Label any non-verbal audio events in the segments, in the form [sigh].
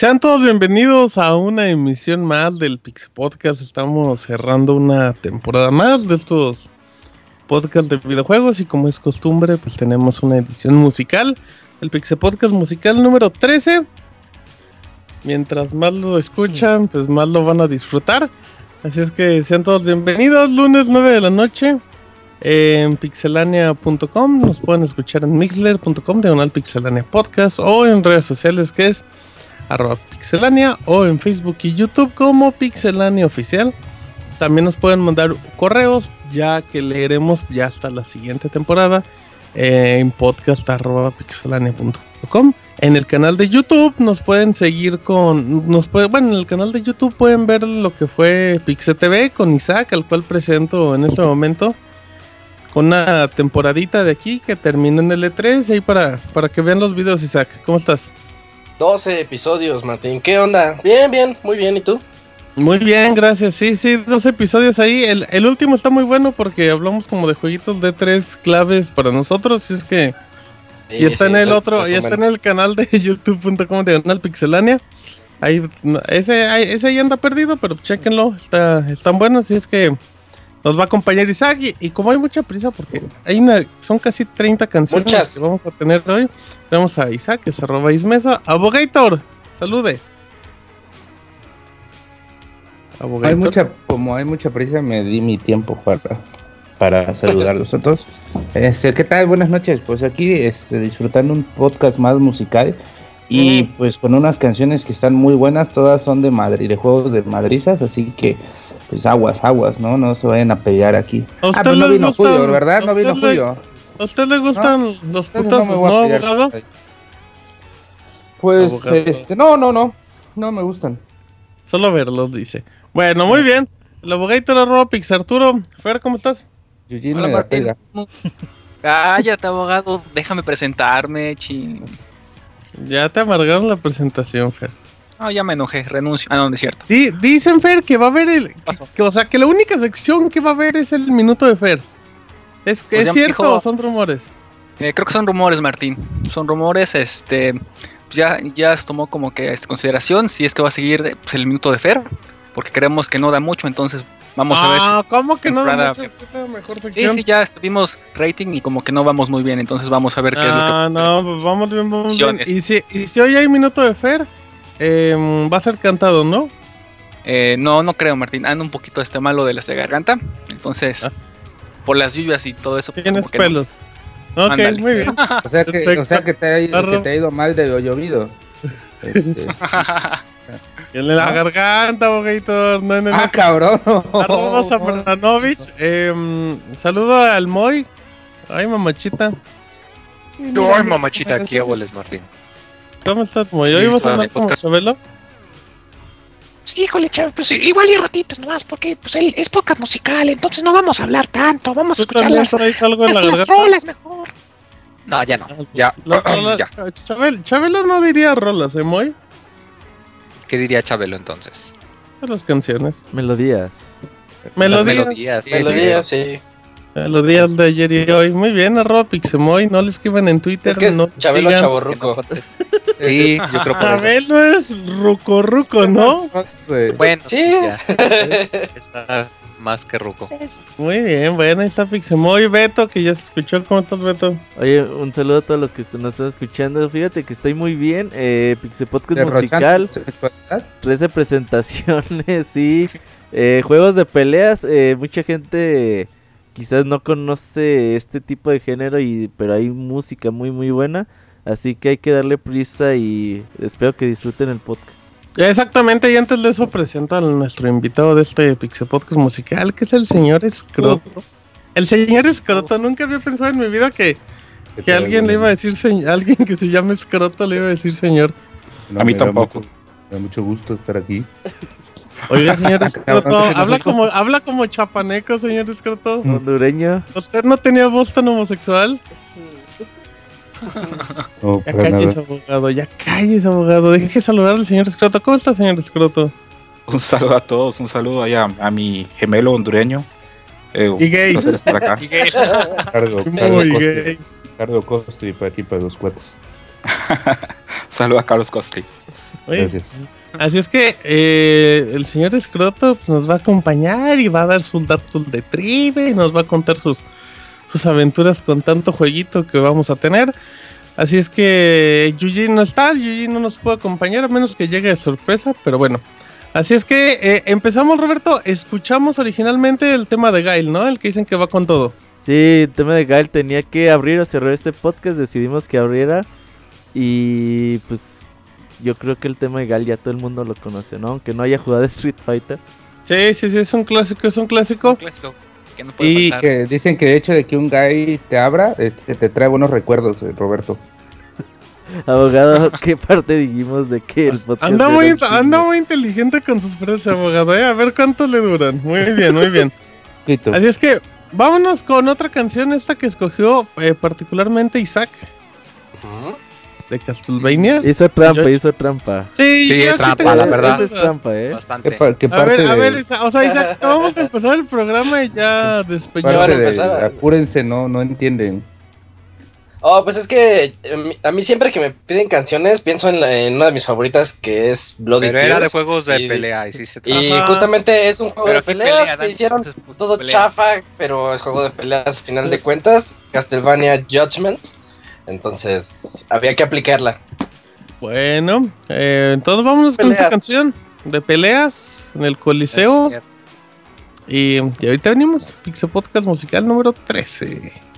Sean todos bienvenidos a una emisión más del Pixel Podcast. Estamos cerrando una temporada más de estos podcasts de videojuegos y como es costumbre, pues tenemos una edición musical, el Pixel Podcast musical número 13. Mientras más lo escuchan, pues más lo van a disfrutar. Así es que sean todos bienvenidos, lunes 9 de la noche en pixelania.com. Nos pueden escuchar en mixler.com, diagonal pixelania podcast o en redes sociales que es arroba pixelania o en Facebook y YouTube como pixelania oficial. También nos pueden mandar correos ya que leeremos ya hasta la siguiente temporada en podcast arroba pixelania.com. En el canal de YouTube nos pueden seguir con, nos puede, bueno, en el canal de YouTube pueden ver lo que fue Pixel TV con Isaac, al cual presento en este momento con una temporadita de aquí que termina en el E3 ahí para, para que vean los videos, Isaac. ¿Cómo estás? 12 episodios, Martín. ¿Qué onda? Bien, bien, muy bien. ¿Y tú? Muy bien, gracias. Sí, sí, dos episodios ahí. El, último está muy bueno porque hablamos como de jueguitos de tres claves para nosotros. Y es que. y está en el otro, y está en el canal de [laughs] youtube.com de Pixelania. Ahí, ese, ese ahí anda perdido, pero chequenlo. Está, están buenos. Y es que nos va a acompañar Isaac y, como hay mucha prisa porque hay una, son casi 30 canciones que vamos a tener hoy, tenemos a Isaac, que es arroba Ismesa, Abogator, salude. Hay mucha, como hay mucha prisa, me di mi tiempo para, para saludar a los otros. Este, ¿qué tal? Buenas noches. Pues aquí este, disfrutando un podcast más musical y pues con unas canciones que están muy buenas, todas son de Madrid, de juegos de madrizas, así que pues aguas, aguas, ¿no? No se vayan a pelear aquí. ¿A usted ah, no vino Julio, ¿verdad? No vino Julio. ¿A usted le gustan los putos, no, abogado? Pues, este, no, no, no, no me gustan. Solo verlos, dice. Bueno, muy bien. El abogado era Robix, Arturo. Fer, ¿cómo estás? Hola, Martín. [laughs] Cállate, abogado, déjame presentarme, ching. Ya te amargaron la presentación, Fer. No, ya me enojé, renuncio. Ah, no, no es cierto. dicen, Fer, que va a haber el. Que, o sea, que la única sección que va a haber es el minuto de Fer. ¿Es, pues ¿es cierto o son rumores? Eh, creo que son rumores, Martín. Son rumores, este. Pues ya, ya se tomó como que esta consideración si es que va a seguir pues, el minuto de Fer. Porque creemos que no da mucho, entonces vamos a ver. Ah, ¿cómo que no da mucho? Mejor sección. Sí, sí, ya vimos rating y como que no vamos muy bien, entonces vamos a ver qué es lo que. Ah, no, pues vamos bien, vamos bien. ¿Y si, ¿Y si hoy hay minuto de Fer? Em, va a ser cantado, ¿no? Eh, no, no creo, Martín. Ando un poquito este malo de las de garganta. Entonces, ah. por las lluvias y todo eso. Tienes pelos. Ok, muy bien. [laughs] O sea que, o sea que, te, ha, ido mal de lo llovido. [laughs] Este. en la garganta, bogator. No, no, ah, cabrón. Arroba [laughs] Eh, saludo al Moy. Ay, mamachita. Ay, mamachita, aquí abueles, Martín. ¿Cómo estás, Moy? ¿Hoy vas a hablar como Chabelo? Sí, híjole, Chávez, pues igual y ratitos nomás, porque pues él es podcast musical, entonces no vamos a hablar tanto, vamos a escuchar las, traes algo en la las rolas mejor. No, ya no, ya. ya. Chabelo, no diría rolas, ¿eh, Moy? ¿Qué diría Chabelo entonces? Las canciones. Melodías. Melodías. Melodías, melodías, sí. Los días de ayer y hoy. Muy bien, arroba Pixemoy. No le escriban en Twitter. Es que no Chabelo Chaborruco. [laughs] Sí, yo creo que. Chabelo es Ruco Ruco, ¿no? Bueno, sí. [laughs] Está más que Ruco. Muy bien, bueno, ahí está Pixemoy. Beto, que ya se escuchó. ¿Cómo estás, Beto? Oye, un saludo a todos los que nos están escuchando. Fíjate que estoy muy bien. Eh, Pixe Podcast musical. 13 presentaciones, [laughs] sí. Eh, juegos de peleas. Eh, mucha gente quizás no conoce este tipo de género y pero hay música muy muy buena así que hay que darle prisa y espero que disfruten el podcast. Exactamente y antes de eso presento a nuestro invitado de este Pixel Podcast musical que es el señor Escroto. El señor Escroto nunca había pensado en mi vida que, que alguien le iba a decir alguien que se llame Escroto le iba a decir señor. A mí tampoco. me da mucho gusto estar aquí Oiga, señor [laughs] Escroto, habla como, habla como chapaneco, señor Escroto. Hondureño. ¿Usted no tenía voz tan homosexual? [laughs] ya calles, abogado, ya calles, abogado. Deje saludar al señor Escroto. ¿Cómo está, señor Escroto? Un saludo a todos, un saludo allá a, mi gemelo hondureño. Eh, y gay. No estar acá. [laughs] y gay. Cardo, Muy gay. Cardo Costri, para aquí, para los cuates. saludo a Carlos Costri. Gracias. Así es que eh, el señor Escroto pues, nos va a acompañar y va a dar sus datos de tribe y nos va a contar sus, sus aventuras con tanto jueguito que vamos a tener. Así es que Yuji no está, Yuji no nos puede acompañar a menos que llegue de sorpresa, pero bueno. Así es que eh, empezamos, Roberto. Escuchamos originalmente el tema de Gail, ¿no? El que dicen que va con todo. Sí, el tema de Gail tenía que abrir o cerrar este podcast. Decidimos que abriera. Y pues yo creo que el tema de Gail ya todo el mundo lo conoce, ¿no? Aunque no haya jugado Street Fighter. Sí, sí, sí, es un clásico, es un clásico. Un clásico. Que no puede y que dicen que el hecho de que un Gail te abra, este, te trae buenos recuerdos, eh, Roberto. [laughs] Abogado, ¿qué parte dijimos de que el podcast anda muy, anda muy inteligente con sus frases, abogado. ¿eh? A ver cuánto le duran. Muy bien, muy bien. [laughs] Así es que vámonos con otra canción, esta que escogió eh, particularmente Isaac. De Castlevania. Hizo trampa, hizo trampa. Sí, sí es trampa, la verdad. Es trampa, ¿eh? Bastante. a ver, a ver, o sea, Isaac, vamos a empezar el programa y ya despeñó. apúrense, no, no entienden. Oh, pues es que em, a mí siempre que me piden canciones pienso en, una de mis favoritas que es Bloody Pero era de juegos de pelea, hiciste Y justamente es un juego de peleas que hicieron pues, todo chafa, pero es juego de peleas, final de cuentas, Castlevania Judgment. Entonces, había que aplicarla. Bueno, eh, entonces vámonos con esa canción de peleas en el Coliseo. Y, y ahorita venimos, Pixel Podcast Musical número 13.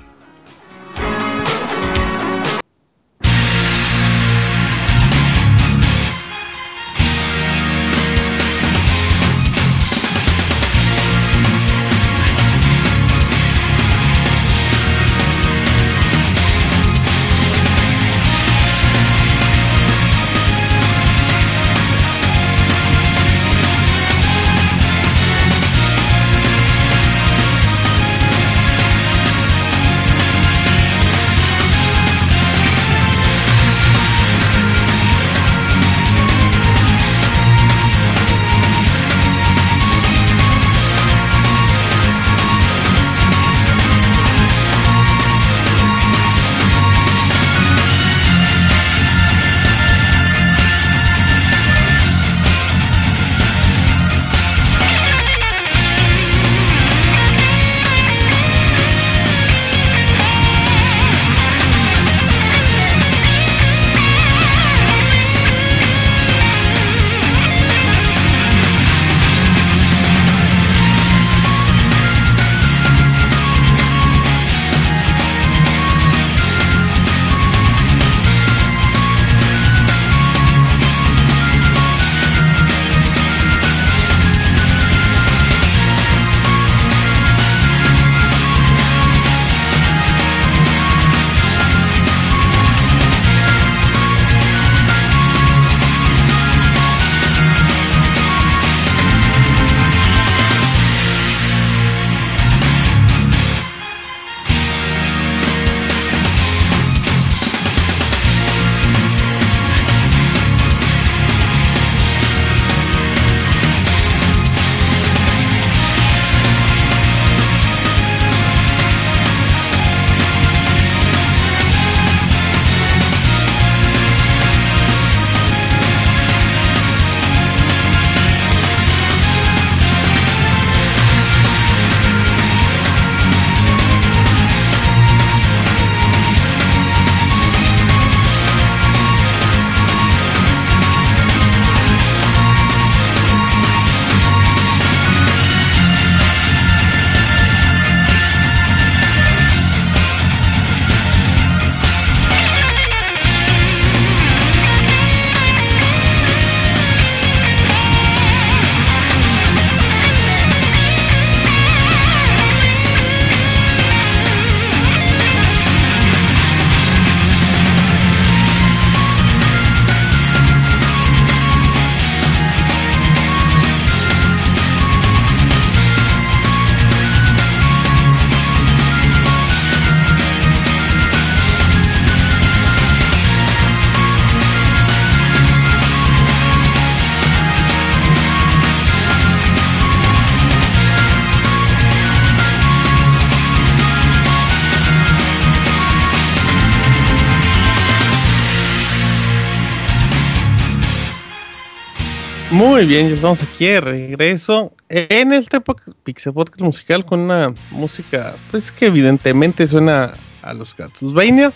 Muy bien, ya estamos aquí de regreso en este Pixel Podcast musical con una música, pues que evidentemente suena a los Castlevania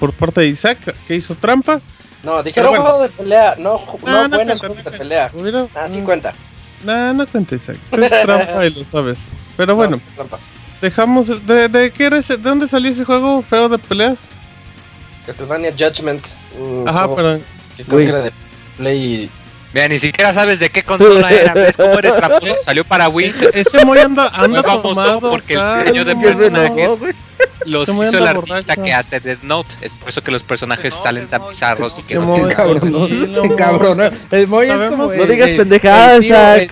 por parte de Isaac, que hizo trampa. No, dijeron bueno. juego de pelea, no, no, no buenos juegos de pelea. ah, sí cuenta. No, no cuenta Isaac, es [laughs] trampa y lo sabes. Pero bueno, dejamos, ¿de, de, qué eres, ¿de dónde salió ese juego feo de peleas? Castlevania Judgment. Ajá, pero... Es que creo que era de Play Mira, ni siquiera sabes de qué consola era. ¿Ves cómo eres tramposo? Salió para Wii. Ese, ese muy anda, anda tomado. Porque el diseño de personajes los hizo el artista que hace Death Note. Es por eso que los personajes salen tan bizarros y que no tienen cabrón. No, [laughs] cabrón. El Moy es como No digas pendejadas, Isaac.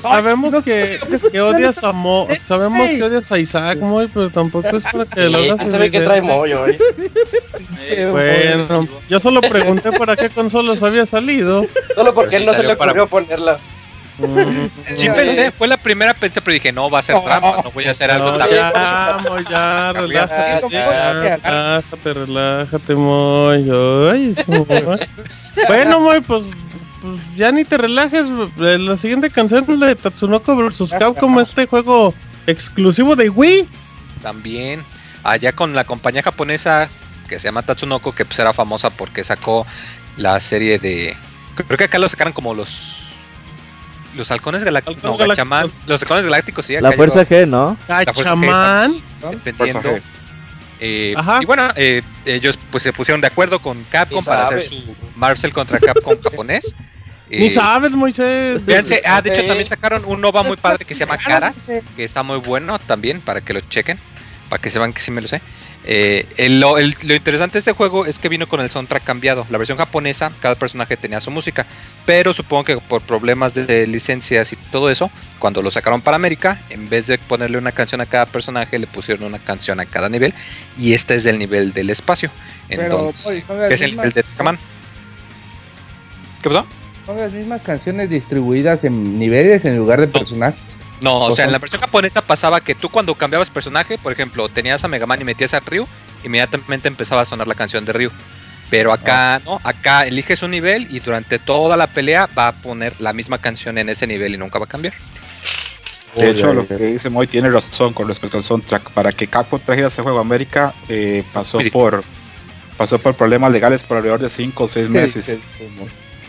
Sabemos que, que odias a Mo, sabemos que odias a Isaac, Moy, pero tampoco es para que lo hagas. sabe que trae Moy hoy. [laughs] Bueno, yo solo pregunté para qué consolas había salido. Solo porque él no se le ocurrió ponerla. Sí pensé, fue la primera pensé, pero dije, no, va a ser trampa, no voy a hacer algo tan Ya, ya, relájate, relájate, relájate, Moy. [laughs] bueno, Moy, pues, pues, ya ni te relajes. La siguiente canción es la de Tatsunoko vs Capcom, este juego exclusivo de Wii. También, allá con la compañía japonesa que se llama Tatsunoko, que pues era famosa porque sacó la serie de... Creo que acá lo sacaron como los los halcones galácticos, no, Gachamán, los halcones galácticos, sí. La fuerza G, ¿no? Gachamán. Dependiendo. Eh, y bueno, eh, ellos pues se pusieron de acuerdo con Capcom para hacer su Marvel contra Capcom [laughs] japonés. Ni eh, sabes, Moisés. ah, de hecho también sacaron un Nova muy padre que se llama Caras, que está muy bueno también para que lo chequen, para que sepan que sí me lo sé. Eh, lo, interesante de este juego es que vino con el soundtrack cambiado. La versión japonesa, cada personaje tenía su música, pero supongo que por problemas de, licencias y todo eso, cuando lo sacaron para América, en vez de ponerle una canción a cada personaje, le pusieron una canción a cada nivel, y este es del nivel del espacio. Entonces, es el nivel de Tekaman. ¿Qué pasó? Son las mismas canciones distribuidas en niveles en lugar de personajes. No, o sea, en la versión japonesa pasaba que tú cuando cambiabas personaje, por ejemplo, tenías a Mega Man y metías a Ryu, inmediatamente empezaba a sonar la canción de Ryu. Pero acá, ah. ¿no? Acá eliges un nivel y durante toda la pelea va a poner la misma canción en ese nivel y nunca va a cambiar. De hecho, lo que dice Moy tiene razón con respecto al soundtrack. Para que Capcom trajera ese juego a América, eh, pasó por pasó por problemas legales por alrededor de 5 o 6 meses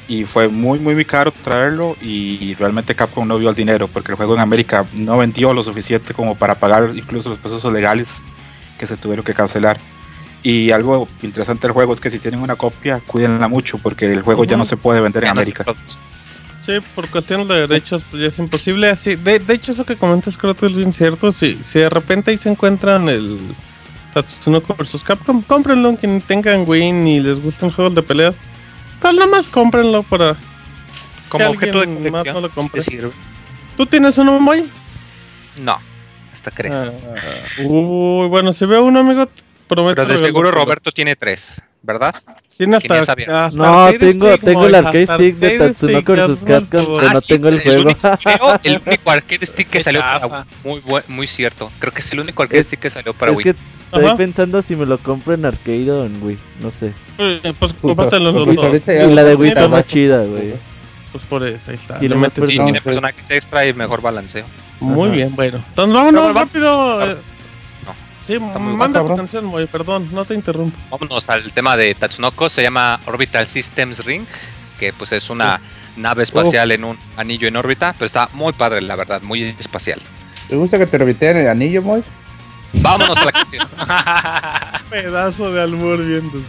y fue muy muy muy caro traerlo y realmente Capcom no vio el dinero porque el juego en América no vendió lo suficiente como para pagar incluso los procesos legales que se tuvieron que cancelar. Y algo interesante del juego es que si tienen una copia, cuídenla mucho porque el juego ya no se puede vender en América. Sí, por cuestión de derechos pues ya es imposible. Así, de, hecho, eso que comentas creo que es bien cierto. Si, si de repente ahí se encuentran el Tatsunoko vs Capcom, cómprenlo. Quien tengan Win y les gusten juegos de peleas, pues nada más cómprenlo para. Como objeto de colección. No lo compre. ¿Tú tienes uno, muy? No, hasta crees. Ah, uy, bueno, si veo uno, amigo, prometo. Pero de seguro Roberto tiene tres, ¿verdad? Tiene hasta, hasta No, tengo, tengo el arcade stick de Tatsunoko vs Capcom, pero no tengo el juego. El [laughs] único, arcade stick que salió para Muy, muy cierto. Creo que es el único arcade stick que salió para Wii. Estoy pensando si me lo compro en arcade o en Wii, no sé. pues compártelo los dos. Y la de Wii está más chida, güey. Pues por eso, ahí está. Y lo metes sí, tiene personajes extra y mejor balanceo. Muy bien, bueno. Entonces vámonos rápido. Sí, manda tu canción, muy perdón, no te interrumpo. Vámonos al tema de Tatsunoko, se llama Orbital Systems Ring, que pues es una nave espacial en un anillo en órbita, pero está muy padre, la verdad, muy espacial. ¿Te gusta que te orbiteen el anillo, Moy? Vámonos a la canción. [laughs] Pedazo de albur viendo.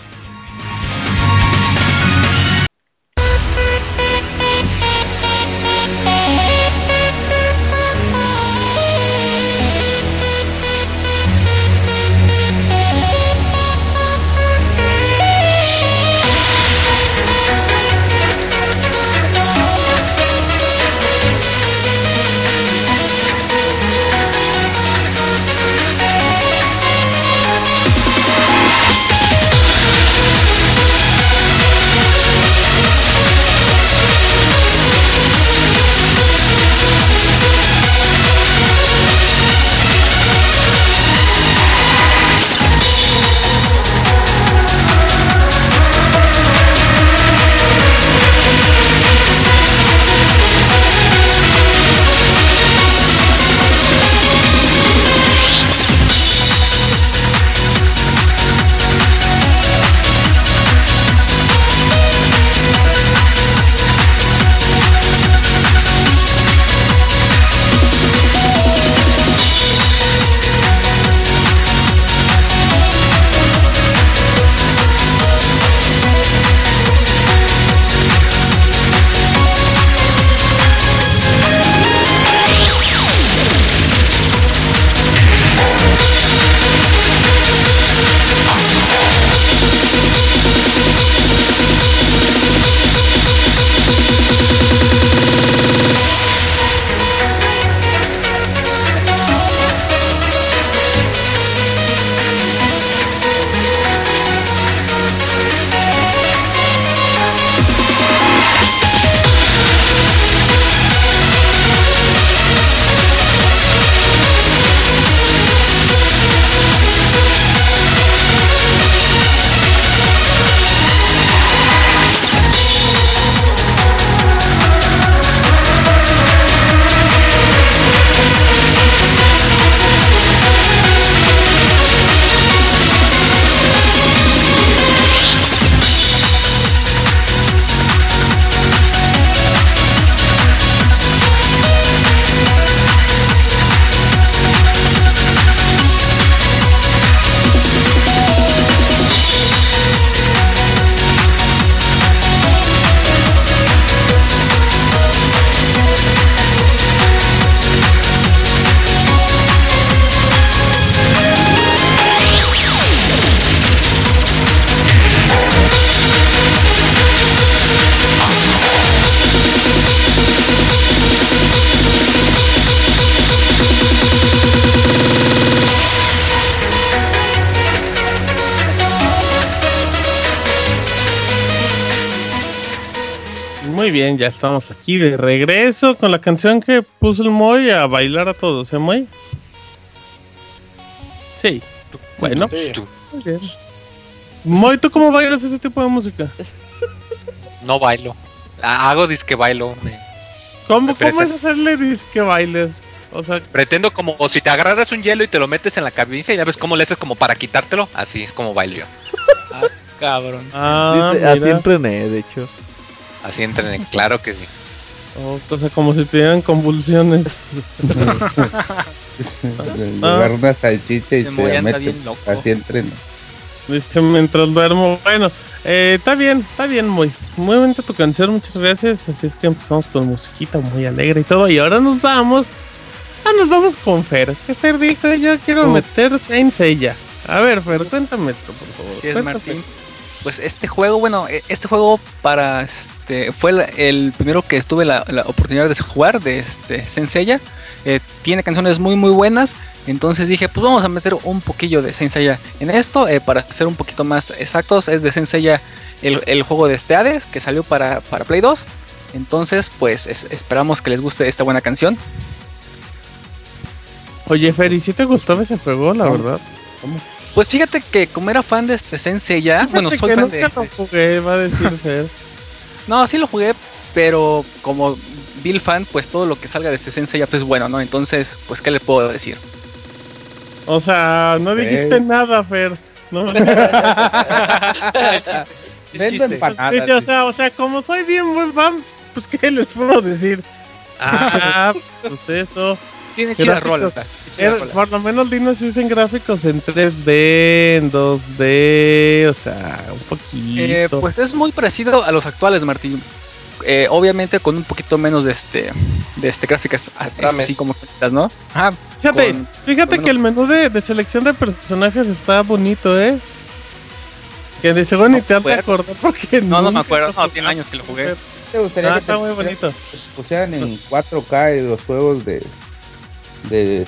Bien, ya estamos aquí de regreso con la canción que puso el Moy a bailar a todos, ¿eh, Moy? Sí. Bueno. Moy, ¿tú cómo bailas ese tipo de música? No bailo. Hago disque bailo. ¿Cómo, ¿Cómo es hacerle disque bailes? O sea, pretendo como si te agarras un hielo y te lo metes en la cabeza y ya ves cómo le haces como para quitártelo. Así es como bailo yo. ah, cabrón. Ah, así entrené, de hecho. Así entrené, claro que sí. Oh, o sea, como si tuvieran convulsiones. [laughs] Llevar una salchicha y se, se Así entrené. mientras duermo. Bueno, eh, está bien, está bien, muy, muy bonita tu canción, muchas gracias. Así es que empezamos con musiquita muy alegre y todo. Y ahora nos vamos. Ah, nos vamos con Fer. Que Fer dijo, yo quiero meter Saint Seiya. A ver, Fer, cuéntame esto, por favor. Sí, es Martín. Pues este juego, bueno, e, este juego para este fue el, primero que tuve la, oportunidad de jugar de este Senseiya. Eh, tiene canciones muy muy buenas. Entonces dije, pues vamos a meter un poquillo de Senseiya en esto. Eh, para ser un poquito más exactos, es de Senseiya el, el juego de este Hades que salió para, para Play 2. Entonces, pues esperamos que les guste esta buena canción. Oye, Fer, ¿y si te gustaba ese juego, la verdad? Pues fíjate que como era fan de este Senseiya, bueno, soy fan de... Lo jugué, va a decir Fer. [laughs] no, sí lo jugué, pero como Bill fan, pues todo lo que salga de este Senseiya pues es bueno, ¿no? Entonces, pues, ¿qué le puedo decir? O sea, no dijiste nada, Fer. No. [laughs] o, sea, o sea, como soy bien buen fan, pues ¿qué les puedo decir? Ah, [laughs] pues eso. Tiene chidas rolas. Por lo menos dinos si usen gráficos en 3D, en 2D, o sea, un poquito. Eh, pues es muy parecido a los actuales, Martín. Eh, obviamente con un poquito menos de este de este gráficas así como ¿no? fíjate, fíjate que el menú de, selección de personajes está bonito, ¿eh? Que de seguro ni te has de acordar porque no. No, me acuerdo, no, tiene años que lo jugué. ¿Te gustaría ah, que está muy bonito. pusieran en 4K los juegos de de,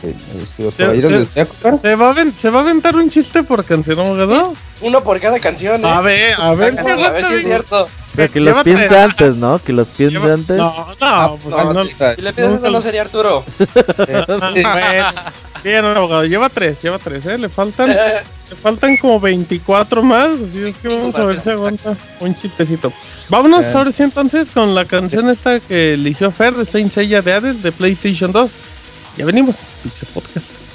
los se, caballeros se, se, va a se va a aventar un chiste por canción, abogado. Uno por cada canción. ¿eh? A ver, a ver, [laughs] si, a ver si es cierto. que los piense antes, ¿no? Que los piense antes. No, no, ah, pues no, si, si, le piensas eso no sería Arturo. [laughs] Bien, abogado, lleva tres, lleva tres, ¿eh? Le faltan, le faltan como 24 más, así es que vamos a ver si aguanta un chistecito. Vámonos ahora sí entonces con la canción esta que eligió Fer de Saint Seiya de Hades de PlayStation 2. Ya venimos, Pixel Podcast.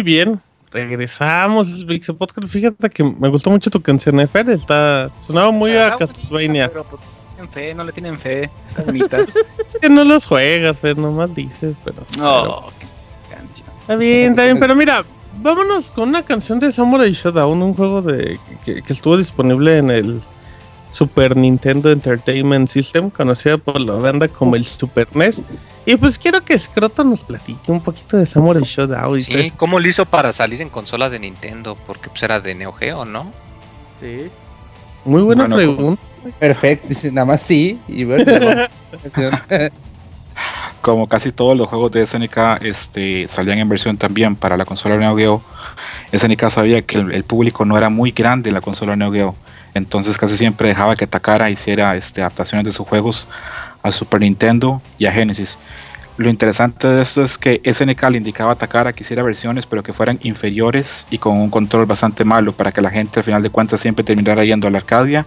Muy bien. Regresamos, Pixel Podcast. Fíjate que me gustó mucho tu canción, Efer. ¿eh, está, sonaba muy a Castlevania. Pero pues, tienen fe, no le tienen fe. Está bonita. [laughs] es que no los juegas, pero nomás dices, pero. No, Está bien, está bien, pero mira, vámonos con una canción de Samurai Showdown, un juego de que, que estuvo disponible en el Super Nintendo Entertainment System, conocida por la banda como el Super NES. Y pues quiero que Scroto nos platique un poquito de Samurai Shodown. Sí, ¿cómo lo hizo para salir en consolas de Nintendo? Porque pues era de Neo Geo, ¿no? Sí. Muy buena pregunta. Perfecto, dice nada más sí. Y [laughs] [laughs] Como casi todos los juegos de SNK este, salían en versión también para la consola Neo Geo, SNK sabía que el, público no era muy grande en la consola Neo Geo entonces casi siempre dejaba que Takara hiciera este, adaptaciones de sus juegos a Super Nintendo y a Genesis. Lo interesante de esto es que SNK le indicaba a Takara que hiciera versiones pero que fueran inferiores y con un control bastante malo para que la gente al final de cuentas siempre terminara yendo a la Arcadia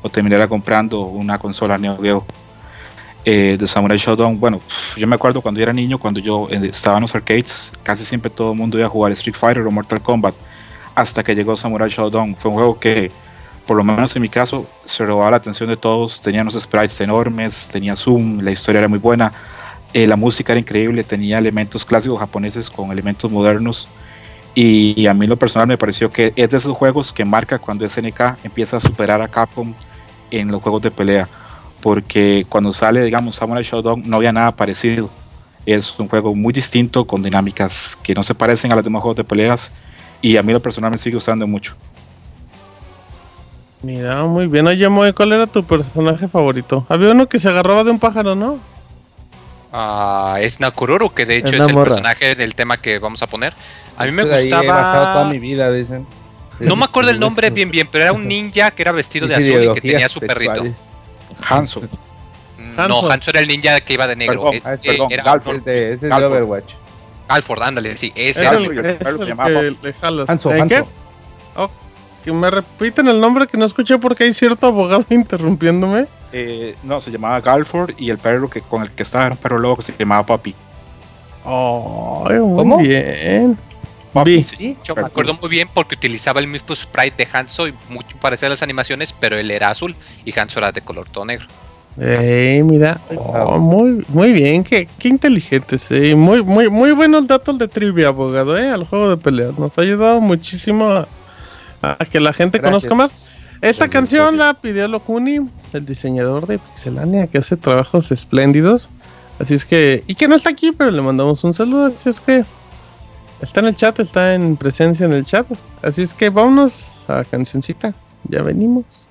o terminara comprando una consola Neo Geo. Eh, de Samurai Shodown, bueno, yo me acuerdo cuando era niño, cuando yo eh, estaba en los arcades, casi siempre todo el mundo iba a jugar Street Fighter o Mortal Kombat, hasta que llegó Samurai Shodown. Fue un juego que por lo menos en mi caso, se robaba la atención de todos. Tenía unos sprites enormes, tenía zoom, la historia era muy buena, eh, la música era increíble, tenía elementos clásicos japoneses con elementos modernos. Y, a mí lo personal me pareció que es de esos juegos que marca cuando SNK empieza a superar a Capcom en los juegos de pelea. Porque cuando sale, digamos, Samurai Shodown no había nada parecido. Es un juego muy distinto, con dinámicas que no se parecen a los demás juegos de peleas. Y a mí lo personal me sigue gustando mucho. Mira, muy bien. Oye, Moe, ¿cuál era tu personaje favorito? Había uno que se agarraba de un pájaro, ¿no? Ah, es Nakururu, que de hecho es, el personaje del tema que vamos a poner. A mí me gustaba. toda mi vida, dicen. No me acuerdo el nombre bien, bien, pero era un ninja que era vestido de azul y que tenía su perrito. Hanzo. [laughs] Mm, no, Hanzo era el ninja que iba de negro. es, perdón, era Galford, de, ese es de Overwatch. Galford, ándale, sí, ese es el, el, el, que Hanzo, Hanzo. Oh, que me repiten el nombre que no escuché porque hay cierto abogado [laughs] interrumpiéndome. Eh, no, se llamaba Galford y el perro que con el que estaba era un perro loco que se llamaba Papi. Oh, muy bien. Papi, sí. Yo me acuerdo muy bien porque utilizaba el mismo sprite de Hanzo y mucho parecido a las animaciones, pero él era azul y Hanzo era de color todo negro. Eh, mira, oh, muy, muy bien, qué, qué inteligente, sí. Muy, muy, muy buenos datos de trivia, abogado, eh, al juego de peleas. Nos ha ayudado muchísimo a, a que la gente conozca más. Esta canción la pidió Locuni, el diseñador de Pixelania, que hace trabajos espléndidos. Así es que, y que no está aquí, pero le mandamos un saludo. Así es que está en el chat, está en presencia en el chat. Así es que vámonos a cancioncita. Ya venimos.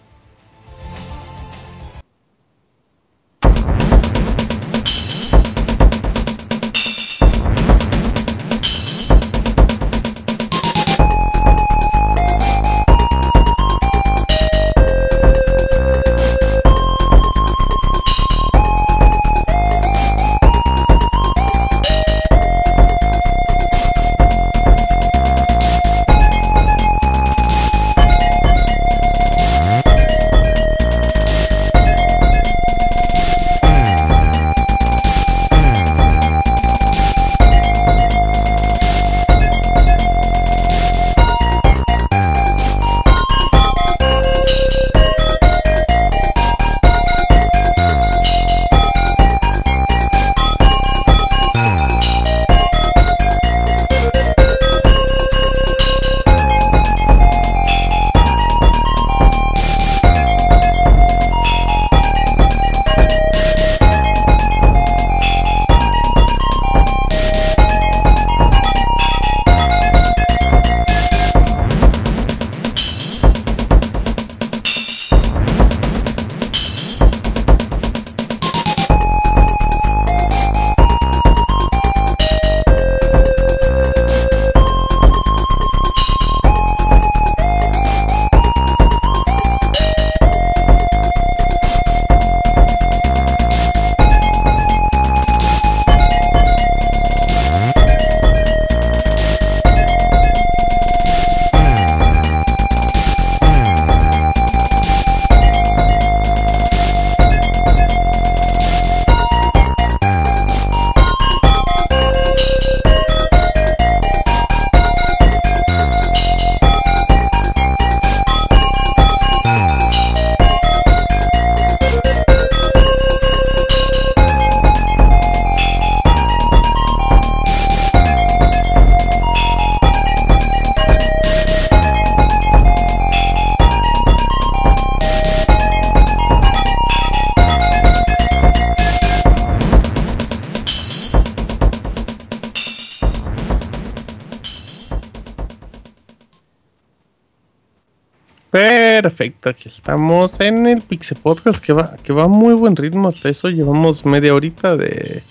Perfecto, aquí estamos en el Pixel Podcast que va, que va a muy buen ritmo. Hasta eso llevamos media horita de,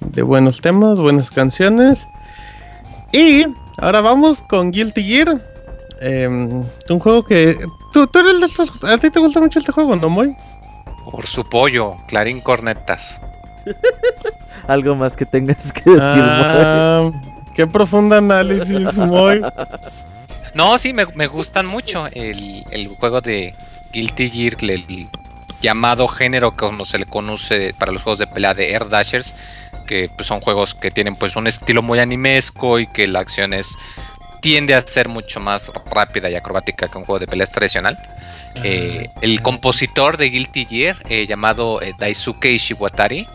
de buenos temas, buenas canciones. Y ahora vamos con Guilty Gear. Em, un juego que. ¿tú, eres de estos, ¿A ti te gusta mucho este juego, no, Moy? Por su pollo, Clarín Cornetas. [laughs] Algo más que tengas que decir, ah, Qué profundo análisis, Moy. No, sí, me, gustan mucho el, juego de Guilty Gear, el llamado género como se le conoce para los juegos de pelea de Air Dashers, que pues, son juegos que tienen pues un estilo muy animesco y que la acción es tiende a ser mucho más rápida y acrobática que un juego de peleas tradicional. Eh, el compositor de Guilty Gear, eh, llamado eh, Daisuke Ishiwatari,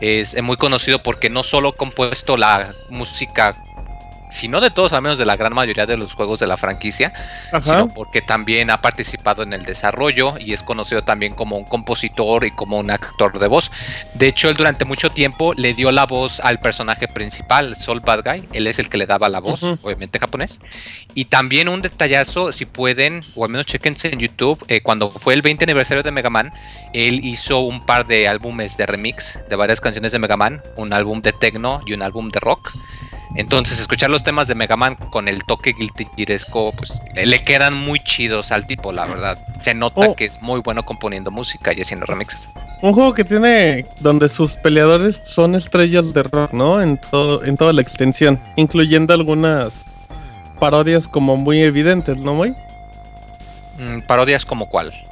es muy conocido porque no solo ha compuesto la música si no de todos, al menos de la gran mayoría de los juegos de la franquicia, sino porque también ha participado en el desarrollo y es conocido también como un compositor y como un actor de voz. De hecho, él durante mucho tiempo le dio la voz al personaje principal, Soul Bad Guy. Él es el que le daba la voz, obviamente japonés. Y también un detallazo, si pueden, o al menos chequense en YouTube, eh, cuando fue el 20 aniversario de Mega Man, él hizo un par de álbumes de remix de varias canciones de Mega Man, un álbum de techno y un álbum de rock. Entonces, escuchar los temas de Mega Man con el toque guilty Gearesco, pues le quedan muy chidos al tipo, la verdad. Se nota oh. que es muy bueno componiendo música y haciendo remixes. Un juego que tiene donde sus peleadores son estrellas de rock, ¿no? En todo, en toda la extensión, incluyendo algunas parodias como muy evidentes, ¿no, muy? Mm, parodias como cuál? [laughs]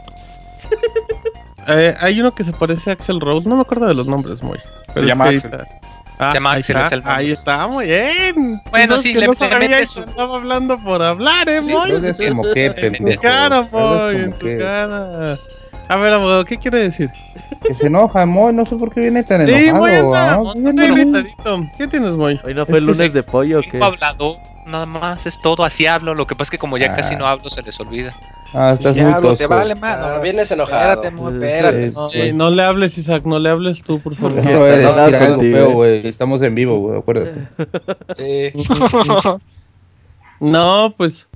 Eh, hay uno que se parece a Axel Rose, no me acuerdo de los nombres, muy. Se llama Axel. Ah, ahí, está, ahí está, muy bien. Bueno, sí, le, no sabía estaba hablando por hablar, eh, [laughs] Moy. como que, en tu cara, Moy, en tu cara. A ver, abogado, ¿qué quiere decir? Que se enoja, Moy, no sé por qué viene tan enojado. Sí, Moy, ¿ah? ¿Qué tienes, Moy? Hoy no fue el lunes de pollo, ¿o qué? hablado, nada más, es todo, así hablo. Lo que pasa es que como ya casi no hablo, se les olvida. Ah, estás muy tosco. Te vale más, no, vienes enojado. Espérate, espérate. No, sí, no, le hables, Isaac, no le hables tú, por favor. No, es algo feo, güey. Estamos en vivo, güey, acuérdate. Sí. [laughs] no, pues.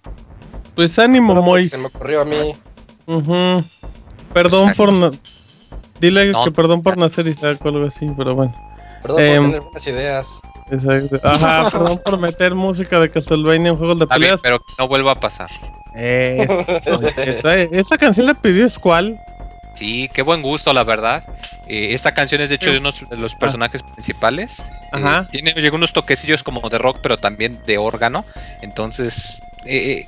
Pues ánimo, Moy. Se me ocurrió a mí. Uh Perdón por. No... Dile que perdón por nacer Isaac o algo así, pero bueno. Perdón eh, por tener buenas ideas. Exacto. Ajá, [laughs] perdón por meter música de Castlevania en juegos de peleas. pero que no vuelva a pasar. Eh, esa, canción la pidió Squall. Sí, qué buen gusto, la verdad. Eh, esta canción es de hecho de uno de los ah. personajes principales. Eh, tiene unos toquecillos como de rock, pero también de órgano. Entonces, eh,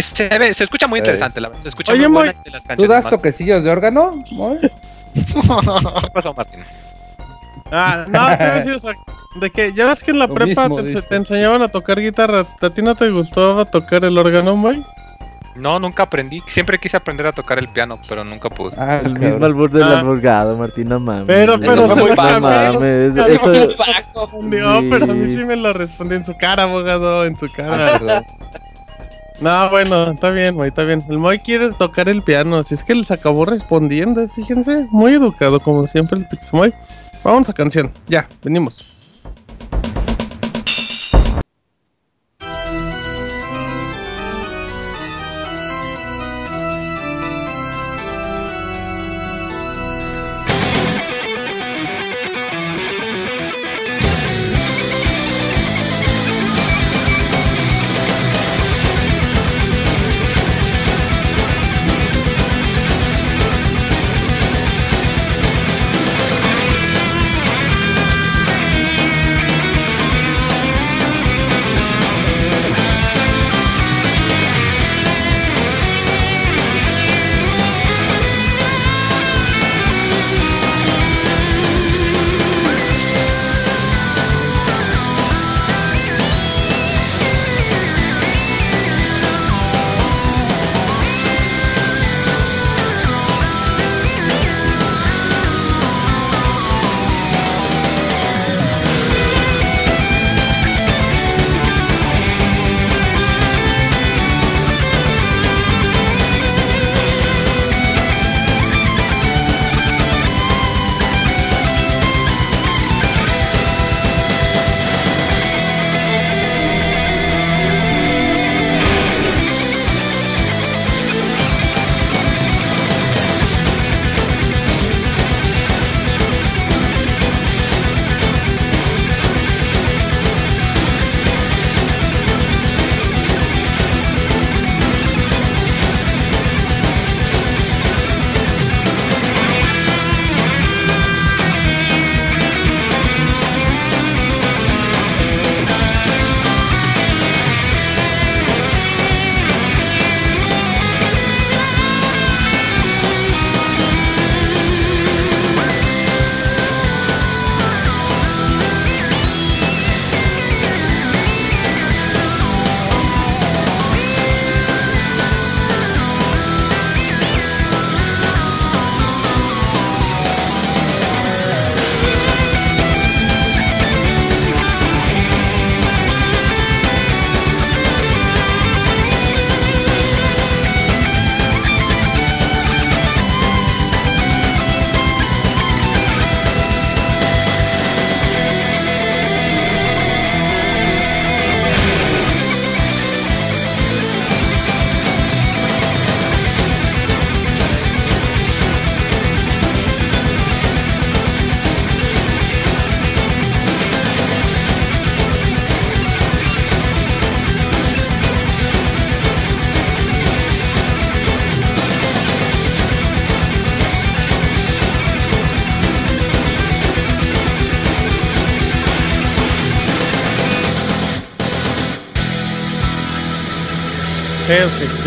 se, se, escucha muy interesante. La, se escucha muy, buena de las canciones. ¿Tú das toquecillos de órgano? [laughs] ¿Qué pasó, Martín? Ah, no, te voy a decir, o sea, de que ya ves que en la prepa te, te, enseñaban a tocar guitarra. ¿A ti no te gustaba tocar el órgano, Moy? No, nunca aprendí. Siempre quise aprender a tocar el piano, pero nunca pude. Ah, el mismo albur del ah. abogado, Martina mames. Pero, pero, eso fue mames. No, pero a mí sí me lo respondí en su cara, abogado, en su cara. Ah, no, bueno, está bien, Moy, está bien. El Moy quiere tocar el piano, si es que les acabó respondiendo, fíjense. Muy educado, como siempre, el Pixmoy. Vamos a canción, ya, venimos.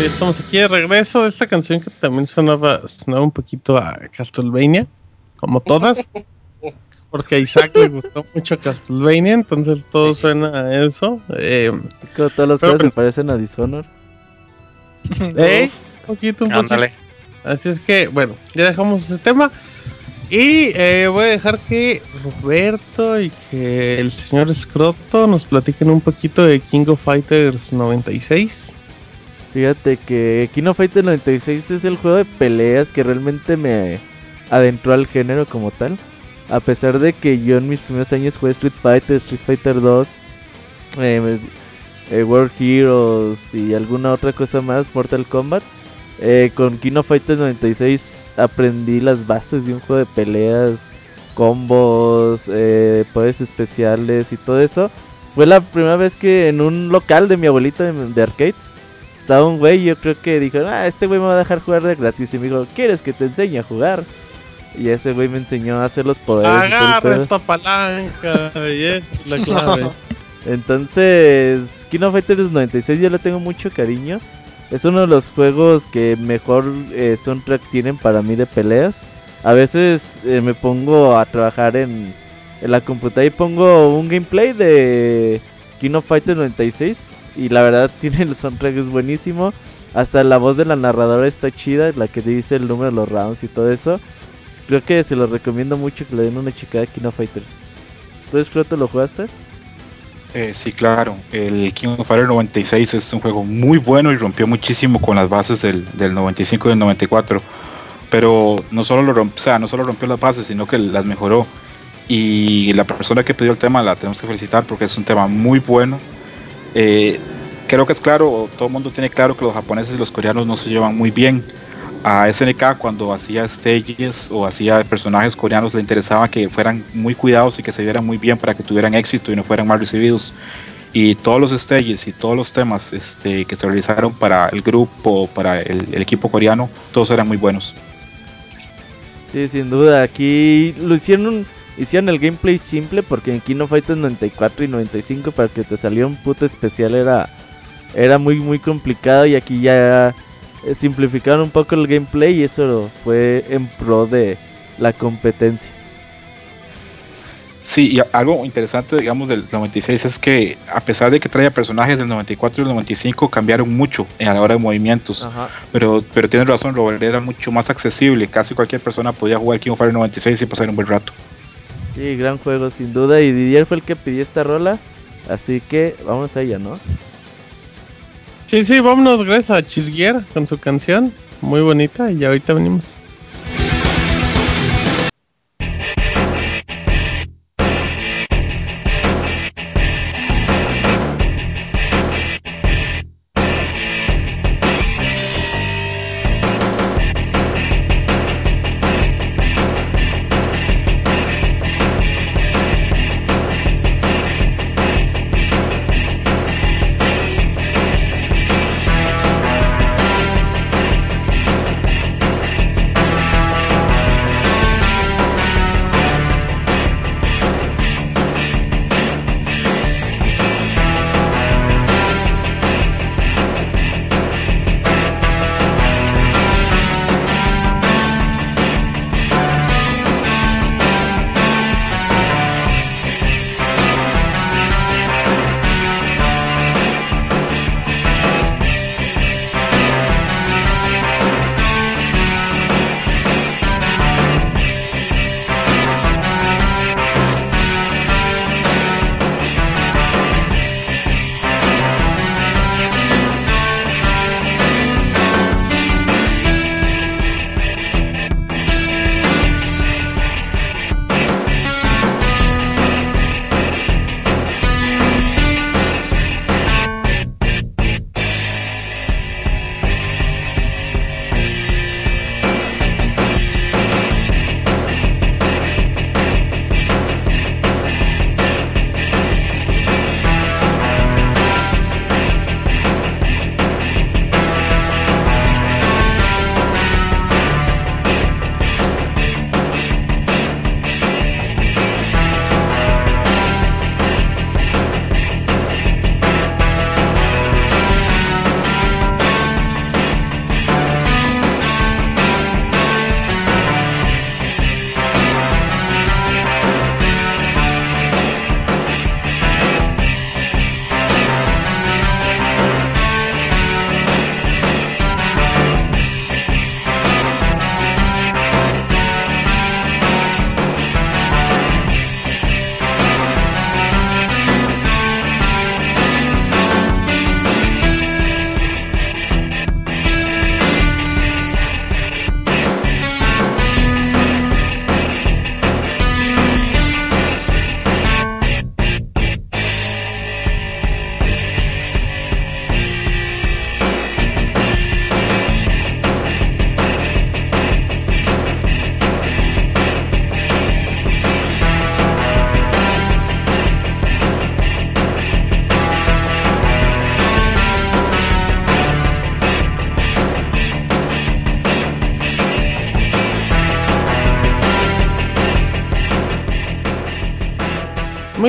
Estamos aquí de regreso. Esta canción que también sonaba, sonaba un poquito a Castlevania, como todas. Porque a Isaac le gustó mucho Castlevania, entonces todo suena a eso. Eh, todas las cosas me parecen a Dishonor. [laughs] ¿Eh? Un poquito, un poquito. Así es que, bueno, ya dejamos ese tema. Y eh, voy a dejar que Roberto y que el señor Scroto nos platiquen un poquito de King of Fighters 96. Fíjate que King of Fighters 96 es el juego de peleas que realmente me adentró al género como tal. A pesar de que yo en mis primeros años jugué Street Fighter, Street Fighter 2, eh, eh, World Heroes y alguna otra cosa más, Mortal Kombat. Eh, con Kino Fighters 96 aprendí las bases de un juego de peleas, combos, poderes especiales y todo eso. Fue la primera vez que en un local de mi abuelita de, arcades estaba un güey. Yo creo que dijo: Ah, este güey me va a dejar jugar de gratis. Y me dijo: ¿Quieres que te enseñe a jugar? Y ese güey me enseñó a hacer los poderes. Agarra esta palanca, y es la [laughs] clave. Entonces, King of Fighters 96 yo le tengo mucho cariño. Es uno de los juegos que mejor eh, soundtrack tienen para mí de peleas. A veces eh, me pongo a trabajar en, en, la computadora y pongo un gameplay de King of Fighters 96. Y la verdad [laughs] tiene el soundtrack es buenísimo. Hasta la voz de la narradora está chida, la que dice el número de los rounds y todo eso. Creo que se lo recomiendo mucho que le den una chica de King of Fighters. ¿Tú, que lo jugaste? Eh, sí, claro. El King of Fighters 96 es un juego muy bueno y rompió muchísimo con las bases del, 95 y del 94. Pero no solo, lo rompió, o sea, no solo rompió las bases, sino que las mejoró. Y la persona que pidió el tema la tenemos que felicitar porque es un tema muy bueno. Eh, creo que es claro, todo el mundo tiene claro que los japoneses y los coreanos no se llevan muy bien a SNK cuando hacía stages o hacía personajes coreanos le interesaba que fueran muy cuidados y que se vieran muy bien para que tuvieran éxito y no fueran mal recibidos. Y todos los stages y todos los temas este, que se realizaron para el grupo, para el, equipo coreano, todos eran muy buenos. Sí, sin duda. Aquí lo hicieron, hicieron el gameplay simple porque en Kino Fighters 94 y 95 para que te saliera un puto especial era, era muy muy complicado y aquí ya eh, simplificaron un poco el gameplay y eso fue en pro de la competencia. Sí, y algo interesante, digamos, del 96 es que a pesar de que traía personajes del 94 y del 95, cambiaron mucho en la hora de movimientos. Pero pero tienes razón, Robert, era mucho más accesible. Casi cualquier persona podía jugar King of Fighters 96 y pasar un buen rato. Sí, gran juego, sin duda. Y Didier fue el que pidió esta rola. Así que vamos a ella, ¿no? Sí, sí, vámonos, gracias a Chisguier con su canción. Muy bonita y ahorita venimos.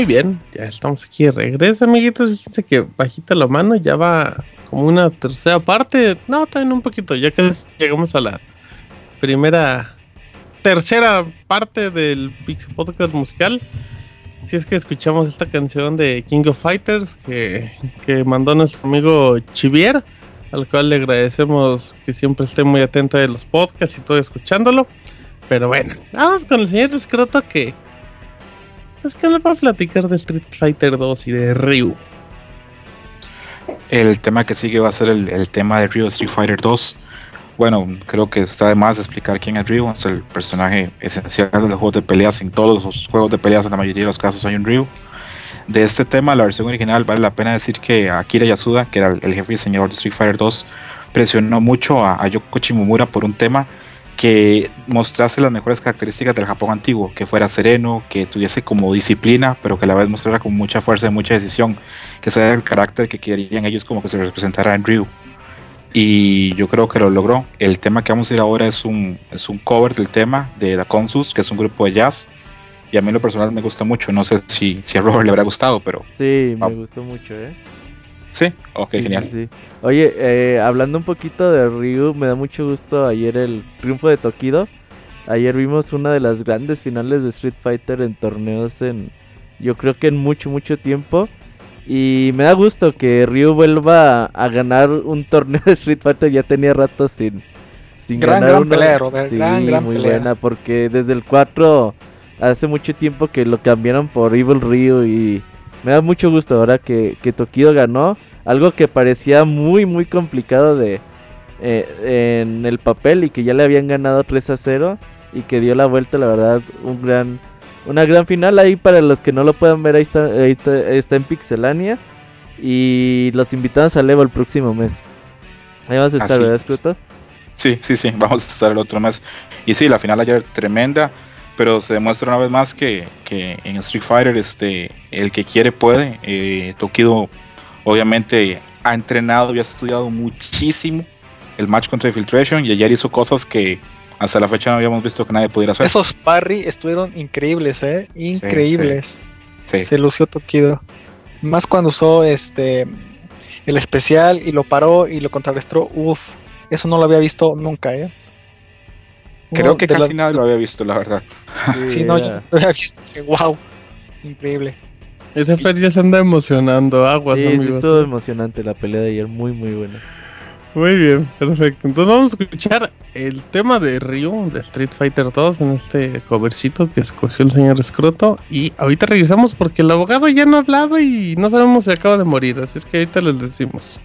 Bien, ya estamos aquí de regreso, amiguitos. Fíjense que bajita la mano ya va como una tercera parte. No, también un poquito, ya que llegamos a la primera, tercera parte del Pixel Podcast musical. Si es que escuchamos esta canción de King of Fighters que, que mandó nuestro amigo Chivier, al cual le agradecemos que siempre esté muy atento de los podcasts y todo escuchándolo. Pero bueno, vamos con el señor Escroto que pues que le va a platicar de Street Fighter 2 y de Ryu. El tema que sigue va a ser el, tema de Ryu Street Fighter 2. Bueno, creo que está de más explicar quién es Ryu. Es el personaje esencial de los juegos de peleas. En todos los juegos de peleas, en la mayoría de los casos, hay un Ryu. De este tema, la versión original, vale la pena decir que Akira Yasuda, que era el, jefe diseñador de Street Fighter 2, presionó mucho a, a Yoko Shimomura por un tema que mostrase las mejores características del Japón antiguo, que fuera sereno, que tuviese como disciplina, pero que a la vez mostrara con mucha fuerza y mucha decisión, que sea el carácter que querían ellos como que se representara en Ryu. Y yo creo que lo logró. El tema que vamos a ir ahora es un, es un cover del tema de The Consus, que es un grupo de jazz. Y a mí en lo personal me gusta mucho. No sé si, si a Robert le habrá gustado, pero... Sí, me gustó mucho, ¿eh? Sí, ok, genial. Oye, eh, hablando un poquito de Ryu, me da mucho gusto ayer el triunfo de Tokido. Ayer vimos una de las grandes finales de Street Fighter en torneos en, yo creo que en mucho, mucho tiempo. Y me da gusto que Ryu vuelva a, ganar un torneo [laughs] de Street Fighter. Ya tenía rato sin, sin ganar gran Pelero, sí, muy buena, porque desde el 4 hace mucho tiempo que lo cambiaron por Evil Ryu y me da mucho gusto ahora que, que Tokido ganó. Algo que parecía muy, muy complicado de eh, en el papel y que ya le habían ganado 3 a 0 y que dio la vuelta, la verdad, un gran, una gran final ahí para los que no lo puedan ver, ahí está, ahí está, en Pixelania y los invitamos a Levo el próximo mes. Ahí vamos a estar, ¿verdad, Scruto? Sí, sí, sí, vamos a estar el otro mes. Y sí, la final ayer tremenda pero se demuestra una vez más que, en Street Fighter este, el que quiere puede. Eh, Tokido obviamente ha entrenado y ha estudiado muchísimo el match contra Infiltration y ayer hizo cosas que hasta la fecha no habíamos visto que nadie pudiera hacer. Esos parry estuvieron increíbles, ¿eh? Increíbles. Se lució Tokido. Más cuando usó este el especial y lo paró y lo contrarrestó. Uf, eso no lo había visto nunca, ¿eh? Creo que casi nadie lo había visto, la verdad. Sí, no, yo lo había visto. Wow, increíble. Ese Fer ya se anda emocionando, aguas, sí, amigos. Sí, todo emocionante la pelea de ayer, muy, muy buena. Muy bien, perfecto. Entonces vamos a escuchar el tema de Ryu de Street Fighter 2 en este covercito que escogió el señor Escroto. Y ahorita regresamos porque el abogado ya no ha hablado y no sabemos si acaba de morir. Así es que ahorita les decimos.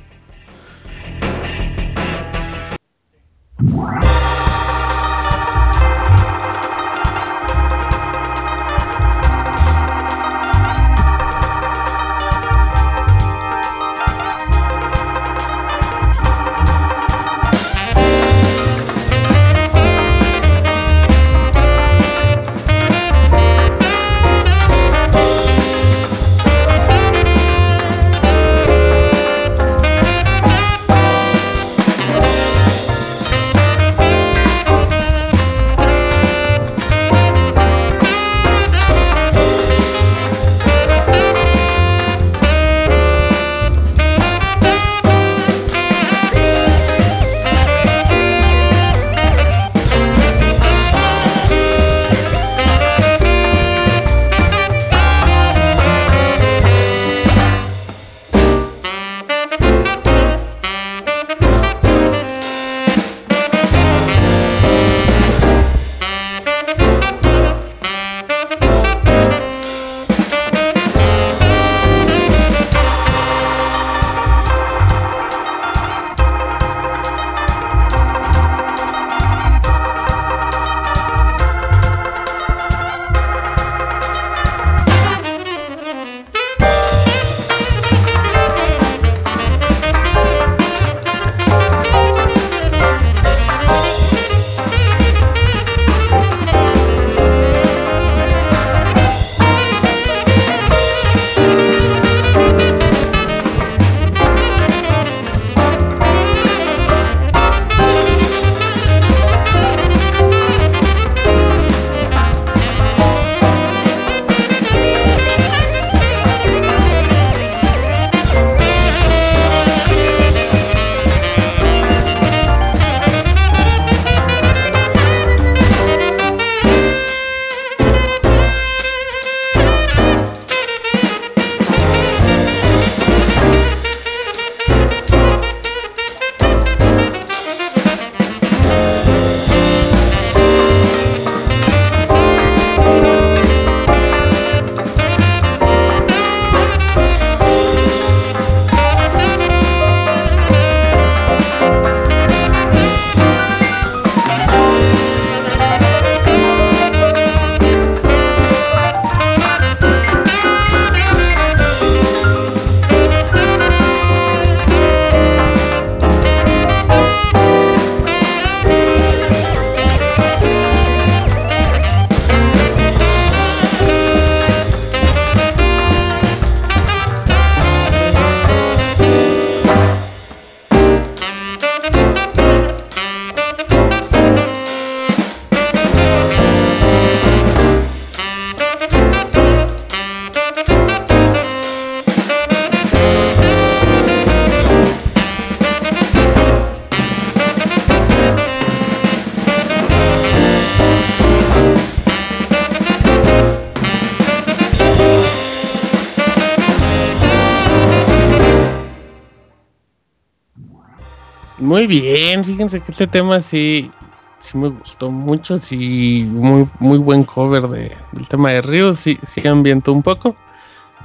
Muy bien, fíjense que este tema sí, sí me gustó mucho, sí, muy, muy buen cover de, del tema de Río, sí, sí ambientó un poco.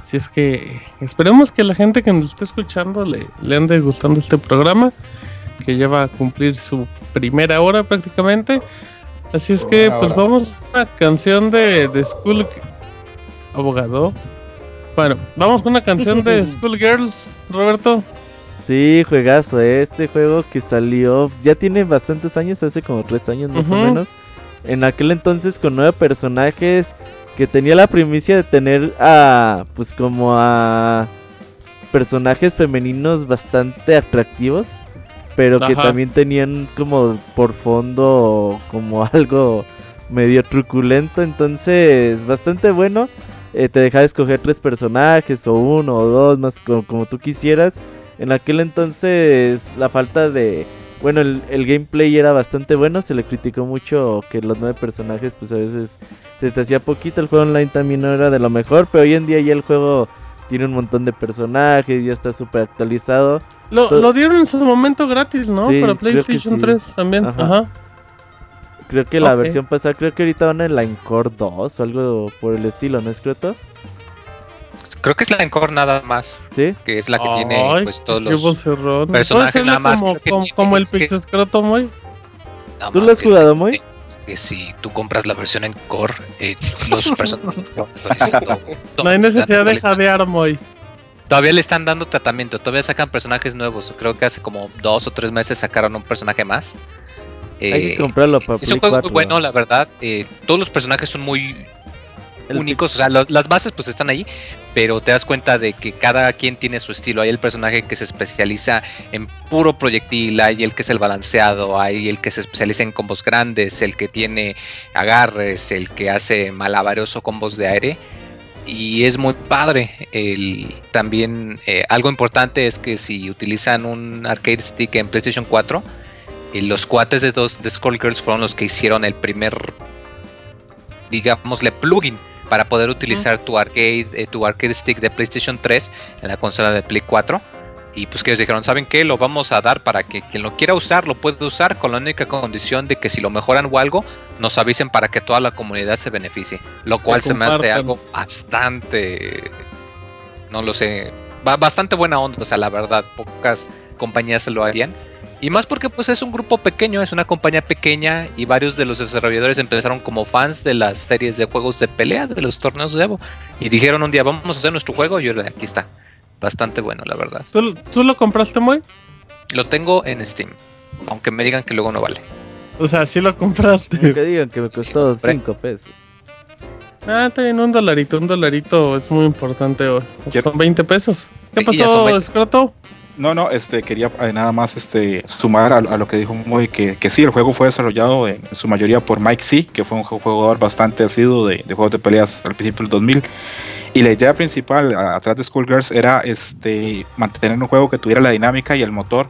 Así es que esperemos que la gente que nos esté escuchando le, le ande gustando este programa, que ya va a cumplir su primera hora prácticamente. Así es que, pues vamos a una canción de, de School Abogado. Bueno, vamos con una canción de [laughs] School Girls, Roberto. Sí, juegazo, ¿eh? este juego que salió, ya tiene bastantes años, hace como tres años más o menos. En aquel entonces con nueve personajes que tenía la primicia de tener a, pues como a personajes femeninos bastante atractivos, pero que también tenían como por fondo como [laughs] algo medio truculento, entonces bastante bueno. Eh, te dejaba escoger tres personajes o uno o dos más como tú quisieras en aquel entonces la falta de... Bueno, el, gameplay era bastante bueno, se le criticó mucho que los nueve personajes pues a veces se te hacía poquito, el juego online también no era de lo mejor, pero hoy en día ya el juego tiene un montón de personajes, ya está súper actualizado. Lo, dieron en su momento gratis, ¿no? Para PlayStation 3 también. Ajá. Creo que la versión pasada, creo que ahorita van en la Encore 2 o algo por el estilo, ¿no es cierto? Creo que es la Encore nada más. ¿Sí? Que es la que tiene pues todos los personajes nada más. Como, como, el Pixescroto muy. ¿Tú lo has jugado muy? Es que si tú compras la versión en Core, eh, los personajes [laughs] No hay necesidad de jadear muy. Todavía le están dando tratamiento, todavía sacan personajes nuevos. Creo que hace como dos o tres meses sacaron un personaje más. Hay que eh, comprarlo para Es un juego muy bueno, la verdad. Eh, todos los personajes son muy únicos, o sea, las bases pues están ahí, pero te das cuenta de que cada quien tiene su estilo. Hay el personaje que se especializa en puro proyectil, hay el que es el balanceado, hay el que se especializa en combos grandes, el que tiene agarres, el que hace malabaroso combos de aire. Y es muy padre. También eh, algo importante es que si utilizan un arcade stick en PlayStation 4, eh, los cuates de dos de Skullgirls fueron los que hicieron el primer, digámosle, plugin para poder utilizar tu arcade, eh, tu arcade stick de PlayStation 3 en la consola de Play 4. Y pues que ellos dijeron, ¿saben qué? Lo vamos a dar para que quien lo quiera usar lo pueda usar con la única condición de que si lo mejoran o algo, nos avisen para que toda la comunidad se beneficie. Lo cual se me hace algo bastante, no lo sé, bastante buena onda. O sea, la verdad, pocas compañías se lo harían. Y más porque pues es un grupo pequeño, es una compañía pequeña y varios de los desarrolladores empezaron como fans de las series de juegos de pelea, de los torneos de Evo. Y dijeron un día, vamos a hacer nuestro juego y aquí está. Bastante bueno, la verdad. ¿Tú, lo compraste muy? Lo tengo en Steam, aunque me digan que luego no vale. O sea, sí lo compraste. Que digan que me costó 5 pesos. Ah, está bien, un dolarito, un dolarito es muy importante. Son 20 pesos. ¿Qué pasó, Scroto? No, no, este, quería eh, nada más este, sumar a, lo que dijo Moy, que, que sí, el juego fue desarrollado en, su mayoría por Mike C, que fue un jugador bastante asiduo de, juegos de peleas al principio del 2000. Y la idea principal atrás de Skullgirls era este, mantener un juego que tuviera la dinámica y el motor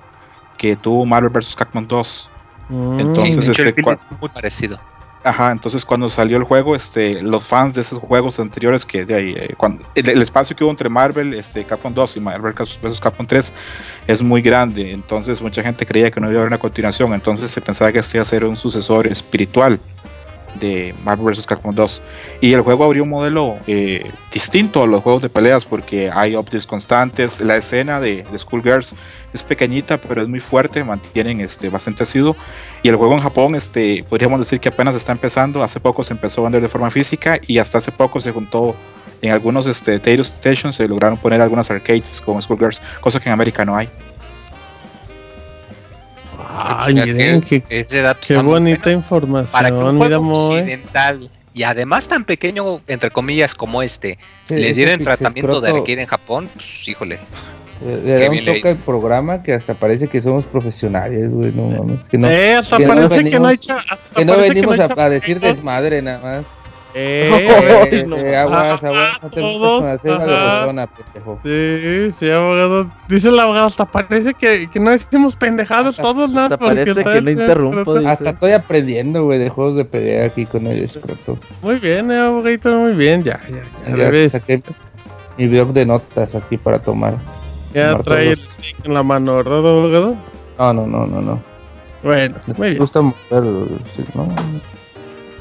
que tuvo Marvel vs. Capcom 2. Mm. Entonces, este, es muy parecido. Ajá, entonces cuando salió el juego, este, los fans de esos juegos anteriores que de ahí, eh, el, espacio que hubo entre Marvel, este, Capcom 2 y Marvel vs. Capcom 3 es muy grande, entonces mucha gente creía que no iba a haber una continuación, entonces se pensaba que esto iba a ser un sucesor espiritual de Marvel vs. Capcom 2. Y el juego abrió un modelo eh, distinto a los juegos de peleas porque hay updates constantes. La escena de, de Schoolgirls es pequeñita, pero es muy fuerte, mantienen este, bastante asiduo. Y el juego en Japón, este, podríamos decir que apenas está empezando. Hace poco se empezó a vender de forma física y hasta hace poco se juntó en algunos este, Stations, se lograron poner algunas arcades con Schoolgirls, cosa que en América no hay. Ay, miren, qué, ese dato qué bonita información. Para que un juego occidental y además tan pequeño, entre comillas, como este, le dieron tratamiento de arcade en Japón, pues híjole. Le, da un toque al programa que hasta parece que somos profesionales, güey, no mames. Que no, eh, hasta parece que no hay Que no venimos a, decir desmadre nada más. Eh, [laughs] eh, eh, aguas, aguas, no te todos, persona, Sí, sí, abogado. Dice el abogado, hasta parece que, que no decimos pendejados todos, nada. Hasta parece que no interrumpo. Hasta estoy aprendiendo, güey, de juegos de pelea aquí con el escroto. Muy bien, eh, abogadito, muy bien, ya, ya, ya. ya ves. mi blog de notas aquí para tomar. Ya trae el stick en la mano, ¿verdad, abogado? No, no, no, no, no. Bueno, muy bien. gusta mover, ¿no?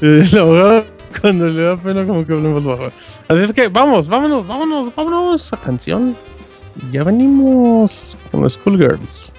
[laughs] El abogado cuando le da pena como que hablemos bajo. Así es que vamos, vámonos, vámonos, vámonos a canción. Ya venimos con los Schoolgirls.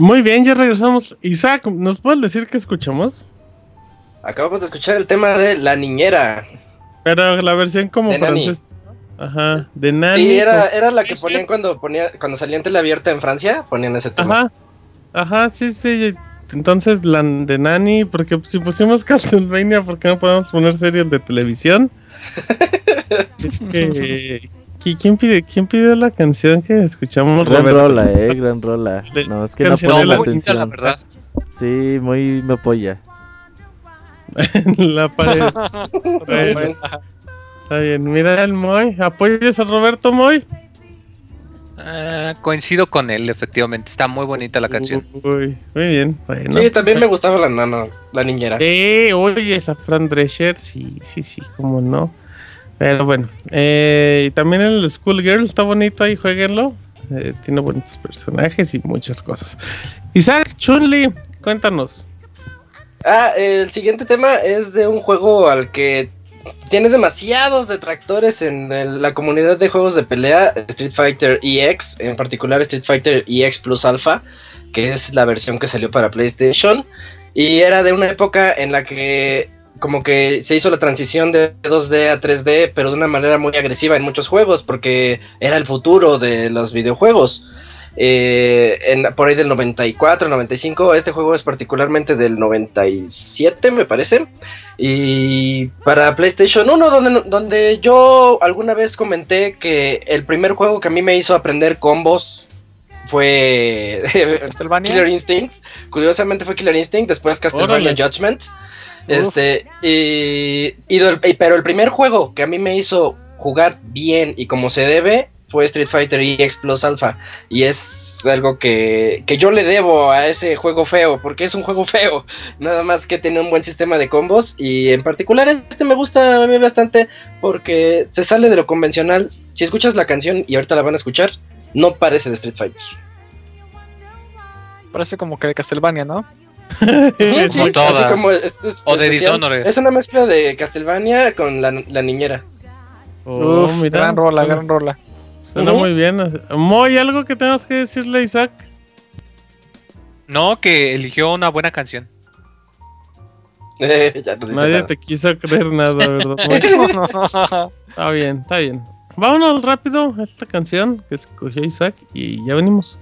Muy bien, ya regresamos. Isaac, ¿nos puedes decir qué escuchamos? Acabamos de escuchar el tema de La Niñera. Pero la versión como francesa. Ajá, de Nani. Sí, era, era la que ponían cuando ponía cuando salía en abierta en Francia, ponían ese tema. Ajá, ajá, sí, sí. Entonces, la de Nani, porque si pusimos [laughs] Castlevania, ¿por qué no podemos poner series de televisión? [laughs] ¿quién, pide, ¿Quién pidió la canción que escuchamos? Gran rola, eh, gran rola. [laughs] No, es que no pone la atención. La verdad. Sí, muy me apoya. [laughs] la pared. [laughs] está bien, mira el Moy. ¿Apoyas a Roberto Moy? Ah, coincido con él, efectivamente. Está muy bonita la canción. muy bien. Sí, también me gustaba la nana, la niñera. Sí, oye, esa Fran Drescher, sí, sí, sí, cómo no. Pero bueno, eh, y también el Schoolgirl está bonito ahí, jueguenlo. Eh, tiene bonitos personajes y muchas cosas. Isaac, Chunli, cuéntanos. Ah, el siguiente tema es de un juego al que tiene demasiados detractores en la comunidad de juegos de pelea, Street Fighter EX, en particular Street Fighter EX Plus Alpha, que es la versión que salió para PlayStation. Y era de una época en la que como que se hizo la transición de 2D a 3D, pero de una manera muy agresiva en muchos juegos, porque era el futuro de los videojuegos. Eh, en, por ahí del 94, 95, este juego es particularmente del 97, me parece. Y para PlayStation 1, donde, donde yo alguna vez comenté que el primer juego que a mí me hizo aprender combos fue [laughs] Killer Instinct. Curiosamente fue Killer Instinct, después Castlevania Judgment. Este, y, pero el primer juego que a mí me hizo jugar bien y como se debe fue Street Fighter EX Plus Alpha. Y es algo que, que, yo le debo a ese juego feo, porque es un juego [laughs] feo. Nada más que tiene un buen sistema de combos. Y en particular este me gusta a mí bastante porque se sale de lo convencional. Si escuchas la canción y ahorita la van a escuchar, no parece de Street Fighter. Parece como que de Castlevania, ¿no? O de Dishonored. Es una mezcla de Castlevania con la, niñera. Oh, gran rola, gran rola. Suena muy bien. Muy algo que tengas que decirle, Isaac. No, que eligió una buena canción. [laughs] Nadie te quiso creer nada, ¿verdad? [laughs] está bien, está bien. Vámonos rápido a esta canción que escogió Isaac y ya venimos.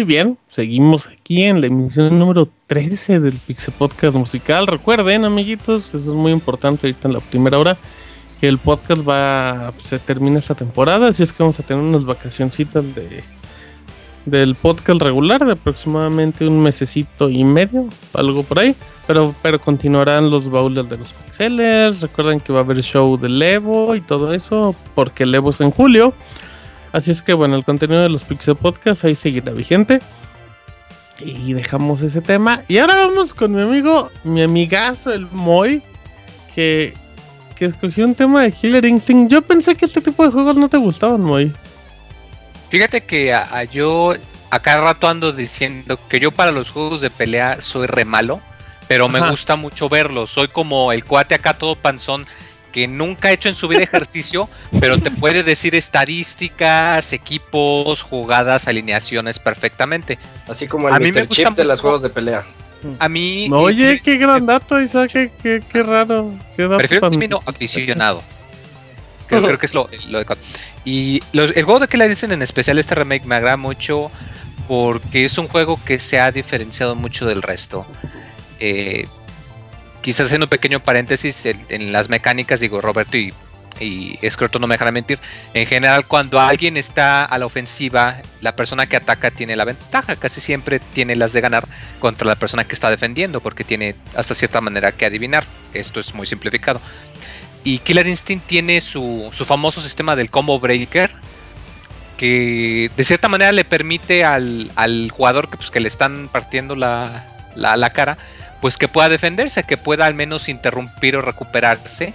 Muy bien, seguimos aquí en la emisión número 13 del Pixel Podcast Musical. Recuerden, amiguitos, eso es muy importante ahorita en la primera hora, que el podcast va, se termina esta temporada, así es que vamos a tener unas vacacioncitas de, del podcast regular de aproximadamente un mesecito y medio, algo por ahí, pero, pero continuarán los baúles de los pixeles, recuerden que va a haber show del Evo y todo eso, porque el Evo es en julio. Así es que bueno, el contenido de los Pixel Podcasts ahí seguirá vigente. Y dejamos ese tema. Y ahora vamos con mi amigo, mi amigazo, el Moy, que, que escogió un tema de Killer Instinct. Yo pensé que este tipo de juegos no te gustaban, Moy. Fíjate que a, yo a cada rato ando diciendo que yo para los juegos de pelea soy re malo, pero me gusta mucho verlos. Soy como el cuate acá todo panzón que nunca ha hecho en su vida ejercicio, [laughs] pero te puede decir estadísticas, equipos, jugadas, alineaciones perfectamente. Así como el Mr. Chip de los juegos de pelea. A mí. Oye, qué gran dato, Isaac, qué, qué, raro. Prefiero el término aficionado. [laughs] Creo, que es lo, lo de. Y los, el juego de que le dicen en especial este remake me agrada mucho porque es un juego que se ha diferenciado mucho del resto. Eh, quizás haciendo un pequeño paréntesis en, las mecánicas, digo, Roberto y, y no me dejarán mentir. En general, cuando alguien está a la ofensiva, la persona que ataca tiene la ventaja. Casi siempre tiene las de ganar contra la persona que está defendiendo, porque tiene hasta cierta manera que adivinar. Esto es muy simplificado. Y Killer Instinct tiene su, su famoso sistema del combo breaker, que de cierta manera le permite al, al jugador que, pues, que le están partiendo la, la, la cara pues que pueda defenderse, que pueda al menos interrumpir o recuperarse.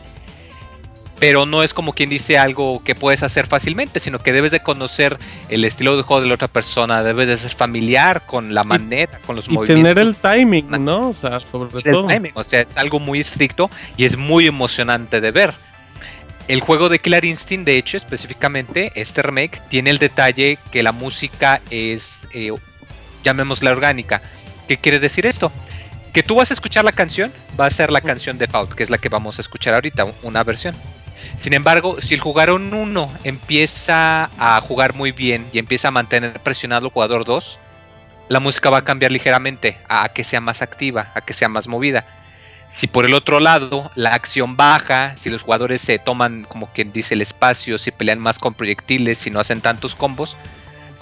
Pero no es como quien dice algo que puedes hacer fácilmente, sino que debes de conocer el estilo de juego de la otra persona, debes de ser familiar con la manera, con los y tener el timing, ¿no? O sea, sobre todo. o sea, es algo muy estricto y es muy emocionante de ver. El juego de Killer Instinct, de hecho, específicamente, este remake, tiene el detalle que la música es, eh, llamémosla orgánica. ¿Qué quiere decir esto? Que tú vas a escuchar la canción, va a ser la canción default, que es la que vamos a escuchar ahorita, una versión. Sin embargo, si el jugador 1 empieza a jugar muy bien y empieza a mantener presionado el jugador 2, la música va a cambiar ligeramente a que sea más activa, a que sea más movida. Si por el otro lado la acción baja, si los jugadores se toman como quien dice el espacio, si pelean más con proyectiles, si no hacen tantos combos,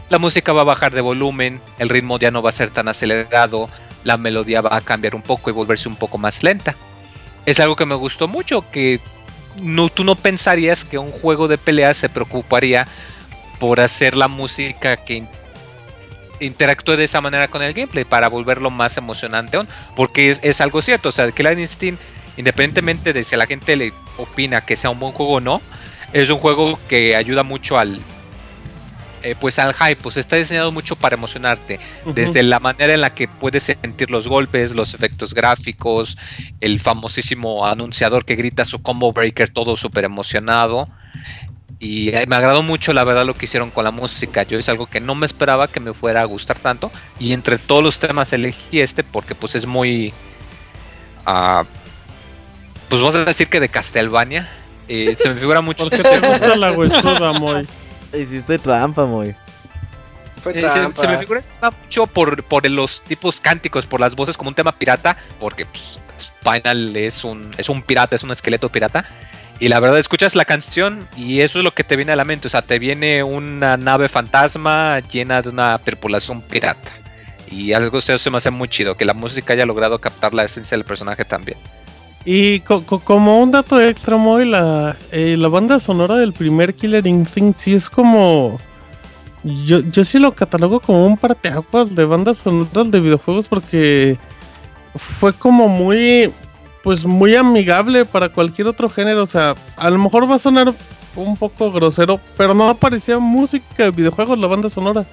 la música va a bajar de volumen, el ritmo ya no va a ser tan acelerado, la melodía va a cambiar un poco y volverse un poco más lenta. Es algo que me gustó mucho, que no, tú no pensarías que un juego de peleas se preocuparía por hacer la música que interactúe de esa manera con el gameplay para volverlo más emocionante aún, porque es, algo cierto, o sea, Killer Instinct, independientemente de si a la gente le opina que sea un buen juego o no, es un juego que ayuda mucho al, eh, pues al hype, pues está diseñado mucho para emocionarte, desde la manera en la que puedes sentir los golpes, los efectos gráficos, el famosísimo anunciador que grita su combo breaker todo súper emocionado. Y eh, me agradó mucho la verdad lo que hicieron con la música. Yo es algo que no me esperaba que me fuera a gustar tanto. Y entre todos los temas elegí este porque pues es muy... Uh, pues vamos a decir que de Castlevania. Eh, se me figura mucho. Porque te gusta la huesuda, muy. Hiciste trampa, muy. Eh, se, me figura mucho por, por los tipos cánticos, por las voces como un tema pirata, porque pues, Spinal es un, es un pirata, es un esqueleto pirata. Y la verdad, escuchas la canción y eso es lo que te viene a la mente. O sea, te viene una nave fantasma llena de una tripulación pirata. Y algo eso se me hace muy chido, que la música haya logrado captar la esencia del personaje también. Y como un dato extra, muy la, eh, la banda sonora del primer Killer Instinct sí es como... Yo, yo sí lo catalogo como un parteaguas de bandas sonoras de videojuegos porque fue como muy... Pues muy amigable para cualquier otro género. O sea, a lo mejor va a sonar un poco grosero, pero no aparecía música de videojuegos la banda sonora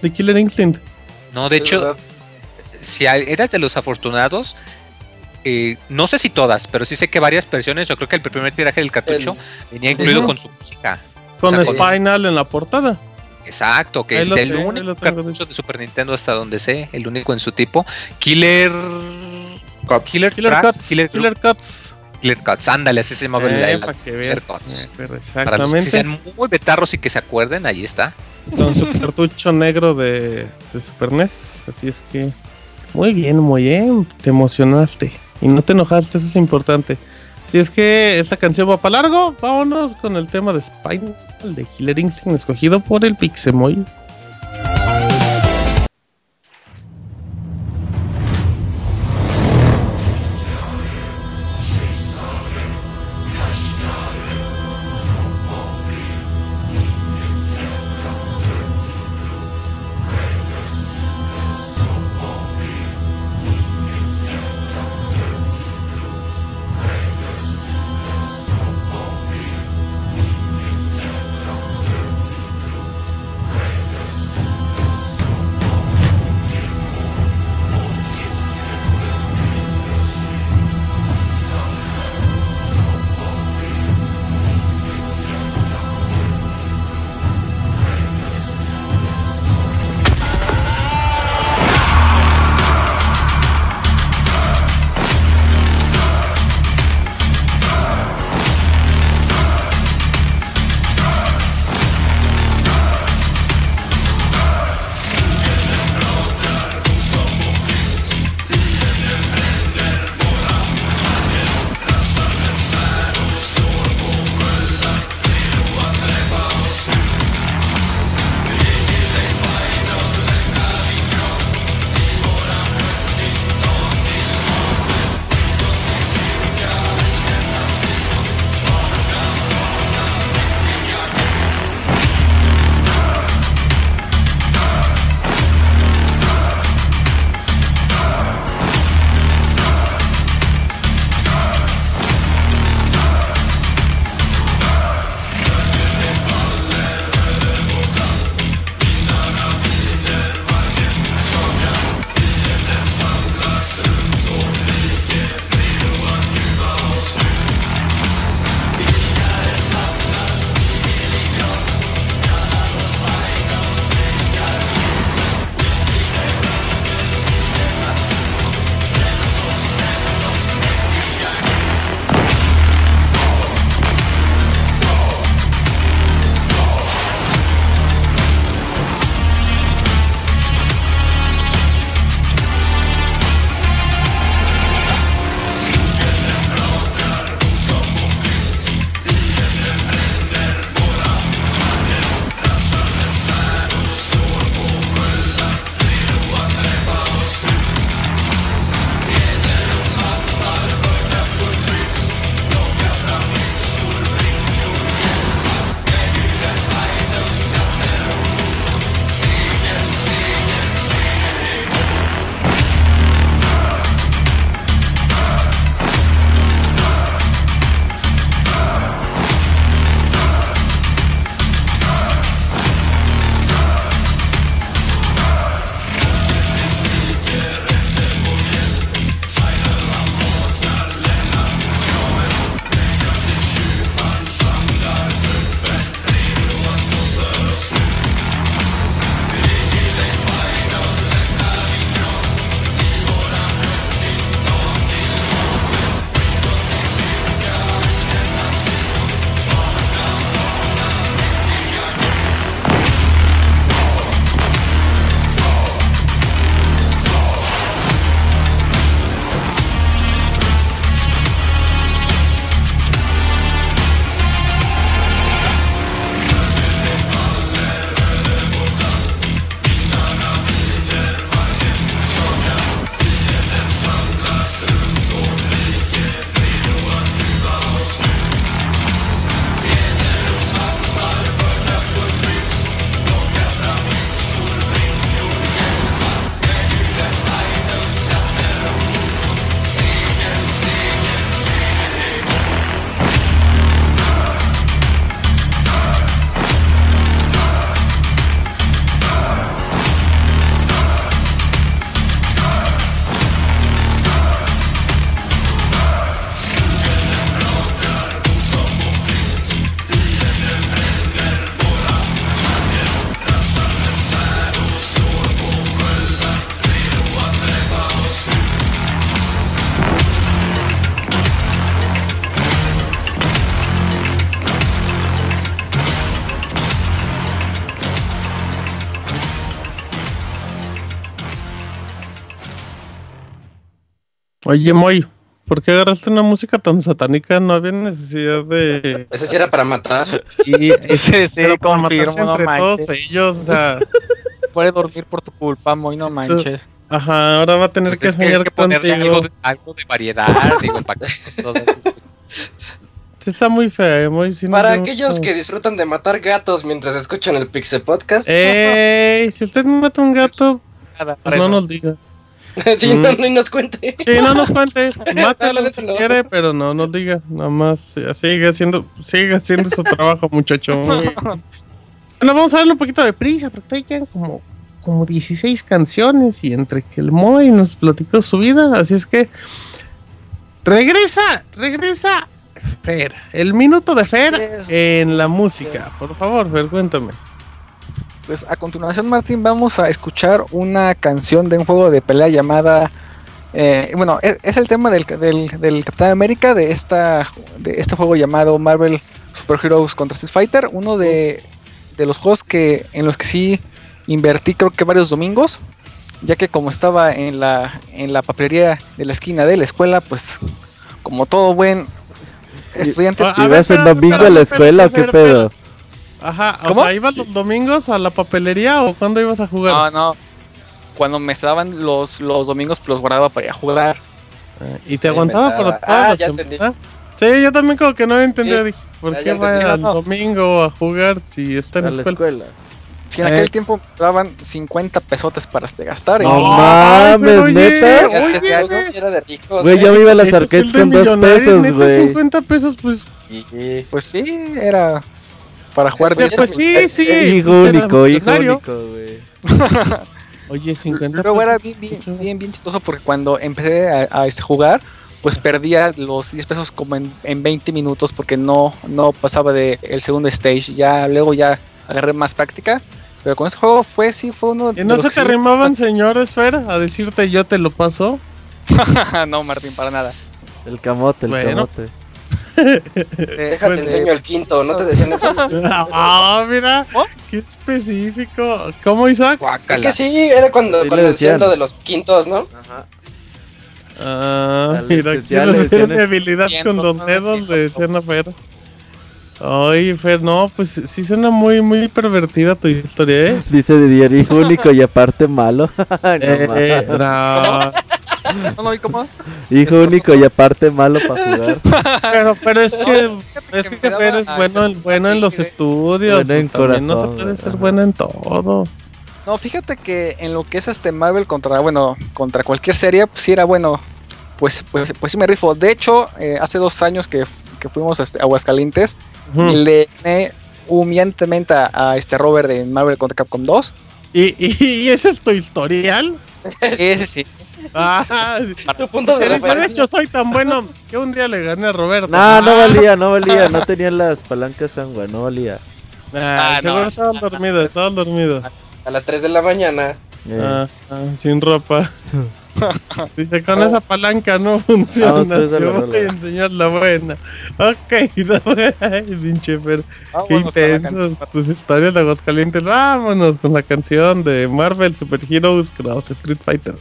de Killer Instinct. No, de hecho, si eras de los afortunados, eh, no sé si todas, pero sí sé que varias versiones, yo creo que el primer tiraje del cartucho venía incluido con su música. Con Spinal en la portada. Exacto, que es el único cartucho de Super Nintendo hasta donde sé, el único en su tipo. Killer... Killer, Killer, Cuts, Killer, Cuts. Clear Cuts, ándale, así se llama eh, para que veas, exactamente. Para los que sean muy betarros y que se acuerden, ahí está. Con su cartucho negro de, de Super NES, así es que muy bien, muy bien, te emocionaste y no te enojaste, eso es importante. Si es que esta canción va para largo, vámonos con el tema de Spinal de Killer Instinct escogido por el Pixemoy. Oye, Moy, ¿por qué agarraste una música tan satánica? No había necesidad de. Ese sí era para matar. Sí, [laughs] ese sí, era para matarse entre todos ellos, o sea. [laughs] Puede dormir por tu culpa, Moy, no manches. Ajá, ahora va a tener pues que enseñar que ponerle algo de, algo de, variedad, digo, para que [laughs] está muy feo, muy Para aquellos que disfrutan de matar gatos mientras escuchan el Pixel Podcast. Ey, si usted mata un gato, pues no nos diga. [laughs] sí, no, no nos cuente. Sí, no nos cuente. [laughs] Mátalo si quiere, pero no nos diga. Nada más sigue haciendo, sigue haciendo su trabajo, muchacho. [laughs] bueno, vamos a darle un poquito de prisa, porque ya como, como 16 canciones y entre que el Moy nos platicó su vida, así es que regresa, regresa Fer, el minuto de Fer en la música. Por favor, Fer, cuéntame. Pues a continuación, Martín, vamos a escuchar una canción de un juego de pelea llamada. Eh, bueno, es, el tema del, del, Capitán América de, esta, de este juego llamado Marvel Super Heroes contra Street Fighter. Uno de, de los juegos que en los que sí invertí, creo que varios domingos. Ya que como estaba en la, en la papelería de la esquina de la escuela, pues como todo buen estudiante. ¿Y vas el domingo a la escuela o qué pedo? Ajá, o sea, ¿ibas los domingos a la papelería o cuándo ibas a jugar? No, no. Cuando me estaban los, los domingos, pues los guardaba para ir a jugar. Eh, ¿Y te aguantaba por todas ah, ya entendí. Sí, yo también como que no entendía. Dije, ¿por qué va el domingo a jugar si está en la escuela? Si en aquel eh. tiempo daban 50 pesotes para este gastar. No mames, neta. Güey, yo me iba a las arcades con 2 pesos, güey. 50 pesos, pues. Pues sí, era para jugar. O pues sí, sí. Hijo pues único, hijo único, güey. [laughs] Oye, 50 Pero era bien, bien, bien, chistoso porque cuando empecé a, a este, jugar, pues perdía los 10 pesos como en, en 20 minutos porque no, no pasaba de el segundo stage. Ya luego ya agarré más práctica. Pero con ese juego fue, sí, fue uno ¿Y no se te arrimaban, señor Esfera, a decirte yo te lo paso? [laughs] no, Martín, para nada. El camote, el camote. Déjate pues, enseño el quinto, ¿no te decían eso? [laughs] Ah, mira, qué específico. ¿Cómo, Isaac? Es que sí, era cuando, sí cuando decían lo de los quintos, ¿no? Ajá. Ah, mira, aquí nos mi habilidad con los dedos, le decían a Fer. Ay, Fer, no, pues sí suena muy, muy pervertida tu historia, ¿eh? Dice de hijo único y aparte malo. [laughs] eh, no. [laughs] No, ¿y cómo? Hijo único y aparte malo para jugar. [laughs] Pero, pero es que, es que Fer es bueno, bueno en los estudios. Bueno en pues, no se puede ser bueno en todo. No, fíjate que en lo que es este Marvel contra, bueno, contra cualquier serie, pues sí era bueno. Pues, pues, pues sí me rifo. De hecho, eh, hace dos años que, que fuimos este, a Aguascalientes, le gané humillantemente a, este Robert de Marvel contra Capcom 2. ¿Y, y, ese es tu historial? [laughs] ese sí. [laughs] Ah, su punto de, de hecho soy tan bueno que un día le gané a Roberto. No, no valía, no valía, no [laughs] tenía las palancas sangua, no valía. Ah, seguro no, estaban dormidos, estaban dormidos. A las 3 de la mañana. Eh. Ah, ah, sin ropa. [laughs] Dice, con esa palanca no funciona. Yo voy a enseñar la buena. Ok, pinche Fer. Qué intensos tus historias de Aguascalientes. Vámonos con la canción de Marvel Super Heroes Cross Street Fighter.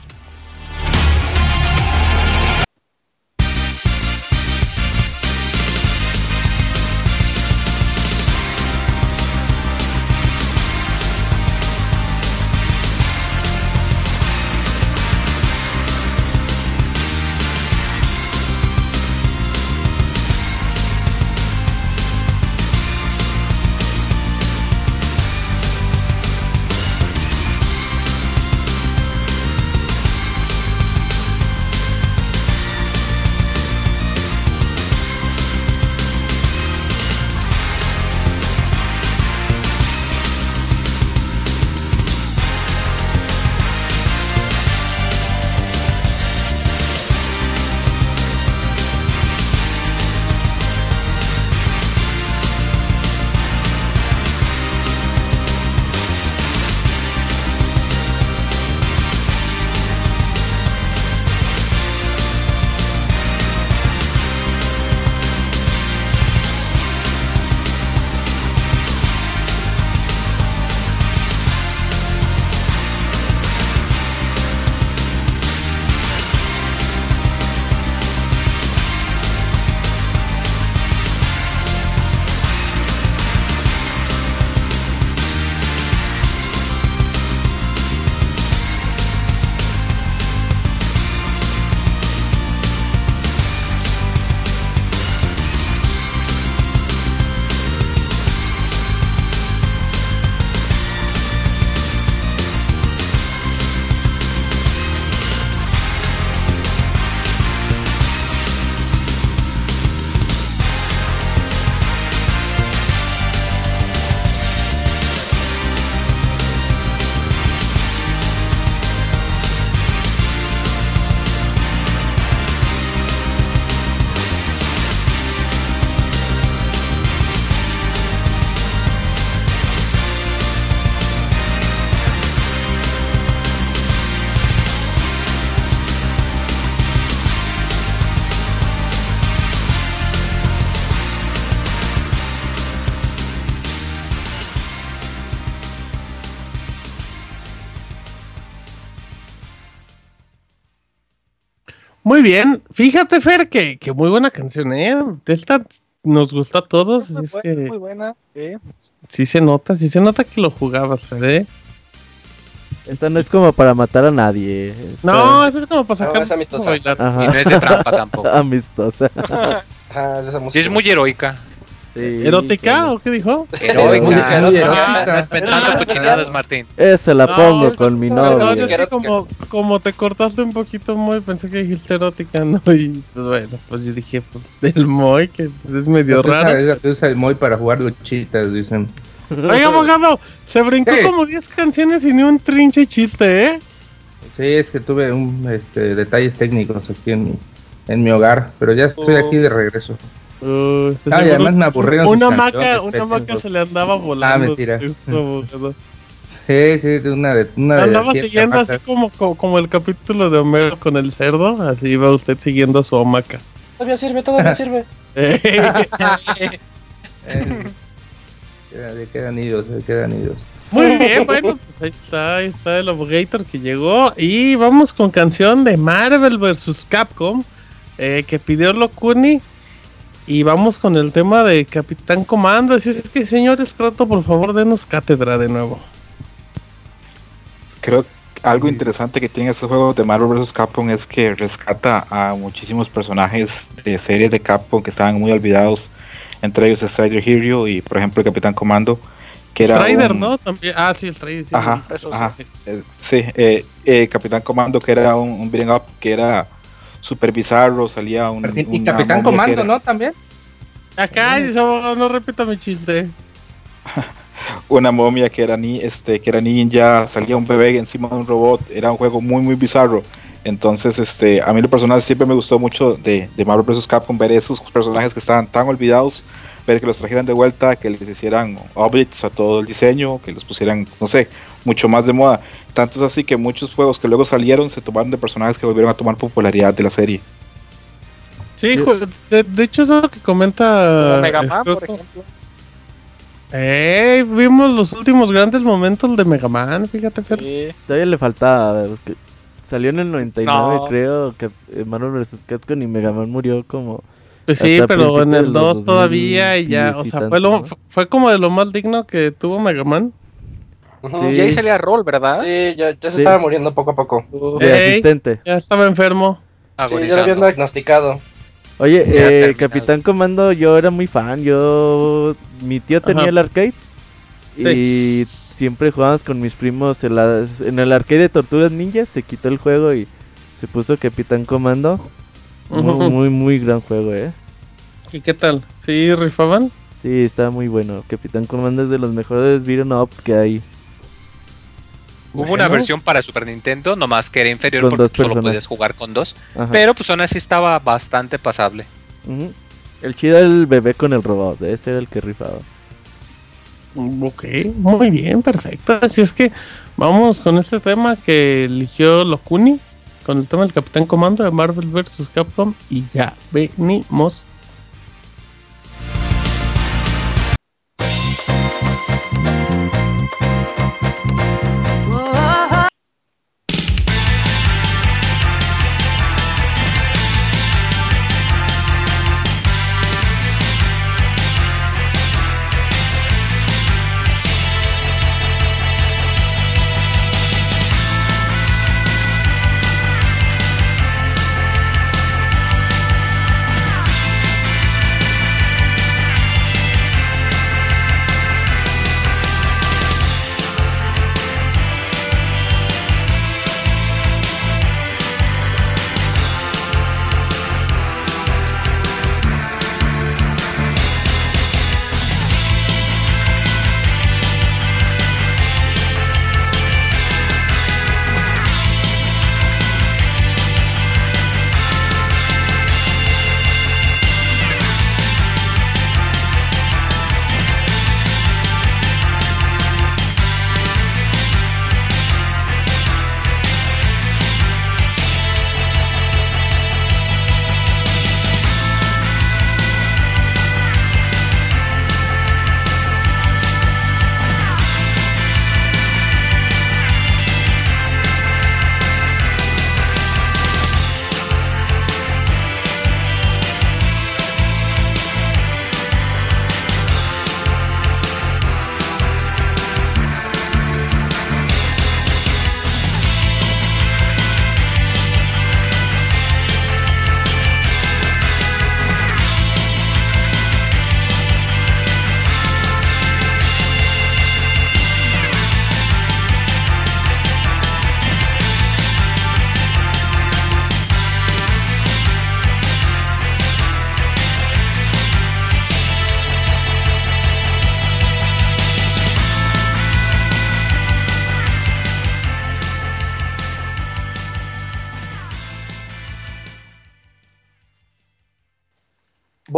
Bien. Fíjate, Fer, que, que muy buena canción, ¿eh? Esta nos gusta a todos. Muy, es buena, que muy buena. sí. sí se nota, sí se nota que lo jugabas, Fer, ¿eh? Esta no es como para matar a nadie. Esta- No, eso es como para No, sacar. es amistosa. Y no es de trampa [laughs] tampoco. Amistosa. Ajá, [laughs] es Sí, es muy heroica. Sí, ¿Erótica sí. o qué dijo? Heroica. música erótica. respetando cochinadas, Martín. Esa la No, pongo con mi no, No, es que como, como te cortaste un poquito, Moy, pensé que dijiste erótica, [laughs] ¿no? Y pues bueno, pues yo dije, pues del Moy, que es medio raro. es la que usa el Moy para jugar luchitas, dicen. Oiga, abogado, se brincó Sí. como 10 canciones y ni un trinche chiste, ¿eh? Sí, es que tuve un, este, detalles técnicos aquí en mi, en mi hogar, pero ya estoy aquí de regreso. Uy, Ah, y además me aburrieron Una maca, una maca se le andaba volando. Ah, mentira. sí. Sí, una de una de Andaba siguiendo así como, como, como el capítulo de Homero con el cerdo, así iba usted siguiendo a su hamaca. Todavía sirve, todavía [laughs] sirve. Eh, Eh, quedan, idos, quedan idos. Muy bien, bueno, pues ahí está, ahí está el Abogator que llegó. Y vamos con canción de Marvel vs. Capcom, eh, que pidió Locuni. Y vamos con el tema de Capitán Comando. Así es que, señor Escroto, por favor, denos cátedra de nuevo. Creo que algo interesante que tiene estos juegos de Marvel vs. Capcom es que rescata a muchísimos personajes de series de Capcom que estaban muy olvidados. Entre ellos Strider Hero y, por ejemplo, el Capitán Comando. Que era Strider, un- ¿no? También. Ah, sí, Strider. Sí, Ajá, eso ajá. sí. Eh, sí, eh, eh, Capitán Comando, que era un, un beat'em up que era super bizarro, salía un. Y una Capitán Comando, ¿no? También. Acá, abogado, no repita mi chiste. [laughs] Una momia que era, ni, este, que era ninja, salía un bebé encima de un robot, era un juego muy, muy bizarro. Entonces, este, a mí lo personal siempre me gustó mucho de, de Marvel vs. Capcom ver esos personajes que estaban tan olvidados, ver que los trajeran de vuelta, que les hicieran updates a todo el diseño, que los pusieran, no sé, mucho más de moda. Tanto es así que muchos juegos que luego salieron se tomaron de personajes que volvieron a tomar popularidad de la serie. Sí, de, de hecho, eso es lo que comenta. Mega Man, por ejemplo. Eh, vimos los últimos grandes momentos de Mega Man, fíjate, Fer. Sí. Todavía le faltaba. que Salió en el 99, No. creo. Que Marvel vs. Capcom y Mega Man murió como. Pues sí, pero en el de 2 los todavía y ya, 2010 o sea, fue, lo, fue como de lo más digno que tuvo Mega Man. Sí. Y ahí salía Roll, ¿verdad? Sí, ya, ya se Sí. estaba muriendo poco a poco. De asistente. Ya estaba enfermo. Sí, ya lo habían diagnosticado. Oye, eh. Capitán Comando, yo era muy fan. Yo. Mi tío tenía Ajá. el arcade. Sí. Y siempre jugábamos con mis primos en, la- en el arcade de Tortugas Ninjas. Se quitó el juego y se puso Capitán Comando. Muy, muy, muy gran juego, eh. ¿Y qué tal? ¿Sí rifaban? Sí, está muy bueno. Capitán Comando es de los mejores beat'em up que hay. Hubo una versión para Super Nintendo, nomás que era inferior Con porque solo podías jugar con dos. Ajá. Pero pues aún así estaba bastante pasable. El chido era el bebé con el robot. Ese era el que rifaba. Ok, muy bien, perfecto. Así es que vamos con este tema que eligió Locuni, con el tema del Capitán Comando de Marvel vs. Capcom y ya venimos.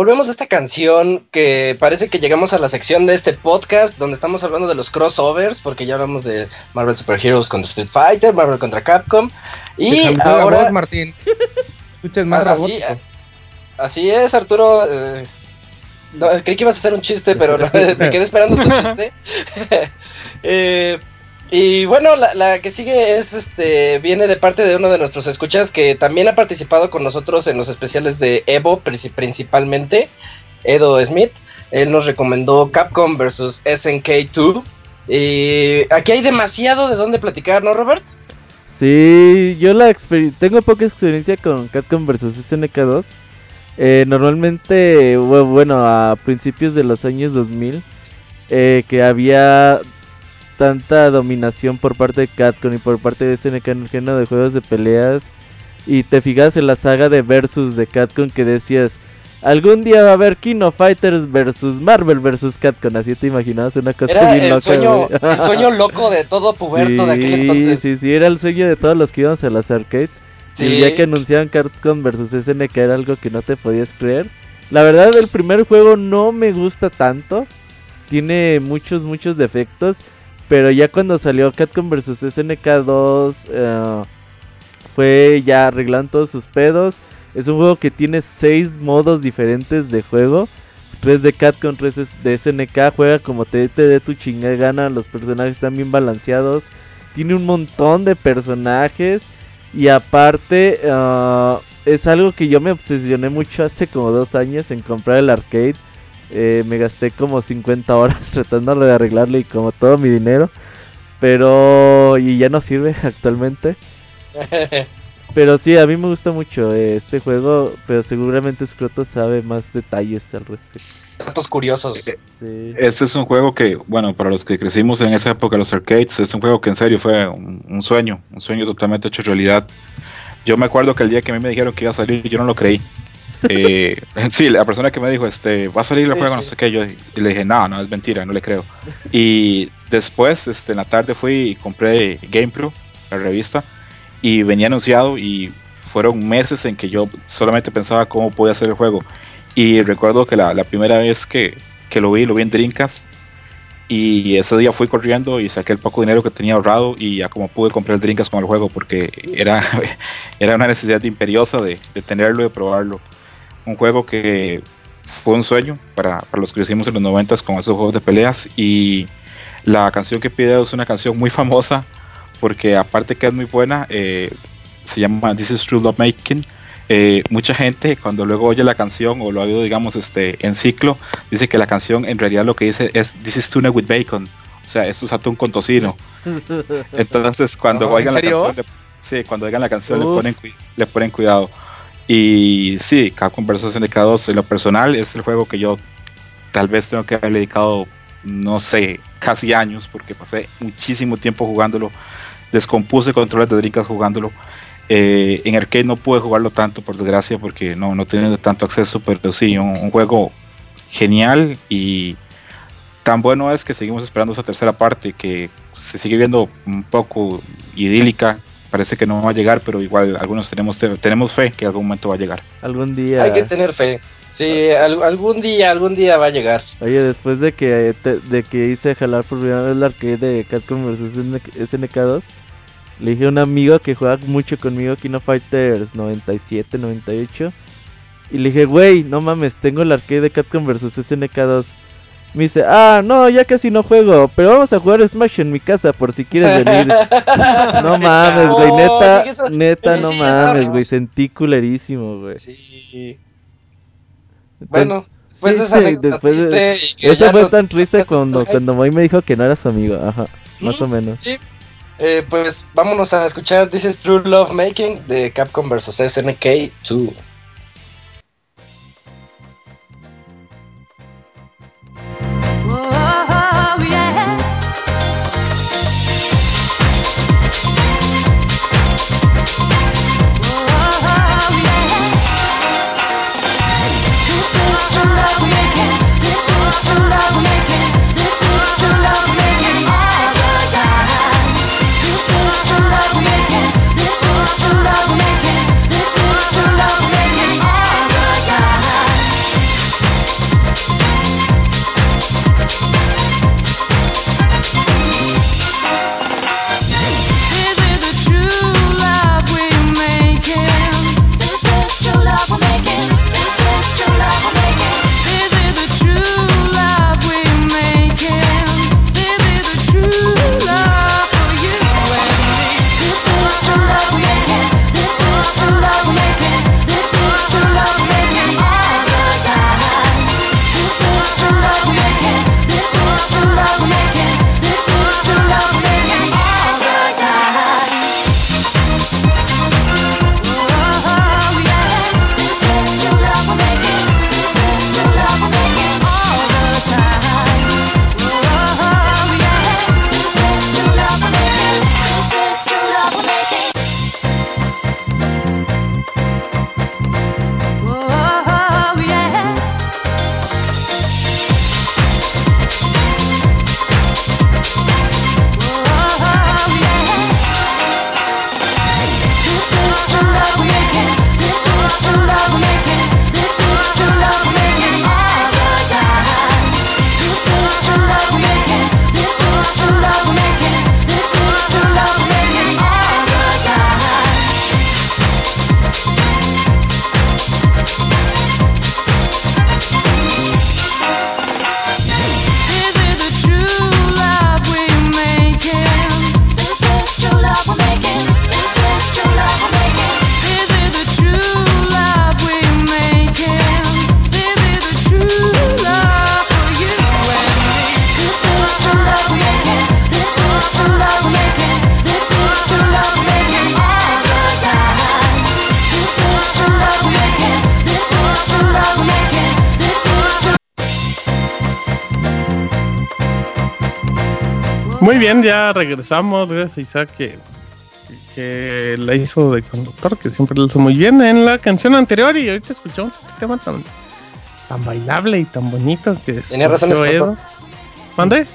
Volvemos a esta canción que parece que llegamos a la sección de este podcast donde estamos hablando de los crossovers, porque ya hablamos de Marvel Super Heroes contra Street Fighter, Marvel contra Capcom. Y ahora. Martín. más así, así es, Arturo. Eh, creí que ibas a hacer un chiste, pero [laughs] me quedé esperando tu chiste. [laughs] [laughs] eh, y bueno, la, que sigue es este viene de parte de uno de nuestros escuchas que también ha participado con nosotros en los especiales de Evo principalmente, Edo Smith. Él nos recomendó Capcom versus SNK 2. Y aquí hay demasiado de dónde platicar, ¿no, Robert? Sí, yo la tengo poca experiencia con Capcom versus SNK 2. Eh, normalmente, bueno, a principios de los años 2000, eh, que había tanta dominación por parte de Capcom y por parte de SNK en el género de juegos de peleas. Y te fijas en la saga de Versus de Capcom que decías, algún día va a haber Kino Fighters versus Marvel versus Capcom. Así te imaginabas una cosa era bien el loca. Sueño, el sueño loco de todo puberto de aquel entonces. Sí, sí, era el sueño de todos los que íbamos a las arcades. Y el día que anunciaban Capcom versus SNK era algo que no te podías creer. La verdad, el primer juego no me gusta tanto. Tiene muchos, muchos defectos. Pero ya cuando salió Capcom vs SNK 2, eh, fue ya arreglando todos sus pedos. Es un juego que tiene 6 modos diferentes de juego. 3 de Capcom, 3 de SNK. Juega como te, dé tu chingada gana. Los personajes están bien balanceados. Tiene un montón de personajes. Y aparte, eh, es algo que yo me obsesioné mucho hace como 2 años en comprar el arcade. Eh, me gasté como 50 horas [laughs] tratándolo de arreglarlo y como todo mi dinero. Pero... Y ya no sirve [laughs] actualmente. Pero sí, a mí me gusta mucho eh, este juego, pero seguramente Scroto sabe más detalles al respecto. Datos curiosos. Eh, este es un juego que, bueno, para los que crecimos en esa época, los arcades, es un juego que en serio fue un, sueño, un sueño totalmente hecho realidad. Yo me acuerdo que el día que a mí me dijeron que iba a salir, yo no lo creí. Eh, [laughs] sí, la persona que me dijo, este, va a salir el juego, no sé qué, yo y le dije, no, no, es mentira, no le creo. Y después, este, en la tarde fui y compré GamePro, la revista, y venía anunciado y fueron meses en que yo solamente pensaba cómo podía hacer el juego. Y recuerdo que la, primera vez que, que, lo vi, lo vi en Drinkas. Y ese día fui corriendo y saqué el poco dinero que tenía ahorrado y ya como pude comprar el Drinkas con el juego porque era, [laughs] era una necesidad imperiosa de, de tenerlo y de probarlo un juego que fue un sueño para, los que hicimos en los 90 con esos juegos de peleas. Y la canción que pide es una canción muy famosa porque aparte que es muy buena eh, se llama This is True Love Making eh, mucha gente cuando luego oye la canción o lo ha oído digamos este en ciclo dice que la canción en realidad lo que dice es This is Tuna with Bacon o sea esto es atún con tocino. [laughs] Entonces cuando oigan la canción le, sí, cuando oigan la canción le ponen, le ponen cuidado y sí, Capcom vs SNK 2 en lo personal es el juego que yo tal vez tengo que haber dedicado, no sé, casi años, porque pasé muchísimo tiempo jugándolo. Descompuse controles de Dreamcast jugándolo. Eh, en arcade no pude jugarlo tanto, por desgracia, porque no, no tenía tanto acceso, pero sí, un, juego genial y tan bueno es que seguimos esperando esa tercera parte que se sigue viendo un poco idílica parece que no va a llegar, pero igual algunos tenemos tenemos fe que algún momento va a llegar. Algún día. Hay que tener fe. Sí, algún día, algún día va a llegar. Oye, después de que de que hice jalar por primera vez el arcade de Capcom vs SNK2, le dije a un amigo que juega mucho conmigo Kino Fighters 97, 98 y le dije, "Güey, no mames, tengo el arcade de Capcom vs SNK2." Me dice, ah, no, ya casi no juego, pero vamos a jugar Smash en mi casa por si quieres venir. [laughs] no mames, güey, neta, neta, no mames, güey, sentí culerísimo, güey. Sí. bueno, después de esa después de... Eso fue tan triste cuando, cuando Moy me dijo que no era su amigo, ajá, más o menos. Sí. Eh, pues vámonos a escuchar This is True Love Making de Capcom vs SNK 2. Muy bien, ya regresamos. Gracias a Isaac que, que la hizo de conductor, que siempre lo hizo muy bien en la canción anterior. Y ahorita escuchamos este tema tan, tan bailable y tan bonito que es. Tenía razón, Edo. ¿Mande?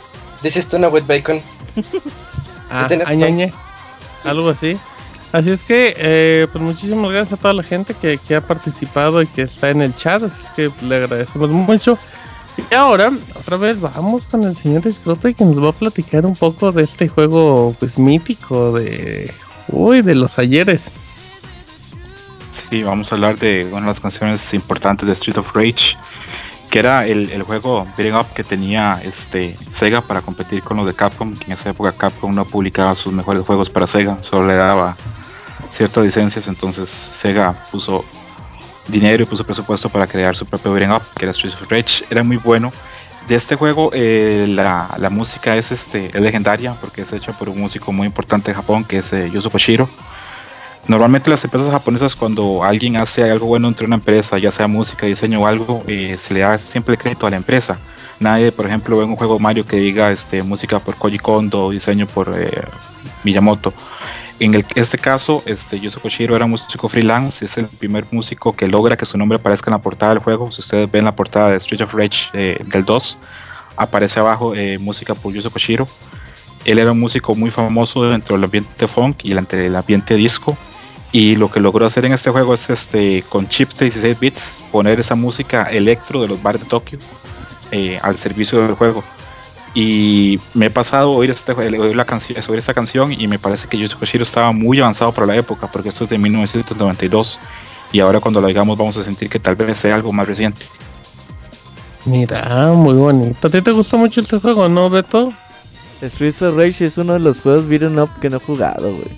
Dices tú una with bacon. [laughs] ah, añañe. Algo así. Así es que, eh, pues muchísimas gracias a toda la gente que, que, ha participado y que está en el chat. Así es que le agradecemos mucho. Y ahora, otra vez vamos con el señor Discrote que nos va a platicar un poco de este juego pues mítico de uy, de los ayeres. Sí, vamos a hablar de una de las canciones importantes de Street of Rage, que era el, juego beating up que tenía este Sega para competir con los de Capcom, que en esa época Capcom no publicaba sus mejores juegos para Sega, solo le daba ciertas licencias, entonces Sega puso dinero y puso presupuesto para crear su propio beat'em up, que era Streets of Rage. Era muy bueno. De este juego, eh, la, la, música es, este, es legendaria porque es hecha por un músico muy importante de Japón, que es eh, Yuzo Koshiro. Normalmente las empresas japonesas cuando alguien hace algo bueno entre una empresa, ya sea música, diseño o algo, eh, se le da siempre crédito a la empresa. Nadie, por ejemplo, ve un juego Mario que diga este, música por Koji Kondo, diseño por Miyamoto. En este caso, este, Yuzo Koshiro era músico freelance, es el primer músico que logra que su nombre aparezca en la portada del juego. Si ustedes ven la portada de Street of Rage eh, del 2, aparece abajo eh, música por Yuzo Koshiro. Él era un músico muy famoso dentro del ambiente funk y entre el ambiente disco. Y lo que logró hacer en este juego es este, con chips de 16 bits poner esa música electro de los bares de Tokio eh, al servicio del juego. Y me he pasado a oír, este, oír, la canción, oír esta canción y me parece que Yuzo Koshiro estaba muy avanzado para la época, porque esto es de 1992. Y ahora cuando lo digamos vamos a sentir que tal vez sea algo más reciente. Mira, muy bonito. ¿A ti te gusta mucho este juego, no, Beto? Streets of Rage es uno de los juegos beat'em up que no he jugado, güey.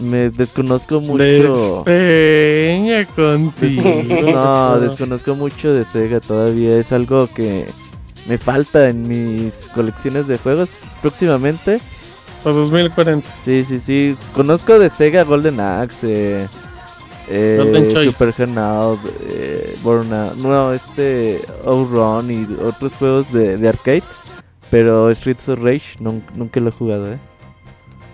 Me desconozco mucho. Despeña contigo. [laughs] No, desconozco mucho de Sega todavía. Es algo que me falta en mis colecciones de juegos próximamente. Para 2040. Sí, sí, sí. Conozco de Sega Golden Axe, eh, Golden Super Burnout, eh, no, este Outrun y otros juegos de, arcade. Pero Streets of Rage nunca, lo he jugado, eh.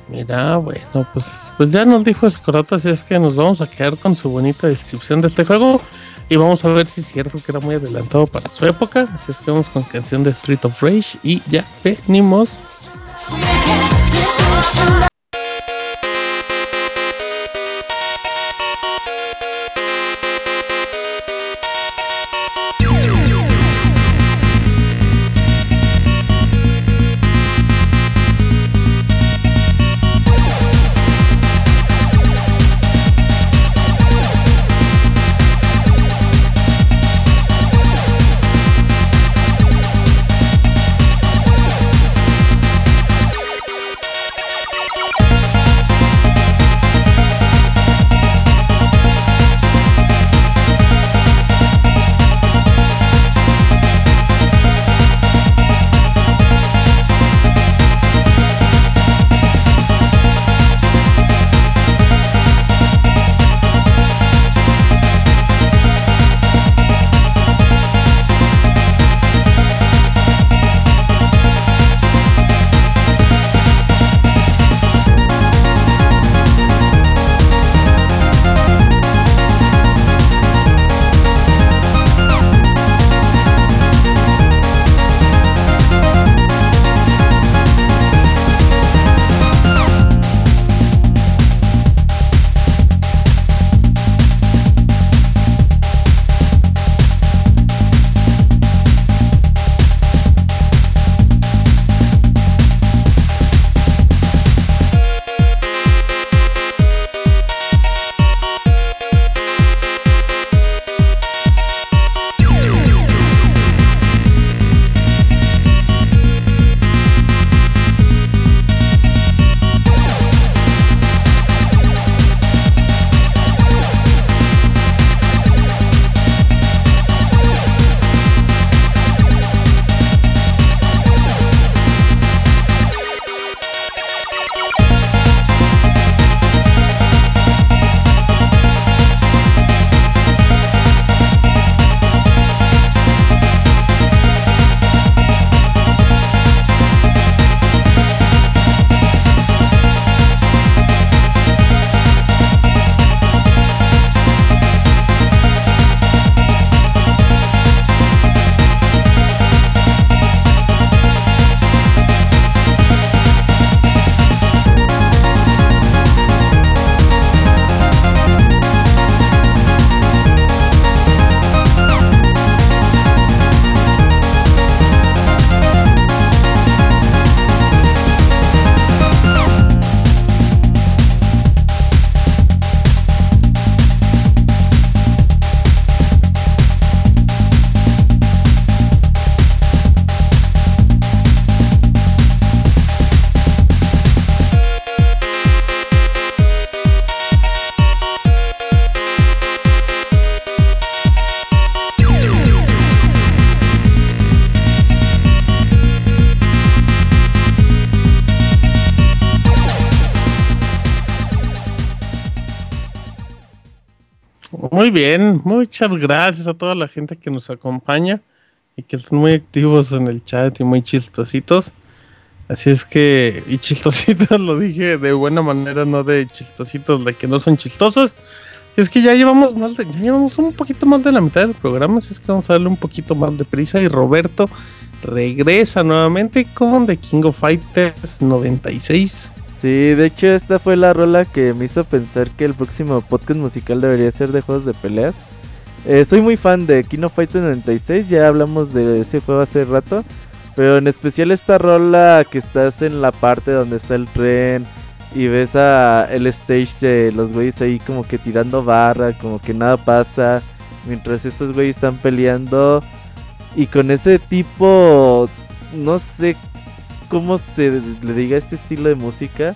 Mira, bueno, pues, pues ya nos dijo Escroto, así es que nos vamos a quedar con su bonita descripción de este juego. Y vamos a ver si es cierto que era muy adelantado para su época. Así es que vamos con canción de Street of Rage y ya venimos. Bien, muchas gracias a toda la gente que nos acompaña y que están muy activos en el chat y muy chistositos. Así es que, y chistositos [laughs] lo dije de buena manera, no de chistositos de que no son chistosos. Y es que ya llevamos más de, ya llevamos un poquito más de la mitad del programa, así es que vamos a darle un poquito más de prisa. Y Roberto regresa nuevamente con The King of Fighters 96. Sí, de hecho esta fue la rola que me hizo pensar que el próximo podcast musical debería ser de juegos de peleas. Eh, soy muy fan de King of Fighters 96, ya hablamos de ese juego hace rato. Pero en especial esta rola que estás en la parte donde está el tren y ves a el stage de los güeyes ahí como que tirando barra, como que nada pasa, mientras estos güeyes están peleando. Y con ese tipo, no sé cómo se le diga este estilo de música,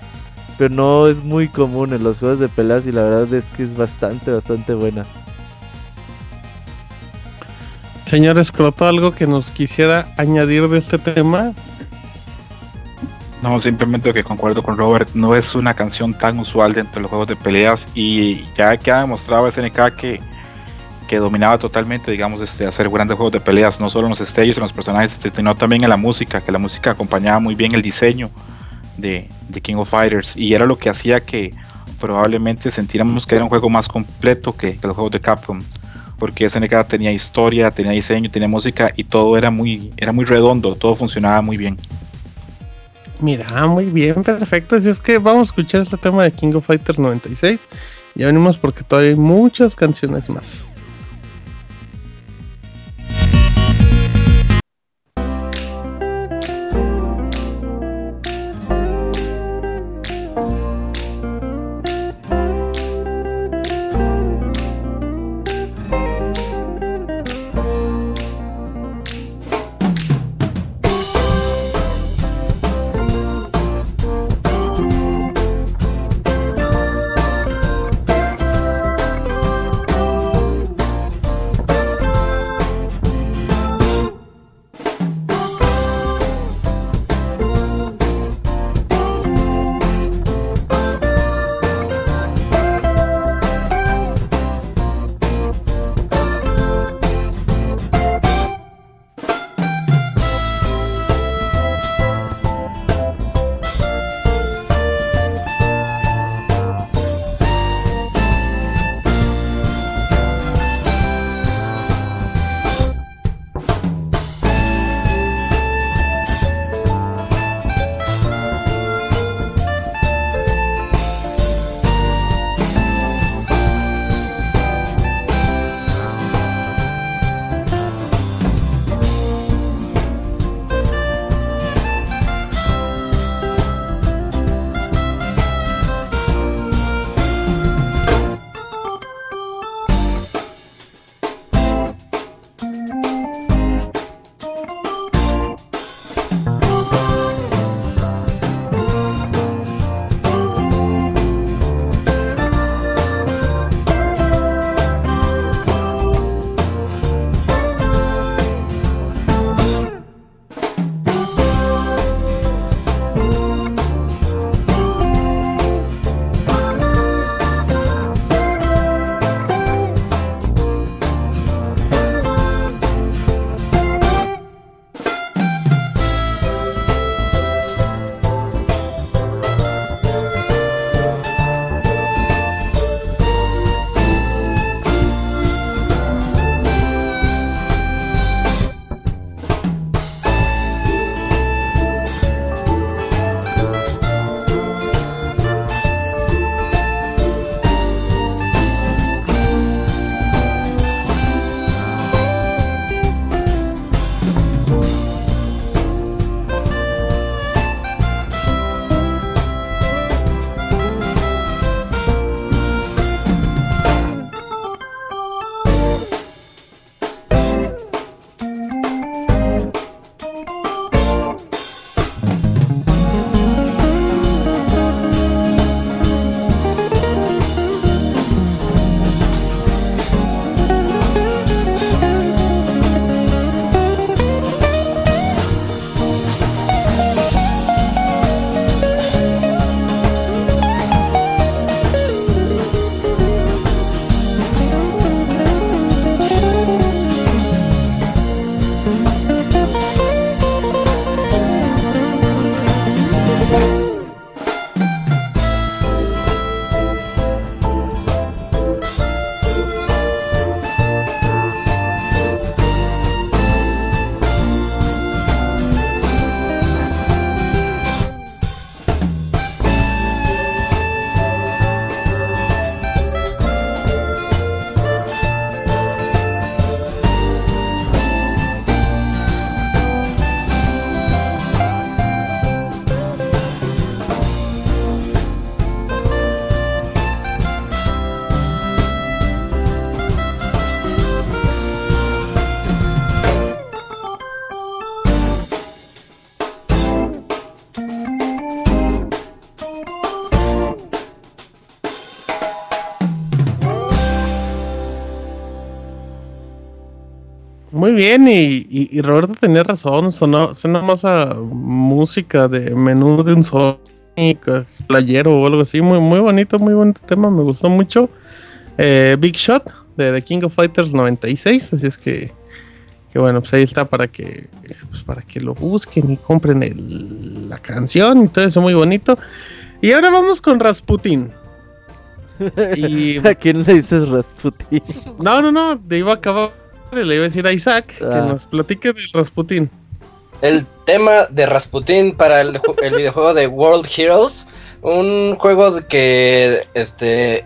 pero no es muy común en los juegos de peleas y la verdad es que es bastante, bastante buena. Señor Escroto, ¿algo que nos quisiera añadir de este tema? No, simplemente que concuerdo con Robert, no es una canción tan usual dentro de los juegos de peleas y ya que ha demostrado SNK que, que dominaba totalmente, digamos, este, hacer grandes juegos de peleas, no solo en los stages, en los personajes, este, sino también en la música, que la música acompañaba muy bien el diseño de, King of Fighters y era lo que hacía que probablemente sintiéramos que era un juego más completo que, que los juegos de Capcom porque SNK tenía historia, tenía diseño, tenía música y todo era muy, era muy redondo, todo funcionaba muy bien. Mira, muy bien, perfecto. Así es que vamos a escuchar este tema de King of Fighters 96. Ya venimos porque todavía hay muchas canciones más. Muy bien, y, Roberto tenía razón, sonó, suena más a música de menú de un Sonic, playero o algo así, muy, muy bonito, muy bonito tema, me gustó mucho. Eh, Big Shot de The King of Fighters 96, así es que, que bueno, pues ahí está para que, pues para que lo busquen y compren la canción y todo eso muy bonito. Y ahora vamos con Rasputin. [laughs] ¿A quién le dices Rasputin? No, no, no, te iba a acabar, le iba a decir a Isaac que ah. nos platique de Rasputin. El tema de Rasputin para el, el videojuego de World Heroes, un juego que, este,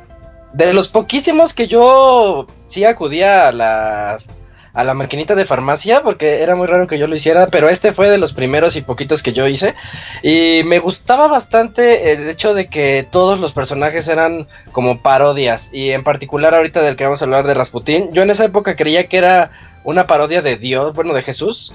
de los poquísimos que yo sí acudía a las a la maquinita de farmacia porque era muy raro que yo lo hiciera, pero este fue de los primeros y poquitos que yo hice y me gustaba bastante el hecho de que todos los personajes eran como parodias y en particular ahorita del que vamos a hablar de Rasputín, yo en esa época creía que era una parodia de Dios, bueno, de Jesús.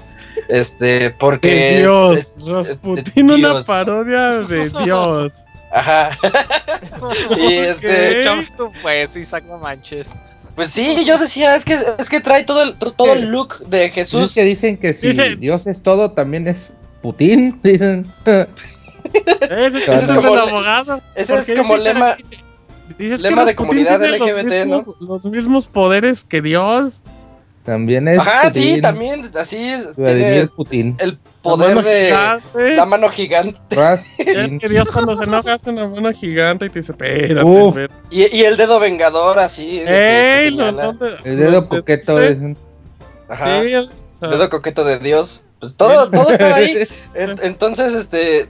Este, porque Dios, Rasputín una parodia de Dios. Ajá. [laughs] y este, tú pues, Isaac no manches. Pues sí, yo decía, es que es que trae todo el todo el look de Jesús. Es que dicen que si Dios es todo, también es Putin, [laughs] dicen. Ese, es como el abogado. Ese es como lema. lema de comunidad LGBT, ¿no? Los mismos poderes que Dios. También es. Ajá, sí, también. Así tiene Putin. el poder de la mano gigante. [laughs] Es que Dios cuando se enoja hace una mano gigante y te dice, espérate. Y, y, el dedo vengador así. el dedo coqueto es. Ajá. Sí, el dedo coqueto de Dios. Pues todo, todo estaba ahí. [laughs] Entonces, este.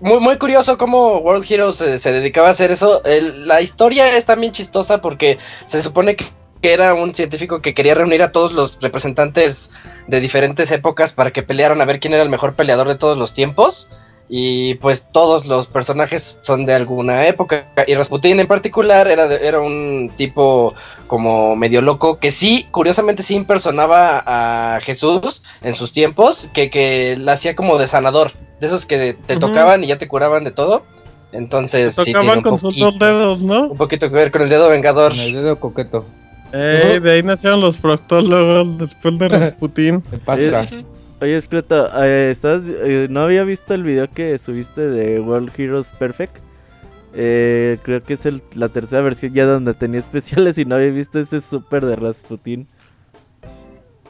muy, muy curioso cómo World Heroes se, dedicaba a hacer eso. la historia es también chistosa porque se supone que que era un científico que quería reunir a todos los representantes de diferentes épocas para que pelearan a ver quién era el mejor peleador de todos los tiempos. Y pues todos los personajes son de alguna época. Y Rasputin en particular era, era un tipo como medio loco que sí, curiosamente sí impersonaba a Jesús en sus tiempos, que, que la hacía como de sanador. De esos que te tocaban y ya te curaban de todo. Entonces, te tocaban con sus dos dedos, ¿no? Un poquito que ver con el dedo vengador. el dedo coqueto. Eh, de ahí nacieron los proctólogos después de Rasputin. [laughs] Oye, Escleta, eh, eh, ¿no había visto el video que subiste de World Heroes Perfect? Eh, creo que es la tercera versión ya donde tenía [laughs] especiales y no había visto ese super de Rasputin.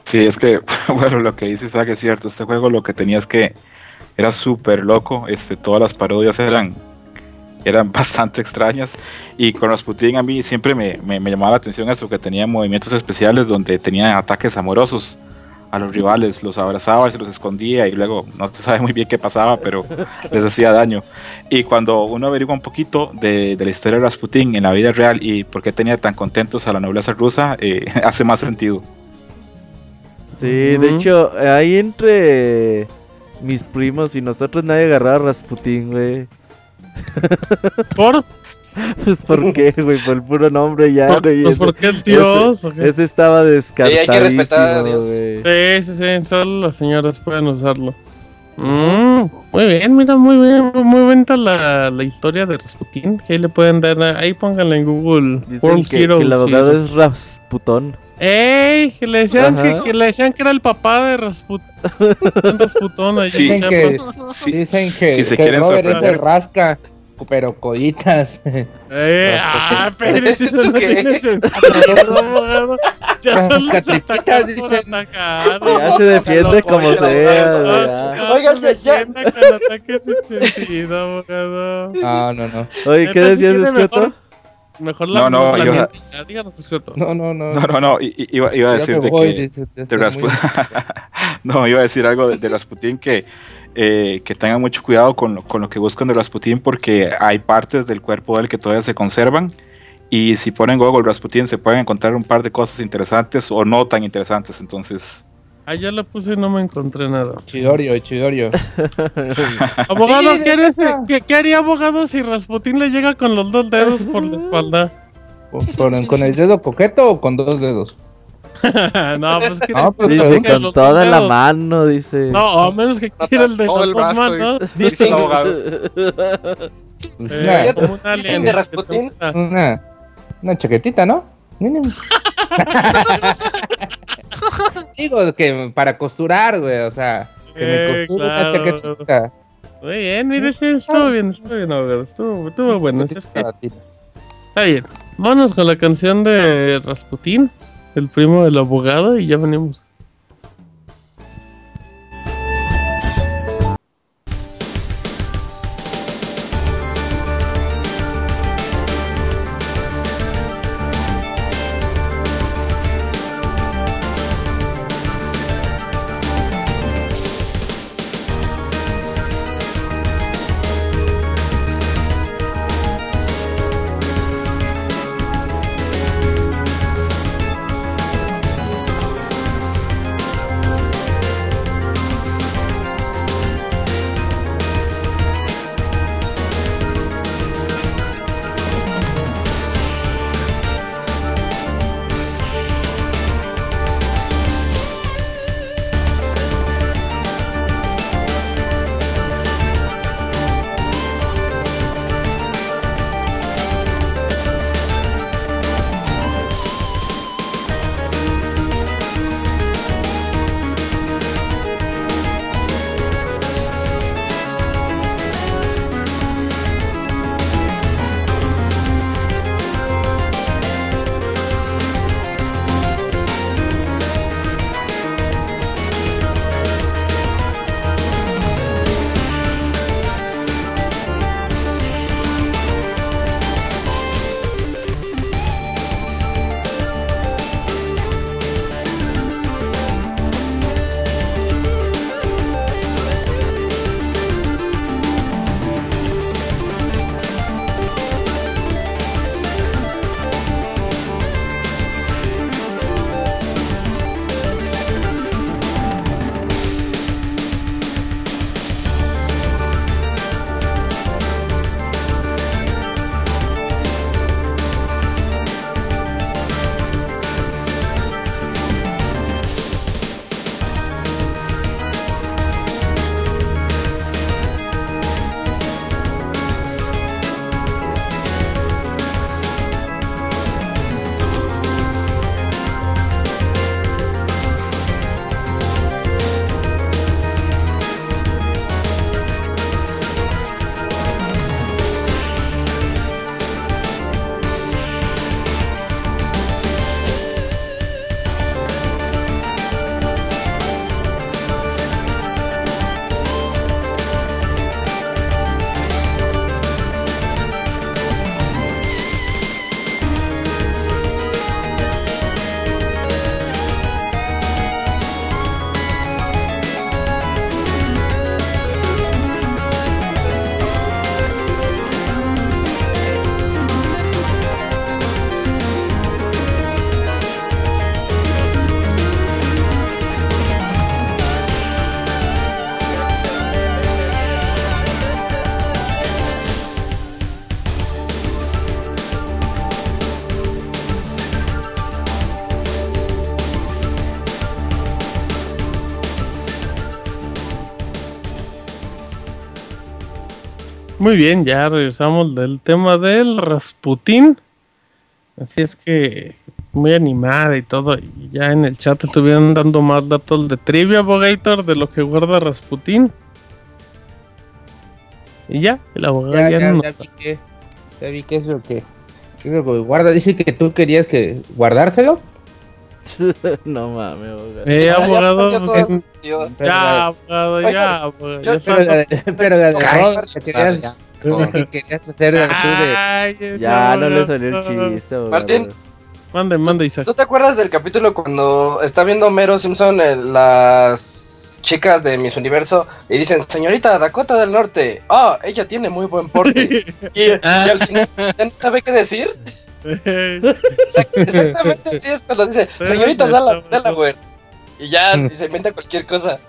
Sí, es que, [laughs] bueno, lo que dice Isaac es cierto. Este juego lo que tenía es que era súper loco. Este, todas las parodias eran eran [laughs] bastante extrañas. Y con Rasputin a mí siempre me, me, llamaba la atención eso, que tenía movimientos especiales donde tenía ataques amorosos a los rivales, los abrazaba y se los escondía y luego no se sabe muy bien qué pasaba, pero [laughs] les hacía daño. Y cuando uno averigua un poquito de, la historia de Rasputin en la vida real y por qué tenía tan contentos a la nobleza rusa, eh, [laughs] hace más sentido. Sí, de hecho, ahí entre mis primos y nosotros nadie agarraba a Rasputin, güey. ¿Por? Pues por [laughs] qué, güey, por el puro nombre ya, güey. Pues porque es Dios. Ese, estaba descartado. Sí, hay que respetar a Dios. Sí, sí, sí, solo las señoras pueden usarlo. Mm, muy bien, mira, muy bien, muy buena la, la historia de Rasputin. Que ahí le pueden dar, ahí pónganla en Google. World que, Heroes. Que el abogado es Rasputón. ¡Ey! Que le, decían que, le decían que era el papá de Rasput [laughs] Rasputón. Ahí sí, dicen que, sí, dicen que, si se que quieren Robert es el rasca pero coditas. [laughs] Eh, ah, pero eso [laughs] no tiene [laughs] sentido, abogado. Ya son dicen. Atacar, ya se defiende como sea. Oigan, ya, ya. Con ataques sin sentido, abogado. No, no, no. Oye, ¿qué decías, Escoto? Mejor la, no, no, la yo... díganos, Escoto. No, no, no. No, no, no, iba, iba a decir de que... De Rasputin. no, iba a decir algo de, de Rasputin que eh, que tengan mucho cuidado con lo, con lo que buscan de Rasputin porque hay partes del cuerpo de él que todavía se conservan y si ponen Google Rasputin se pueden encontrar un par de cosas interesantes o no tan interesantes, entonces... Ah, ya lo puse y no me encontré nada. Chidorio, Chidorio. [laughs] abogado, ¿qué, ¿qué, haría abogado si Rasputin le llega con los dos dedos por la espalda? [laughs] ¿Con el dedo coqueto o con dos dedos? [laughs] no, pues que no, pues dice con toda la mano, dice. No, a menos que quiera el de las dos manos. [laughs] Dice el abogado. Eh, una, de Rasputin? Una, una chaquetita, ¿no? [laughs] Digo que para costurar, güey, o sea, que me Eh, costure una chaquetita. Muy bien, mire, sí, estuvo bien, estuvo bien, abogado. Estuvo, estuvo bueno. es que- Está bien. Vámonos con la canción de Rasputín, el primo del abogado, y ya venimos. Muy bien, ya regresamos del tema del Rasputín. Así es que muy animada y todo. Y ya en el chat estuvieron dando más datos de trivia, Abogator, de lo que guarda Rasputín. Y ya, el abogado Ya, ya, ya, no. ya vi que, ya vi que eso que, que eso que guarda. Dice que tú querías que guardárselo. [laughs] no mames, abogado. Eh, Ya, ya abogado, pues, ya, abogado, ya, abogado, yo- Pero la pero que querías, hacer de ese Ya no le salió abogado. el chiste, abogado. Martín. Mande, mande, Isaac. ¿Tú te acuerdas del capítulo cuando está viendo Homero Simpson en las chicas de Miss Universo y dicen, señorita Dakota del Norte, ah, ella tiene muy buen porte? [laughs] y, y al final ya no sabe qué decir. [laughs] Exact- Exactamente así es cuando dice, señorita Dala- Delaware. Y ya y [laughs] se inventa cualquier cosa.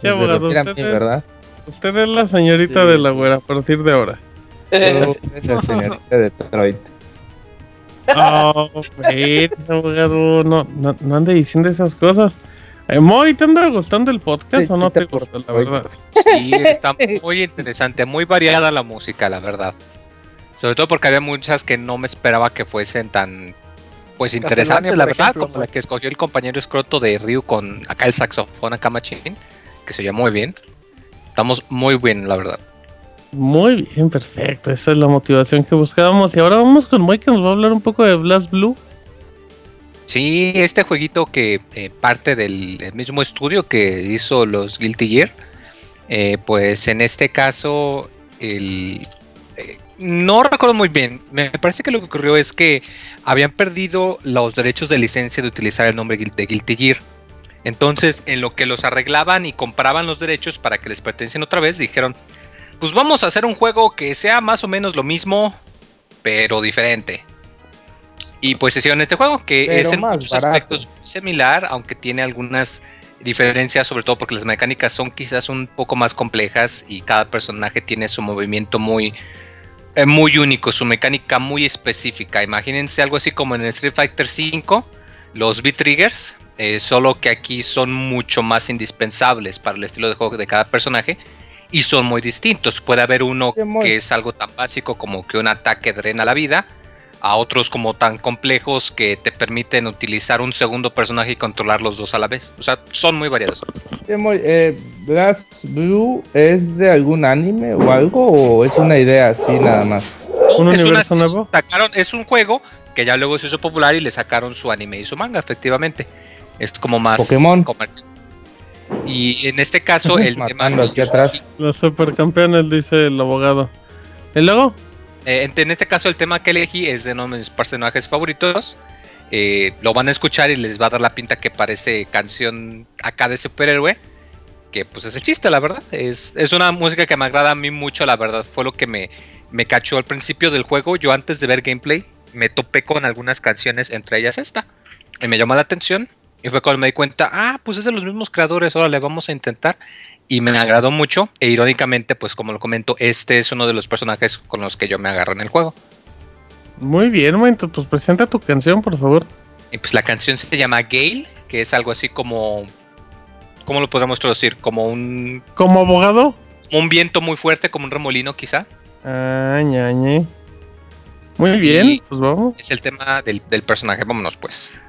Sí, abogado, usted, ¿verdad? es, usted es la señorita Sí. de la güera a partir de ahora. Tú eres [laughs] la señorita de Detroit. Oh, abogado, no, no, no ande diciendo esas cosas. Eh, Moy, ¿te anda gustando el podcast Sí, o no te te gusta, la verdad? Sí, está muy interesante, muy variada la música, la verdad. Sobre todo porque había muchas que no me esperaba que fuesen tan Pues interesante, la verdad, como la que escogió el compañero escroto de Ryu con acá el saxofón, acá machín, que se llama muy bien. Estamos muy bien, la verdad. Muy bien, perfecto. Esa es la motivación que buscábamos. Y ahora vamos con Mike que nos va a hablar un poco de Blast Blue. Sí, este jueguito que eh, parte del mismo estudio que hizo los Guilty Gear, eh, pues en este caso el, no recuerdo muy bien. Me parece que lo que ocurrió es que habían perdido los derechos de licencia de utilizar el nombre de Guilty Gear. Entonces, en lo que los arreglaban y compraban los derechos para que les pertenecen otra vez, dijeron, pues vamos a hacer un juego que sea más o menos lo mismo, pero diferente. Y pues hicieron este juego, que es en muchos aspectos similar, aunque tiene algunas diferencias, sobre todo porque las mecánicas son quizás un poco más complejas y cada personaje tiene su movimiento muy, eh, muy único, su mecánica muy específica. Imagínense algo así como en Street Fighter V, los B-Triggers, eh, solo que aquí son mucho más indispensables para el estilo de juego de cada personaje y son muy distintos. Puede haber uno que es algo tan básico como que un ataque drena la vida, a otros como tan complejos que te permiten utilizar un segundo personaje y controlar los dos a la vez. O sea, son muy variados. Eh, Blue es de algún anime o algo o es una idea así nada más? ¿Un es universo nuevo? Sacaron, es un juego que ya luego se hizo popular y le sacaron su anime y su manga, efectivamente. Es como más Pokémon. comercial. Y en este caso, [laughs] el tema. Los supercampeones, dice el abogado. ¿Y luego? Eh, en este caso, el tema que elegí es de uno de mis personajes favoritos. Eh, lo van a escuchar y les va a dar la pinta que parece canción acá de superhéroe. Que pues es el chiste, la verdad. Es, es una música que me agrada a mí mucho, la verdad. Fue lo que me, me cachó al principio del juego. Yo antes de ver gameplay me topé con algunas canciones, entre ellas esta. Y me llamó la atención. Y fue cuando me di cuenta, ah, pues es de los mismos creadores, ahora le vamos a intentar y me agradó mucho. E irónicamente, pues como lo comento, este es uno de los personajes con los que yo me agarro en el juego. Muy bien, momento, pues presenta tu canción, por favor. Y pues la canción se llama Gale, que es algo así como. ¿Cómo lo podríamos traducir? Como un. ¿Como abogado? Un viento muy fuerte, como un remolino, quizá. Ah, ñañe. Muy bien, pues vamos. Es el tema del, del personaje, vámonos pues.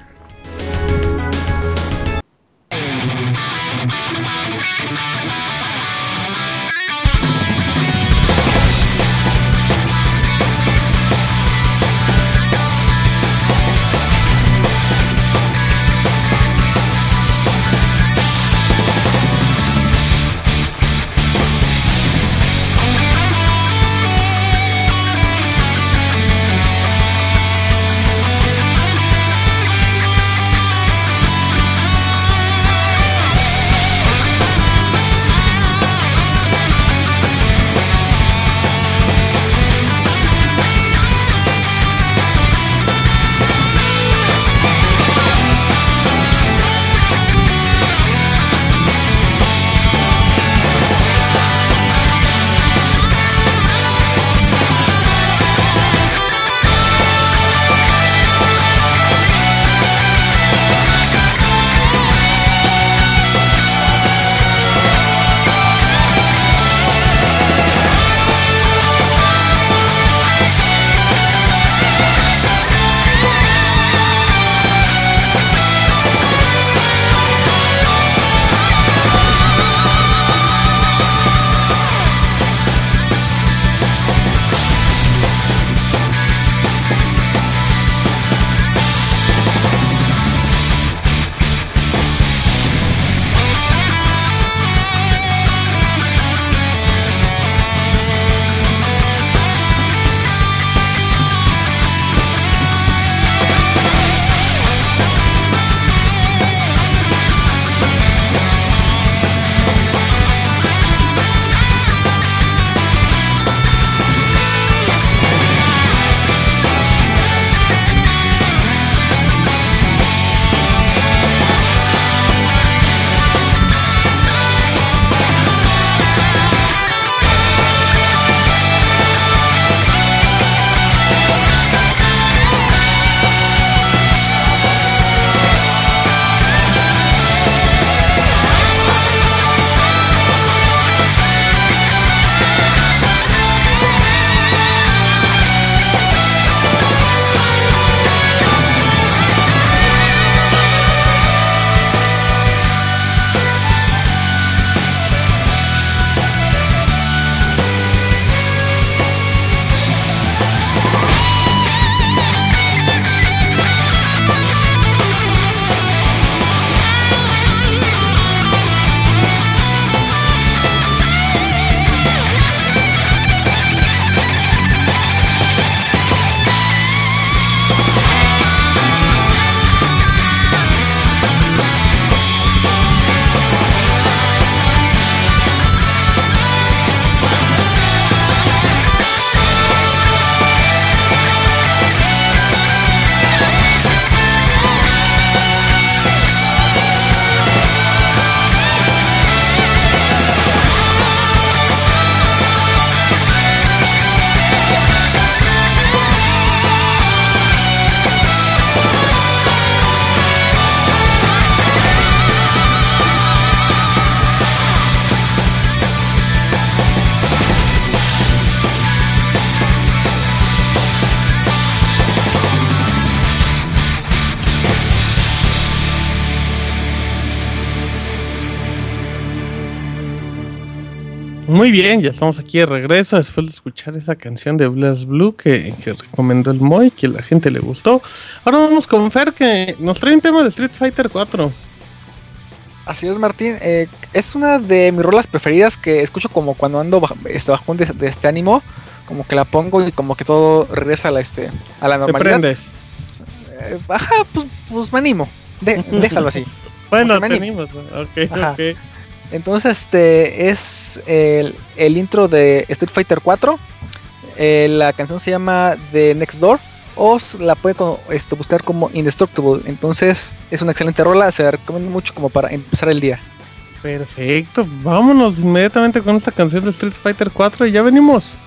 Bien, ya estamos aquí de regreso después de escuchar esa canción de Blast Blue que, recomendó el Moy, que a la gente le gustó. Ahora vamos con Fer que nos trae un tema de Street Fighter 4. Así es, Martín. Eh, es una de mis rolas preferidas que escucho como cuando ando bajo, este, bajón de, este ánimo. Como que la pongo y como que todo regresa a la, este, a la normalidad. ¿Te prendes? Eh, pues, pues, me animo. [laughs] déjalo así. bueno, me animo. Ok, ok. Entonces, este es el, intro de Street Fighter 4. Eh, la canción se llama The Next Door o la puede este, buscar como Indestructible. Entonces es una excelente rola, se la recomiendo mucho como para empezar el día. Perfecto, vámonos inmediatamente con esta canción de Street Fighter 4 y ya venimos.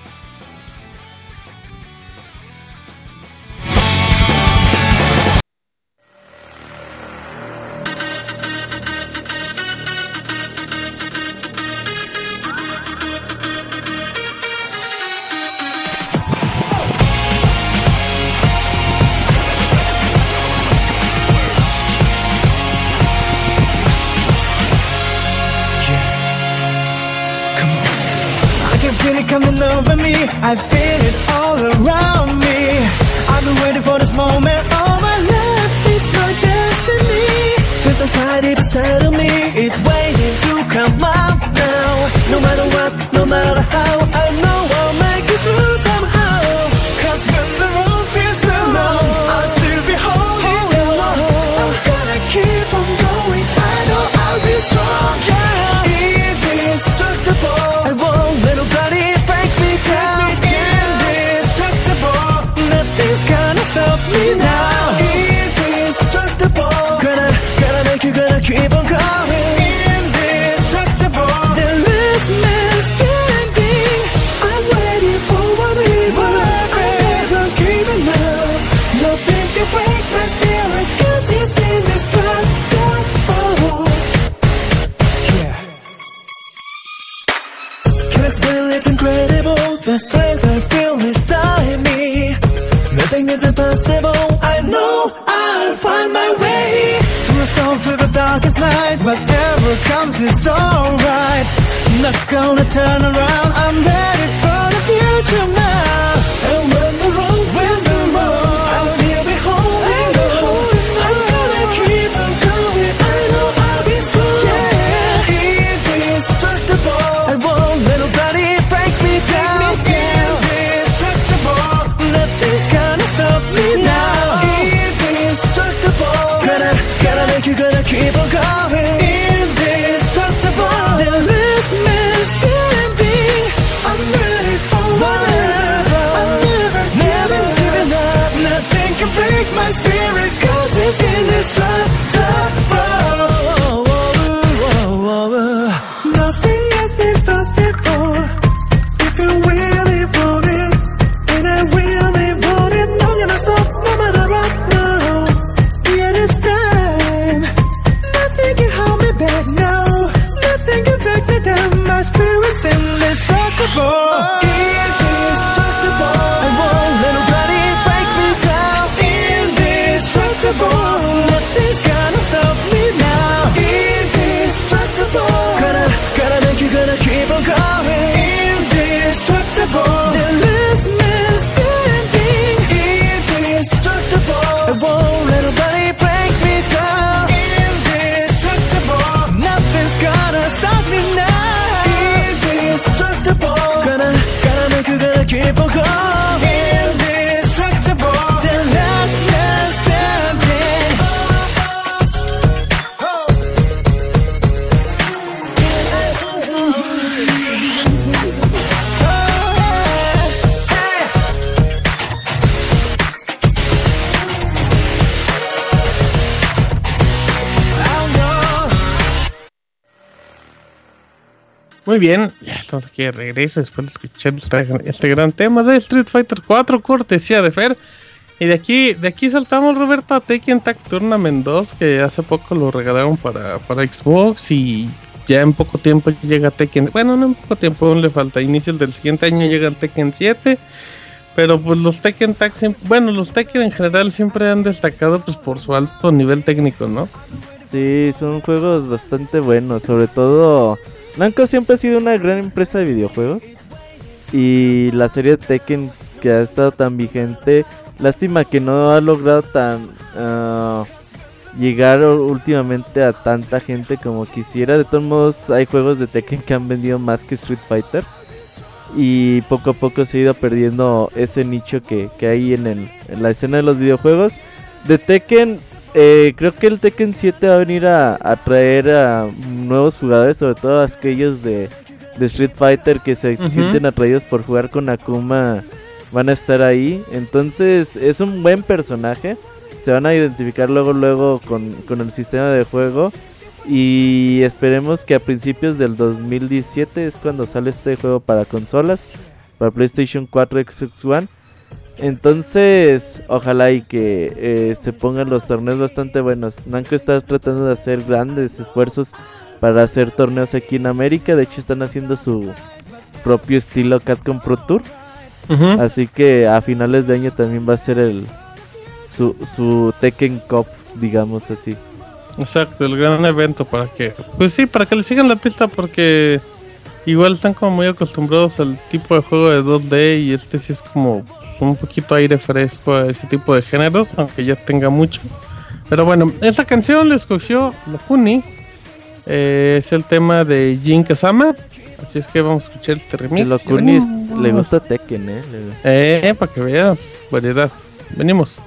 Muy bien, ya estamos aquí de regreso después de escuchar este, gran tema de Street Fighter 4, cortesía de Fer. Y de aquí, de aquí saltamos, Roberto, a Tekken Tag Tournament 2, que hace poco lo regalaron para, para Xbox y ya en poco tiempo llega Tekken. Bueno, no en poco tiempo, aún le falta. Inicios del siguiente año llega Tekken 7. Pero pues los Tekken Tag, bueno, los Tekken en general siempre han destacado pues por su alto nivel técnico, ¿no? Sí, son juegos bastante buenos, sobre todo Namco siempre ha sido una gran empresa de videojuegos. Y la serie Tekken que ha estado tan vigente. Lástima que no ha logrado tan ah, llegar últimamente a tanta gente como quisiera. De todos modos, hay juegos de Tekken que han vendido más que Street Fighter. Y poco a poco se ha ido perdiendo ese nicho que, hay en la escena de los videojuegos. De Tekken eh, creo que el Tekken 7 va a venir a, traer a nuevos jugadores, sobre todo aquellos de, Street Fighter que se sienten atraídos por jugar con Akuma. Van a estar ahí. Entonces es un buen personaje. Se van a identificar luego luego con, con el sistema de juego. Y esperemos que a principios del 2017 es cuando sale este juego para consolas. Para PlayStation 4, Xbox One. Entonces, ojalá y que eh, se pongan los torneos bastante buenos. Namco está tratando de hacer grandes esfuerzos para hacer torneos aquí en América. De hecho, están haciendo su propio estilo Catcom Pro Tour. Así que a finales de año también va a ser el su, su Tekken Cup, digamos así. Exacto, el gran evento para que, pues sí, para que le sigan la pista porque igual están como muy acostumbrados al tipo de juego de 2D y este sí es como un poquito aire fresco a ese tipo de géneros, aunque ya tenga mucho. Pero bueno, esta canción la escogió Lopuni. Eh, es el tema de Jin Kazama. Así es que vamos a escuchar este remix. Lopuni oh, le gusta Tekken, ¿eh? Eh, para que veas. Variedad. Venimos.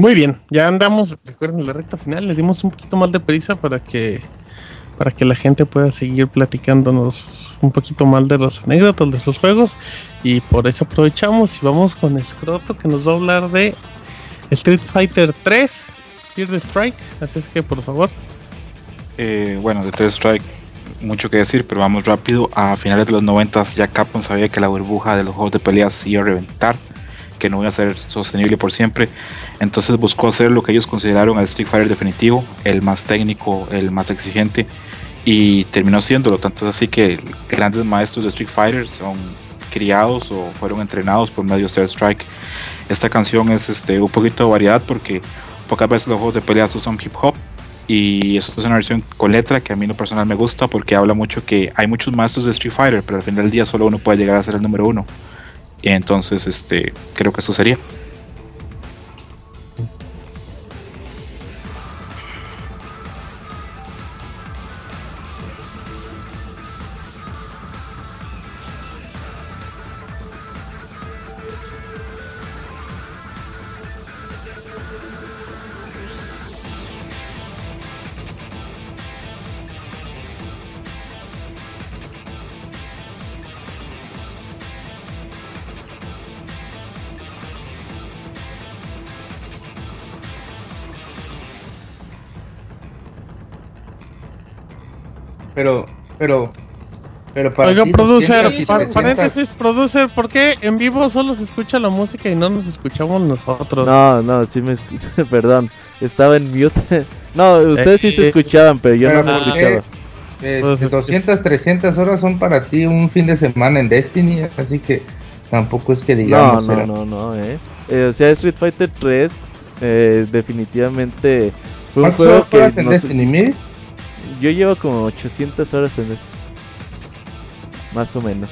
Muy bien, ya andamos, recuerden la recta final, le dimos un poquito más de prisa para que para que la gente pueda seguir platicándonos un poquito más de los anécdotas de sus juegos y por eso aprovechamos y vamos con Scroto que nos va a hablar de Street Fighter 3 Fear the Strike, así es que por favor. Eh, bueno, de 3 Strike mucho que decir, pero vamos rápido. A finales de los 90 ya Capcom sabía que la burbuja de los juegos de peleas iba a reventar, que no iba a ser sostenible por siempre. Entonces buscó hacer lo que ellos consideraron el Street Fighter definitivo, el más técnico, el más exigente, y terminó siéndolo. Tanto es así que grandes maestros de Street Fighter son criados o fueron entrenados por medio de Strike. Esta canción es este, un poquito de variedad porque pocas veces los juegos de peleas usan hip hop y eso es una versión con letra que a mí no personal me gusta porque habla mucho que hay muchos maestros de Street Fighter, pero al final del día solo uno puede llegar a ser el número uno. Entonces, este, creo que eso sería. Pero, pero, pero para Oiga, producer, paréntesis, producer, ¿por qué en vivo solo se escucha la música y no nos escuchamos nosotros? No, no, sí me [laughs] perdón, estaba en mute. [laughs] no, ustedes sí se eh, escuchaban, pero yo no me escuchaba. Eh, 200, 300 horas son para ti un fin de semana en Destiny, así que tampoco es que digamos. No, no, no, no, eh. eh. O sea, Street Fighter 3 eh, definitivamente fue un juego que en Destiny? Yo llevo como 800 horas en esto. Más o menos.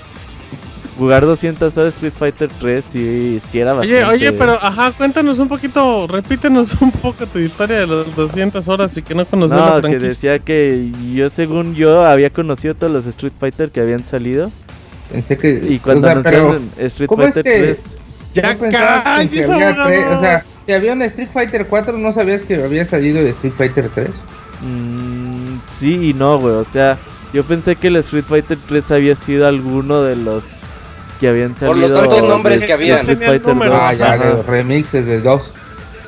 Jugar 200 horas Street Fighter 3 sí, sí era bastante. Oye, oye, pero ajá, cuéntanos un poquito, repítenos un poco tu historia de las 200 horas y que no conocía no, la que decía que yo según yo había conocido todos los Street Fighter que habían salido. Pensé que y cuando o sea, Street Fighter 3 ya cállese, o sea, si había un Street Fighter 4 no sabías que había salido de Street Fighter 3. Mmm sí y no, güey. O sea, yo pensé que el Street Fighter 3 había sido alguno de los que habían salido. Por los tantos nombres que habían. Street Fighter 2. Ah, ya, los remixes de dos.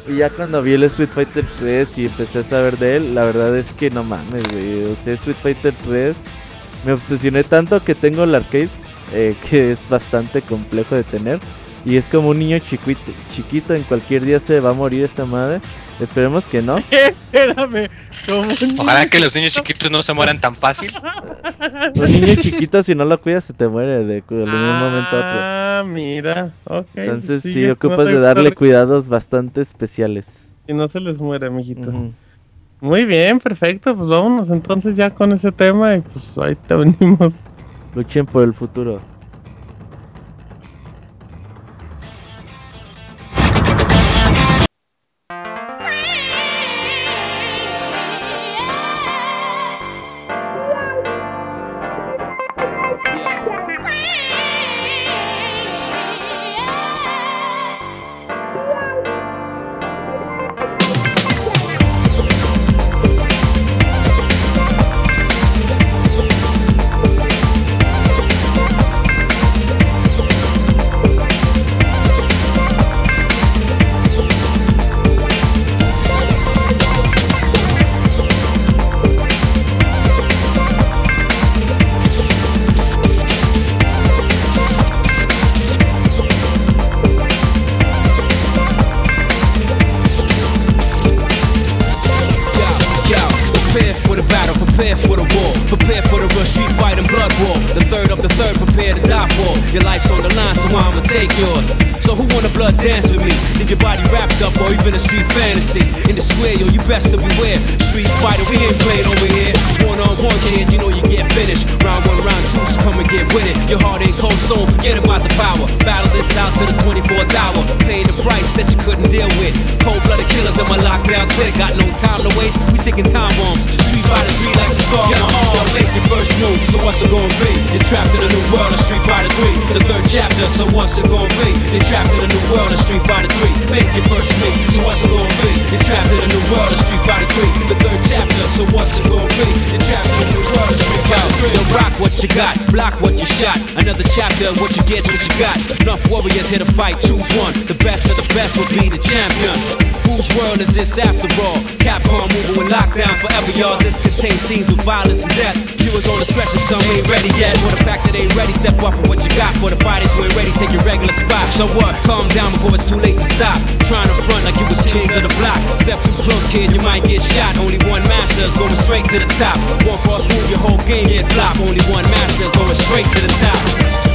Y ya cuando vi el Street Fighter 3 y empecé a saber de él, la verdad es que no mames, güey. O sea, Street Fighter 3 me obsesioné tanto que tengo el arcade, eh, que es bastante complejo de tener. Y es como un niño chiquito, chiquito, en cualquier día se va a morir esta madre. Esperemos que no. [laughs] Espérame. Ojalá que los niños chiquitos no se mueran tan fácil. [laughs] Los niños chiquitos, si no lo cuidas, se te muere de, un momento a otro. Ah, mira. Okay, Entonces, sí, ocupas de darle cuidados bastante especiales. Si no se les muere, mijitos. Muy bien, perfecto. Pues vámonos entonces ya con ese tema y pues ahí te venimos. Luchen por el futuro. After all? Capcom moving with lockdown forever, y'all. This contains scenes with violence and death. Viewers on discretion, some ain't ready yet. For the fact that they ready, step up for what you got. For the fighters who ain't ready, take your regular spot. So what? Calm down before it's too late to stop. Trying to front like you was kings of the block. Step too close, kid, you might get shot. Only one master is going straight to the top. One false move, your whole game get flop. Only one master is going straight to the top.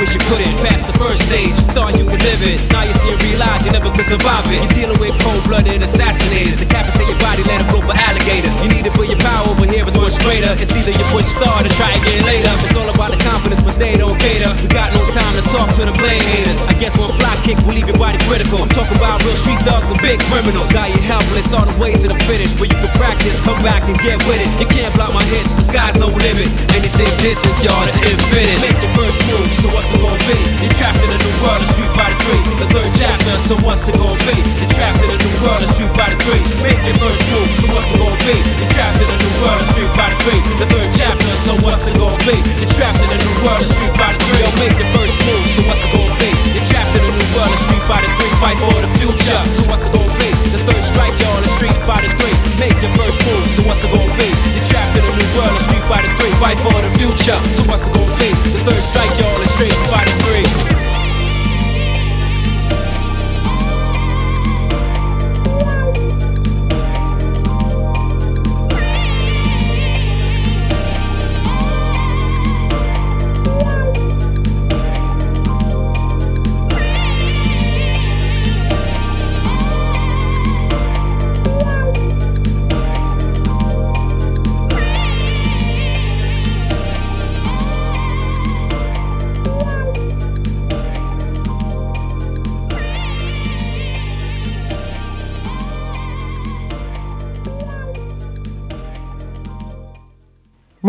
wish you couldn't pass the first stage. Thought survive it. You're dealing with cold-blooded assassinators. Decapitate your body, let it flow for alligators. You need it for your power over here, it's much greater. It's either you push start or try again later. It's all about the confidence, but they don't cater. We got no time to talk to the blade haters. I guess one fly kick will leave your body critical. I'm talking about real street dogs and big criminals. Got you helpless all the way to the finish. Where you can practice, come back and get with it. You can't block my hits, the sky's no limit. Anything distance, y'all, to infinite. Make the first move, so what's it gonna be? You're trapped in a new world of Street Fighter 3. The third chapter, so what's it gon' be? You're trapped in a new world of Street Fighter 3. Make your first move, so what's it gon' be? You're trapped in a new world of Street Fighter 3. The third chapter, so what's it gon' be? You're trapped in a new world of Street Fighter 3. Yo, make your first move, so what's it gon' be? You're trapped in a new world of Street Fighter 3. Fight for the future, so what's it gon' be? The third strike, y'all, in Street Fighter 3. Make your first move, so what's it gon' be? You're trapped in a new world of Street Fighter 3. Fight for the future, so what's it gon' be? The third strike, y'all, in Street Fighter 3.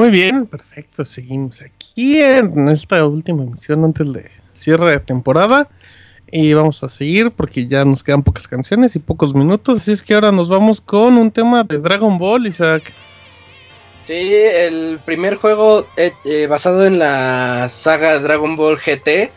Muy bien, perfecto. Seguimos aquí en esta última emisión antes de cierre de temporada. Y vamos a seguir porque ya nos quedan pocas canciones y pocos minutos. Así es que ahora nos vamos con un tema de Dragon Ball, Isaac. Sí, el primer juego eh, eh, basado en la saga Dragon Ball GT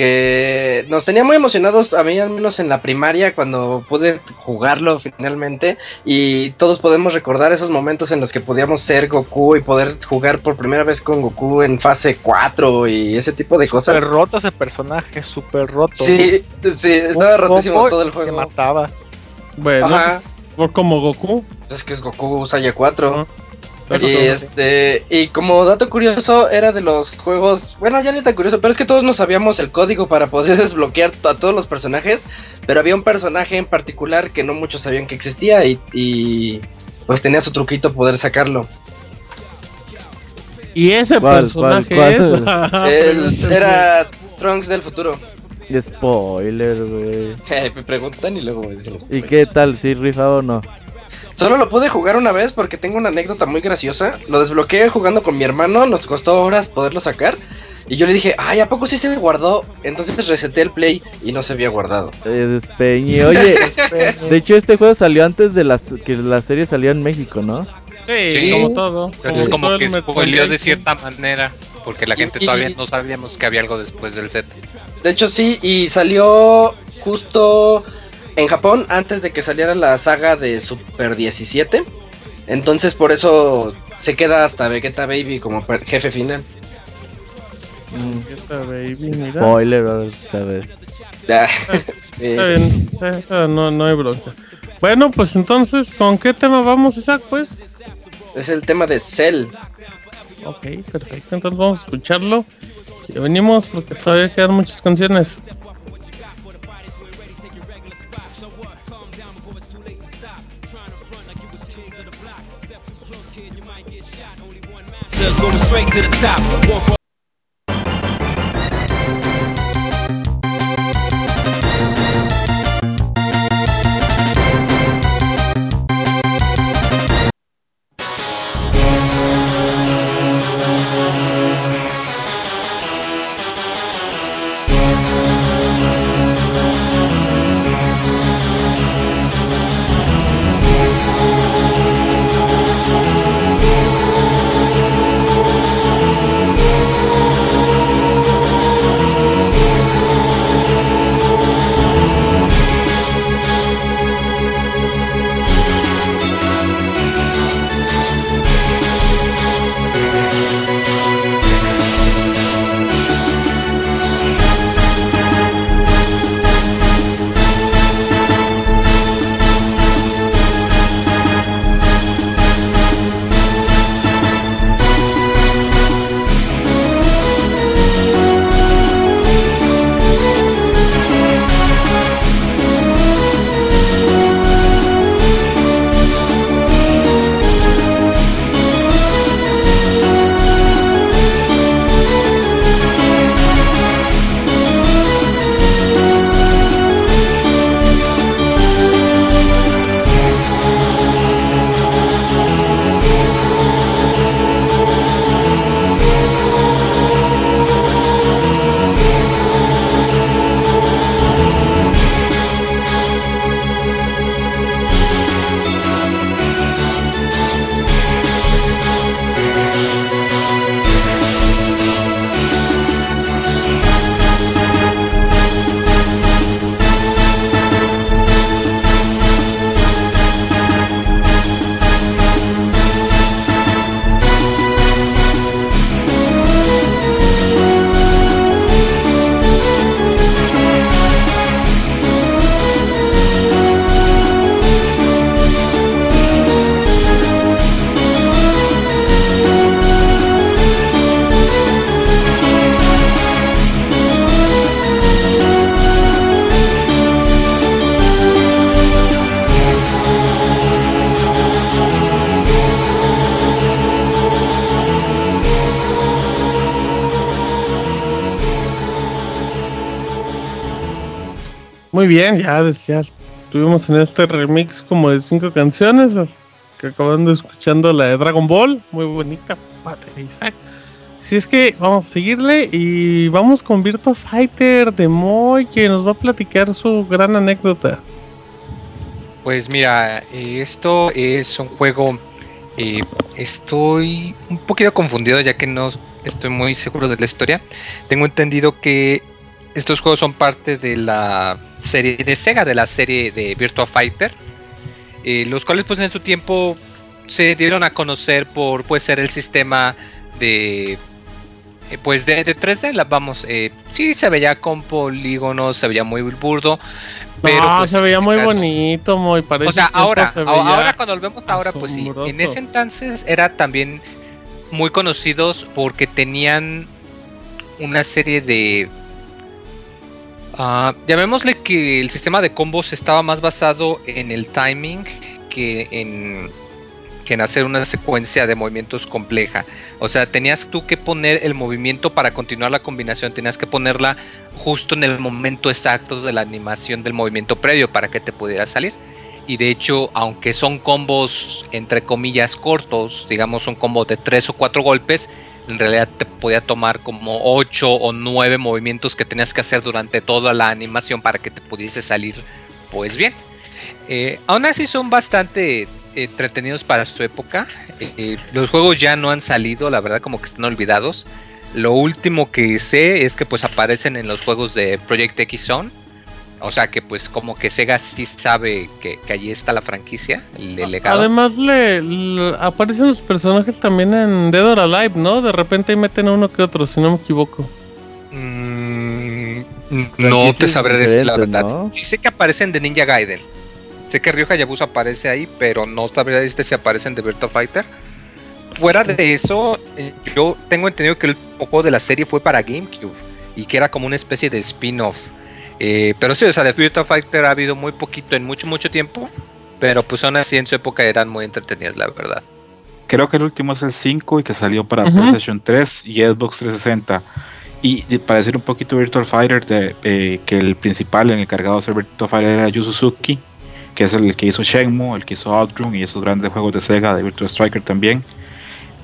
que nos tenía muy emocionados, a mí al menos en la primaria, cuando pude jugarlo finalmente. Y todos podemos recordar esos momentos en los que podíamos ser Goku y poder jugar por primera vez con Goku en fase 4 y ese tipo de cosas. Súper roto ese personaje, súper roto. Sí, sí, estaba rotísimo todo el juego. mataba. Bueno, por como Goku. Es que es Goku Saya 4. Y este, y como dato curioso, era de los juegos, bueno, ya ni tan curioso, pero es que todos no sabíamos el código para poder [laughs] desbloquear a todos los personajes, pero había un personaje en particular que no muchos sabían que existía y, pues tenía su truquito poder sacarlo. ¿Y ese personaje es? [laughs] [laughs] era Trunks del futuro. Spoiler, güey. me preguntan y luego me dicen ¿Y qué tal? ¿Si rifado o no? Solo lo pude jugar una vez porque tengo una anécdota muy graciosa. Lo desbloqueé jugando con mi hermano, nos costó horas poderlo sacar. Y yo le dije, ay, ¿a poco sí se me guardó? Entonces reseté el play y no se había guardado. Eh, despeñe. Oye, [laughs] de hecho este juego salió antes de las que la serie salió en México, ¿no? Sí, como todo. es como que spoileó de cierta manera, porque la gente todavía no sabíamos que había algo después del set. De hecho sí, y salió justo en Japón antes de que saliera la saga de Super 17. Entonces por eso se queda hasta Vegeta Baby como jefe final. Vegeta Baby, mira. Spoiler esta vez. sí, Está bien, [laughs] no, no hay bronca. Bueno, pues entonces, ¿con qué tema vamos, Isaac? Pues es el tema de Cell. Ok, perfecto. Entonces vamos a escucharlo. Y venimos porque todavía quedan muchas canciones. Going straight to the top. Muy bien, ya, ya estuvimos en este remix como de cinco canciones que acabando escuchando la de Dragon Ball, muy bonita, Isaac. Si es que vamos a seguirle y vamos con Virtua Fighter de Moy que nos va a platicar su gran anécdota. Pues mira, esto es un juego. Eh, estoy un poquito confundido ya que no estoy muy seguro de la historia. Tengo entendido que estos juegos son parte de la serie de Sega, de la serie de Virtua Fighter, eh, los cuales pues en su tiempo se dieron a conocer por pues ser el sistema de eh, pues de, 3D, la, vamos, eh, sí se veía con polígonos, se veía muy burdo, pero no, pues, se veía muy bonito, muy parecido. O sea, ahora, ahora cuando lo vemos ahora, pues sí, en ese entonces era también muy conocidos porque tenían una serie de Uh, llamémosle que el sistema de combos estaba más basado en el timing que en, que en hacer una secuencia de movimientos compleja. O sea, tenías tú que poner el movimiento para continuar la combinación, tenías que ponerla justo en el momento exacto de la animación del movimiento previo para que te pudiera salir. Y de hecho, aunque son combos entre comillas cortos, digamos un combo de tres o cuatro golpes, en realidad te podía tomar como 8 o 9 movimientos que tenías que hacer durante toda la animación para que te pudiese salir pues bien. Eh, aún así son bastante entretenidos para su época. Eh, los juegos ya no han salido, la verdad como que están olvidados. Lo último que sé es que pues aparecen en los juegos de Project X Zone o sea que pues como que Sega sí sabe que, allí está la franquicia, el, legado. Además le, aparecen los personajes también en Dead or Alive, ¿no? De repente ahí meten a uno que otro, si no me equivoco. Mm, no te sabré decir la verdad. Sí sé que aparecen de Ninja Gaiden. Sé que Ryo Hayabusa aparece ahí, pero no sabría este si aparecen de Virtua Fighter. Fuera de eso, eh, yo tengo entendido que el juego de la serie fue para GameCube y que era como una especie de spin-off. Eh, pero sí, o sea, de Virtua Fighter ha habido muy poquito en mucho, mucho tiempo. Pero pues aún así en su época eran muy entretenidas, la verdad. Creo que el último es el 5 y que salió para PlayStation 3 y Xbox 360. Y, para decir un poquito Virtual Fighter, de, que el principal, el encargado de hacer Virtual Fighter era Yu Suzuki, que es el que hizo Shenmue, el que hizo Outrun y esos grandes juegos de Sega, de Virtual Striker también.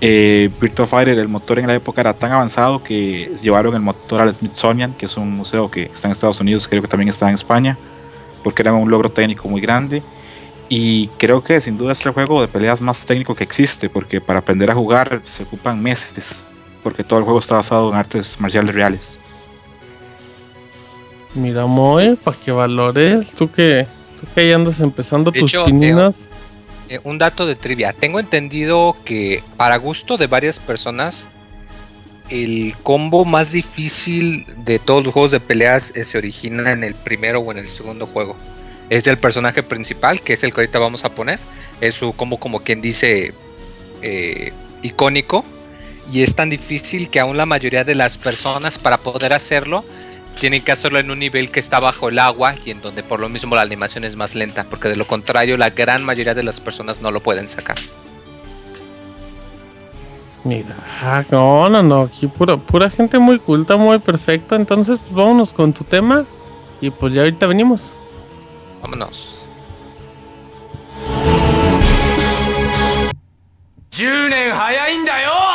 Eh, Virtua Fighter, el motor en la época era tan avanzado que llevaron el motor al Smithsonian, que es un museo que está en Estados Unidos, creo que también está en España, porque era un logro técnico muy grande. Y creo que sin duda es el juego de peleas más técnico que existe, porque para aprender a jugar se ocupan meses, porque todo el juego está basado en artes marciales reales. Mira, Moe, para que valores, tú que, tú que andas empezando tus pininas. Eh, un dato de trivia. Tengo entendido que para gusto de varias personas, el combo más difícil de todos los juegos de peleas se origina en el primero o en el segundo juego. Es del personaje principal, que es el que ahorita vamos a poner. Es su combo como quien dice eh, icónico. Y es tan difícil que aún la mayoría de las personas para poder hacerlo tienen que hacerlo en un nivel que está bajo el agua y en donde por lo mismo la animación es más lenta, porque de lo contrario la gran mayoría de las personas no lo pueden sacar. Mira, ah, no, no, no, aquí pura, pura gente muy culta, muy perfecta. Entonces, pues vámonos con tu tema y pues ya ahorita venimos. Vámonos. 10年早いんだよ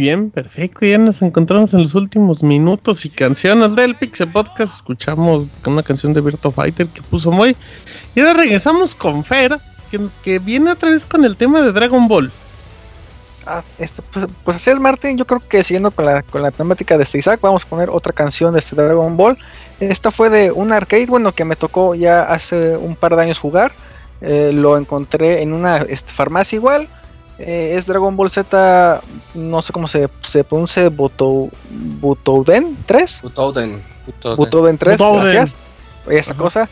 bien, perfecto. Ya nos encontramos en los últimos minutos y canciones del Pixel Podcast. Escuchamos una canción de Virtua Fighter que puso muy. Y ahora regresamos con Fer, que, viene otra vez con el tema de Dragon Ball. Ah, este, pues, pues, así es, Martín. Yo creo que siguiendo con la, con la temática de este Isaac, vamos a poner otra canción de este Dragon Ball. Esta fue de un arcade, bueno, que me tocó ya hace un par de años jugar. Eh, lo encontré en una este, farmacia igual. Eh, es Dragon Ball Z, no sé cómo se, se pronuncia, Buto, Butoden 3. Butoden. Butoden, 3, gracias. Esa cosa.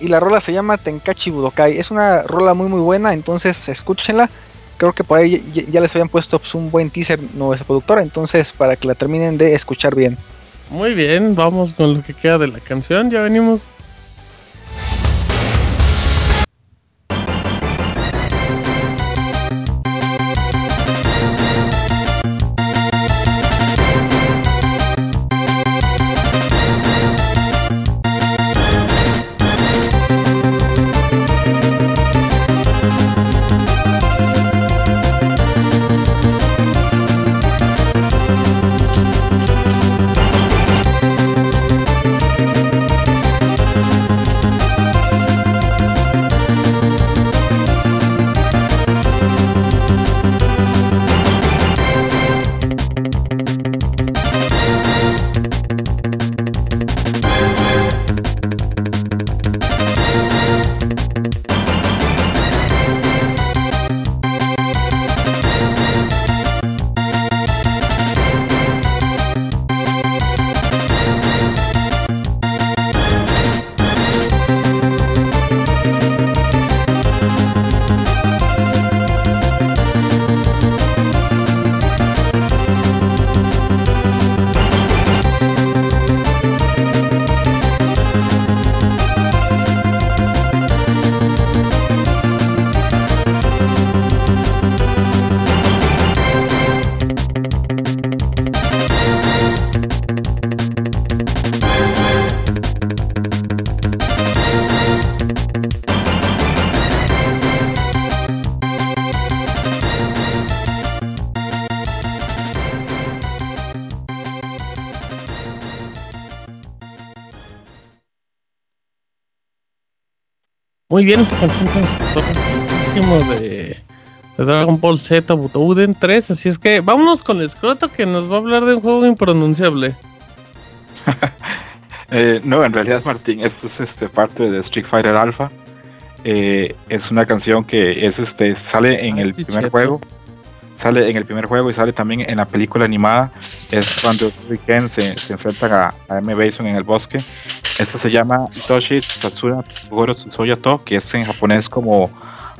Y la rola se llama Tenkachi Budokai. Es una rola muy muy buena, entonces escúchenla. Creo que por ahí ya, les habían puesto pues, un buen teaser nuestra productora, entonces para que la terminen de escuchar bien. Muy bien, vamos con lo que queda de la canción, ya venimos. Muy bien, esta canción es de, de Dragon Ball Z Butoden 3, así es que vámonos con el escroto que nos va a hablar de un juego impronunciable. [laughs] eh, no, en realidad Martín, esto es este parte de Street Fighter Alpha. Eh, es una canción que es este sale en ah, el primer juego sale en el primer juego y sale también en la película animada. Es cuando Ken se, se enfrentan a, a, M. Bison en el bosque. Esto se llama Itoshi Tatsura Goro To, que es en japonés como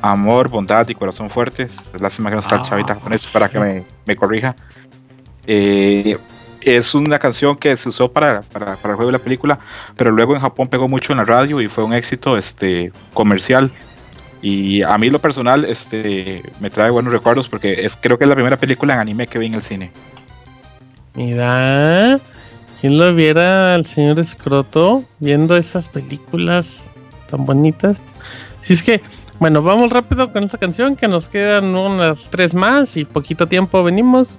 amor, bondad y corazón fuertes. Lástima que no está el chavita japonés para que me, me corrija. Eh, es una canción que se usó para, para, para, el juego de la película, pero luego en Japón pegó mucho en la radio y fue un éxito este, comercial. Y a mí lo personal este, me trae buenos recuerdos porque es, creo que es la primera película en anime que vi en el cine. Mira, ¿quién lo viera al señor Escroto viendo esas películas tan bonitas? Si es que, bueno, vamos rápido con esta canción que nos quedan unas tres más y poquito tiempo venimos.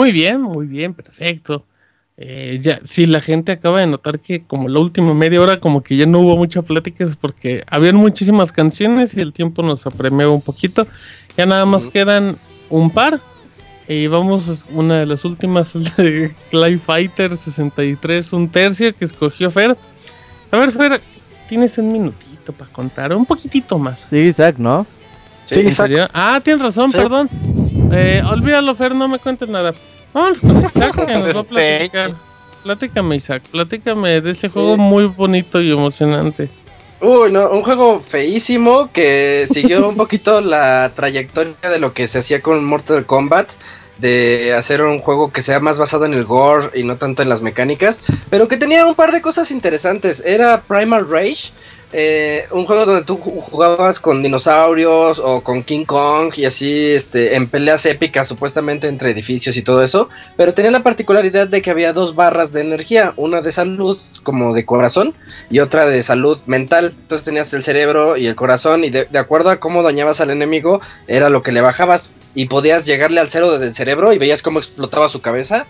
Muy bien, muy bien, perfecto. Eh, ya, sí, la gente acaba de notar que como la última media hora como que ya no hubo mucha plática es porque habían muchísimas canciones y el tiempo nos apremió un poquito. Ya nada más quedan un par. Y vamos, una de las últimas [laughs] es de Clay Fighter 63, un tercio que escogió Fer. A ver, Fer, tienes un minutito para contar, un poquitito más. Sí, Isaac, ¿no? Sí, Isaac. Ah, tienes razón, perdón. Eh, olvídalo, Fer, no me cuentes nada. Vamos con [laughs] Isaac que nos va a platicar. Platícame, Isaac, platícame de ese juego muy bonito y emocionante. Uy, no, un juego feísimo que siguió un poquito la trayectoria de lo que se hacía con Mortal Kombat, de hacer un juego que sea más basado en el gore y no tanto en las mecánicas, pero que tenía un par de cosas interesantes. Era Primal Rage, eh, un juego donde tú jugabas con dinosaurios o con King Kong y así este, en peleas épicas supuestamente entre edificios y todo eso, pero tenía la particularidad de que había dos barras de energía, una de salud como de corazón y otra de salud mental, entonces tenías el cerebro y el corazón y de, acuerdo a cómo dañabas al enemigo era lo que le bajabas y podías llegarle al cero del cerebro y veías cómo explotaba su cabeza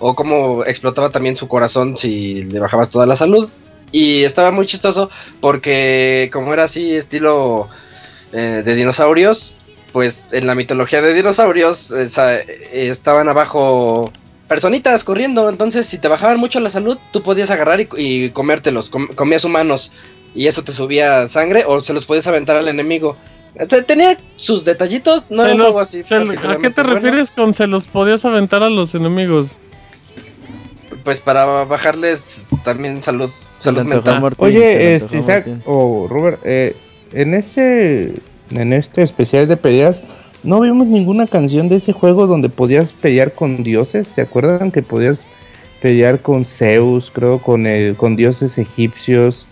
o cómo explotaba también su corazón si le bajabas toda la salud y estaba muy chistoso porque como era así estilo eh, de dinosaurios, pues en la mitología de dinosaurios eh, estaban abajo personitas corriendo. Entonces si te bajaban mucho la salud, tú podías agarrar y, comértelos, comías humanos. Y eso te subía sangre o se los podías aventar al enemigo. Tenía sus detallitos, no era algo así. ¿A qué te refieres con se los podías aventar a los enemigos? Pues para bajarles también salud, salud mental. Oye, este, Isaac o Robert, eh, en este en este especial de peleas no vimos ninguna canción de ese juego donde podías pelear con dioses. ¿Se acuerdan que podías pelear con Zeus, creo, con el, con dioses egipcios?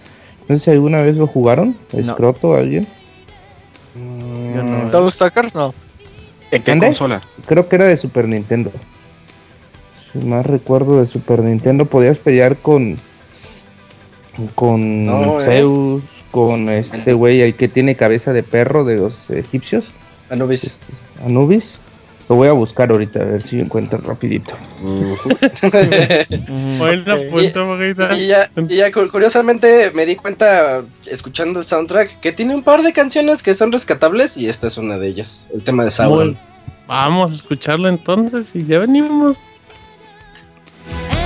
No sé si alguna vez lo jugaron. ¿Escroto alguien? Mm, ¿Todos Stalkers? No. ¿En qué consola? Creo que era de Super Nintendo. Si más recuerdo de Super Nintendo, podías pelear con. Con eh. Zeus, con este güey ahí que tiene cabeza de perro de los egipcios. Anubis. Anubis. Lo voy a buscar ahorita a ver si encuentro rapidito. [laughs] y, ya, y ya curiosamente me di cuenta escuchando el soundtrack que tiene un par de canciones que son rescatables y esta es una de ellas, el tema de Sauron. Vamos a escucharlo entonces y ya venimos. And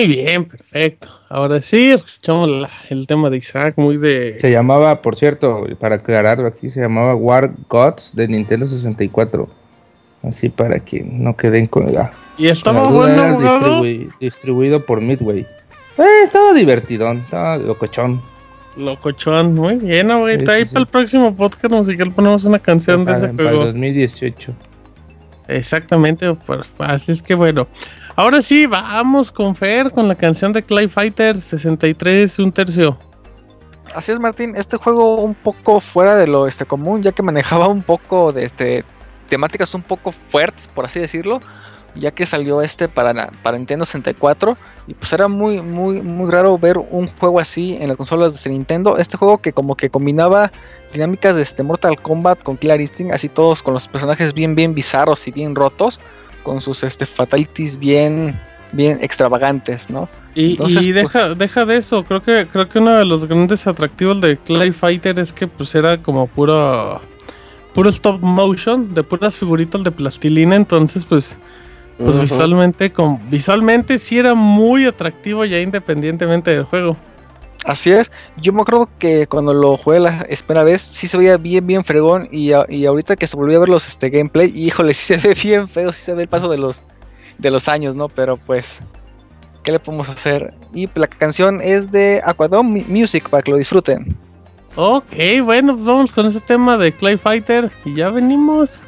Muy bien, perfecto. Ahora sí, escuchamos el tema de Isaac, muy de... Se llamaba, por cierto, para aclararlo aquí, se llamaba War Gods de Nintendo 64. Así para que no queden con la... ¿Y estaba bueno, distribuido por Midway. Eh, estaba divertidón, estaba locochón. Locochón, muy bien, güey. ahí para el próximo podcast musical ponemos una canción de ese juego. Para 2018. Exactamente, pues, así es que bueno. Ahora sí, vamos con Fer, con la canción de Clay Fighter 63, un tercio. Así es, Martín. Este juego un poco fuera de lo este, común, ya que manejaba un poco de este, temáticas un poco fuertes, por así decirlo ya que salió este para, para Nintendo 64 y pues era muy muy muy raro ver un juego así en las consolas de Nintendo, este juego que como que combinaba dinámicas de este Mortal Kombat con Killer Instinct, así todos con los personajes bien bien bizarros y bien rotos, con sus este fatalities bien bien extravagantes, ¿no? Y, deja, pues deja de eso, creo que creo que uno de los grandes atractivos de Clay Fighter es que pues era como puro puro stop motion, de puras figuritas de plastilina, entonces pues pues visualmente, con, visualmente sí era muy atractivo ya independientemente del juego. Así es, yo me acuerdo que cuando lo jugué la espera vez sí se veía bien bien fregón y, ahorita que se volvió a ver los este gameplay, híjole, [laughs] sí se ve bien feo, sí se ve el paso de los de los años, ¿no? Pero pues ¿qué le podemos hacer? Y la canción es de Aquadome Music para que lo disfruten. Ok, bueno, pues vamos con ese tema de Clay Fighter y ya venimos.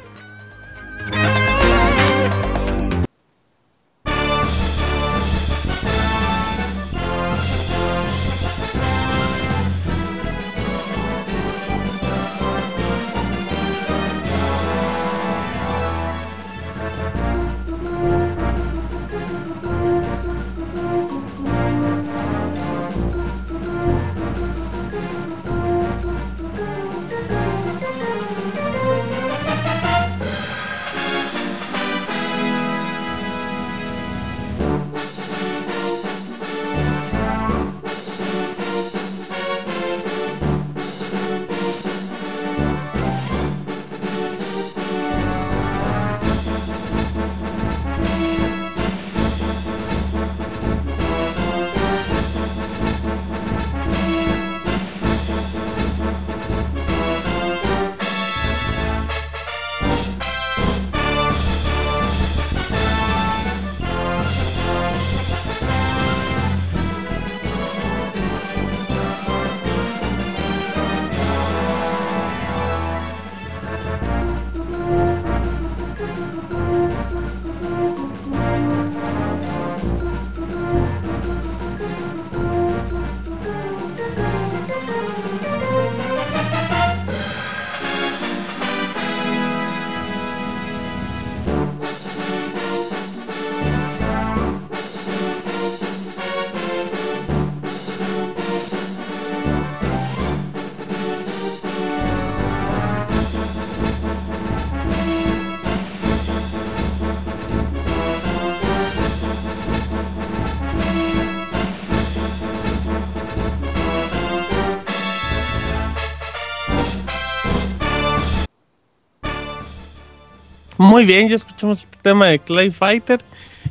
Muy bien, ya escuchamos este tema de Clay Fighter.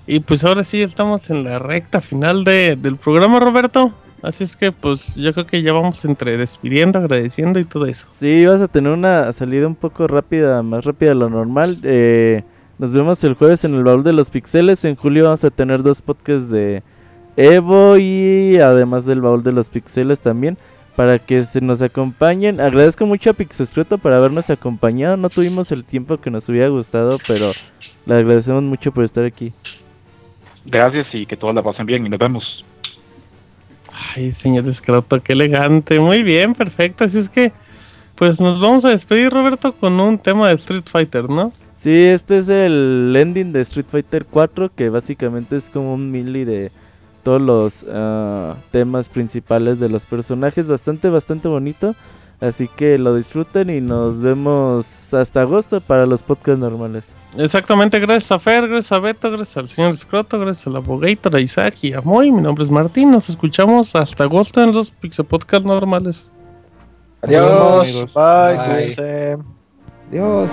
Y pues ahora sí estamos en la recta final de, del programa, Roberto. Así es que pues yo creo que ya vamos entre despidiendo, agradeciendo y todo eso. Sí, vas a tener una salida un poco rápida, más rápida de lo normal. Eh, nos vemos el jueves en el baúl de los pixeles. En julio vamos a tener dos podcasts de Evo y además del baúl de los pixeles también para que se nos acompañen. Agradezco mucho a Pixescroto por habernos acompañado. No tuvimos el tiempo que nos hubiera gustado, pero le agradecemos mucho por estar aquí. Gracias y que todos la pasen bien y nos vemos. Ay, señor Escroto, qué elegante. Muy bien, perfecto. Así es que, pues nos vamos a despedir, Roberto, con un tema de Street Fighter, ¿no? Sí, este es el ending de Street Fighter 4, que básicamente es como un mili de todos los ah, temas principales de los personajes. Bastante, bastante bonito. Así que lo disfruten y nos vemos hasta agosto para los podcasts normales. Exactamente, gracias a Fer, gracias a Beto, gracias al señor Scroto, gracias al abogator, a Isaac y a Moy. Mi nombre es Martín, nos escuchamos hasta agosto en los Pixel Podcast normales. Adiós, bye, cuídense. Adiós.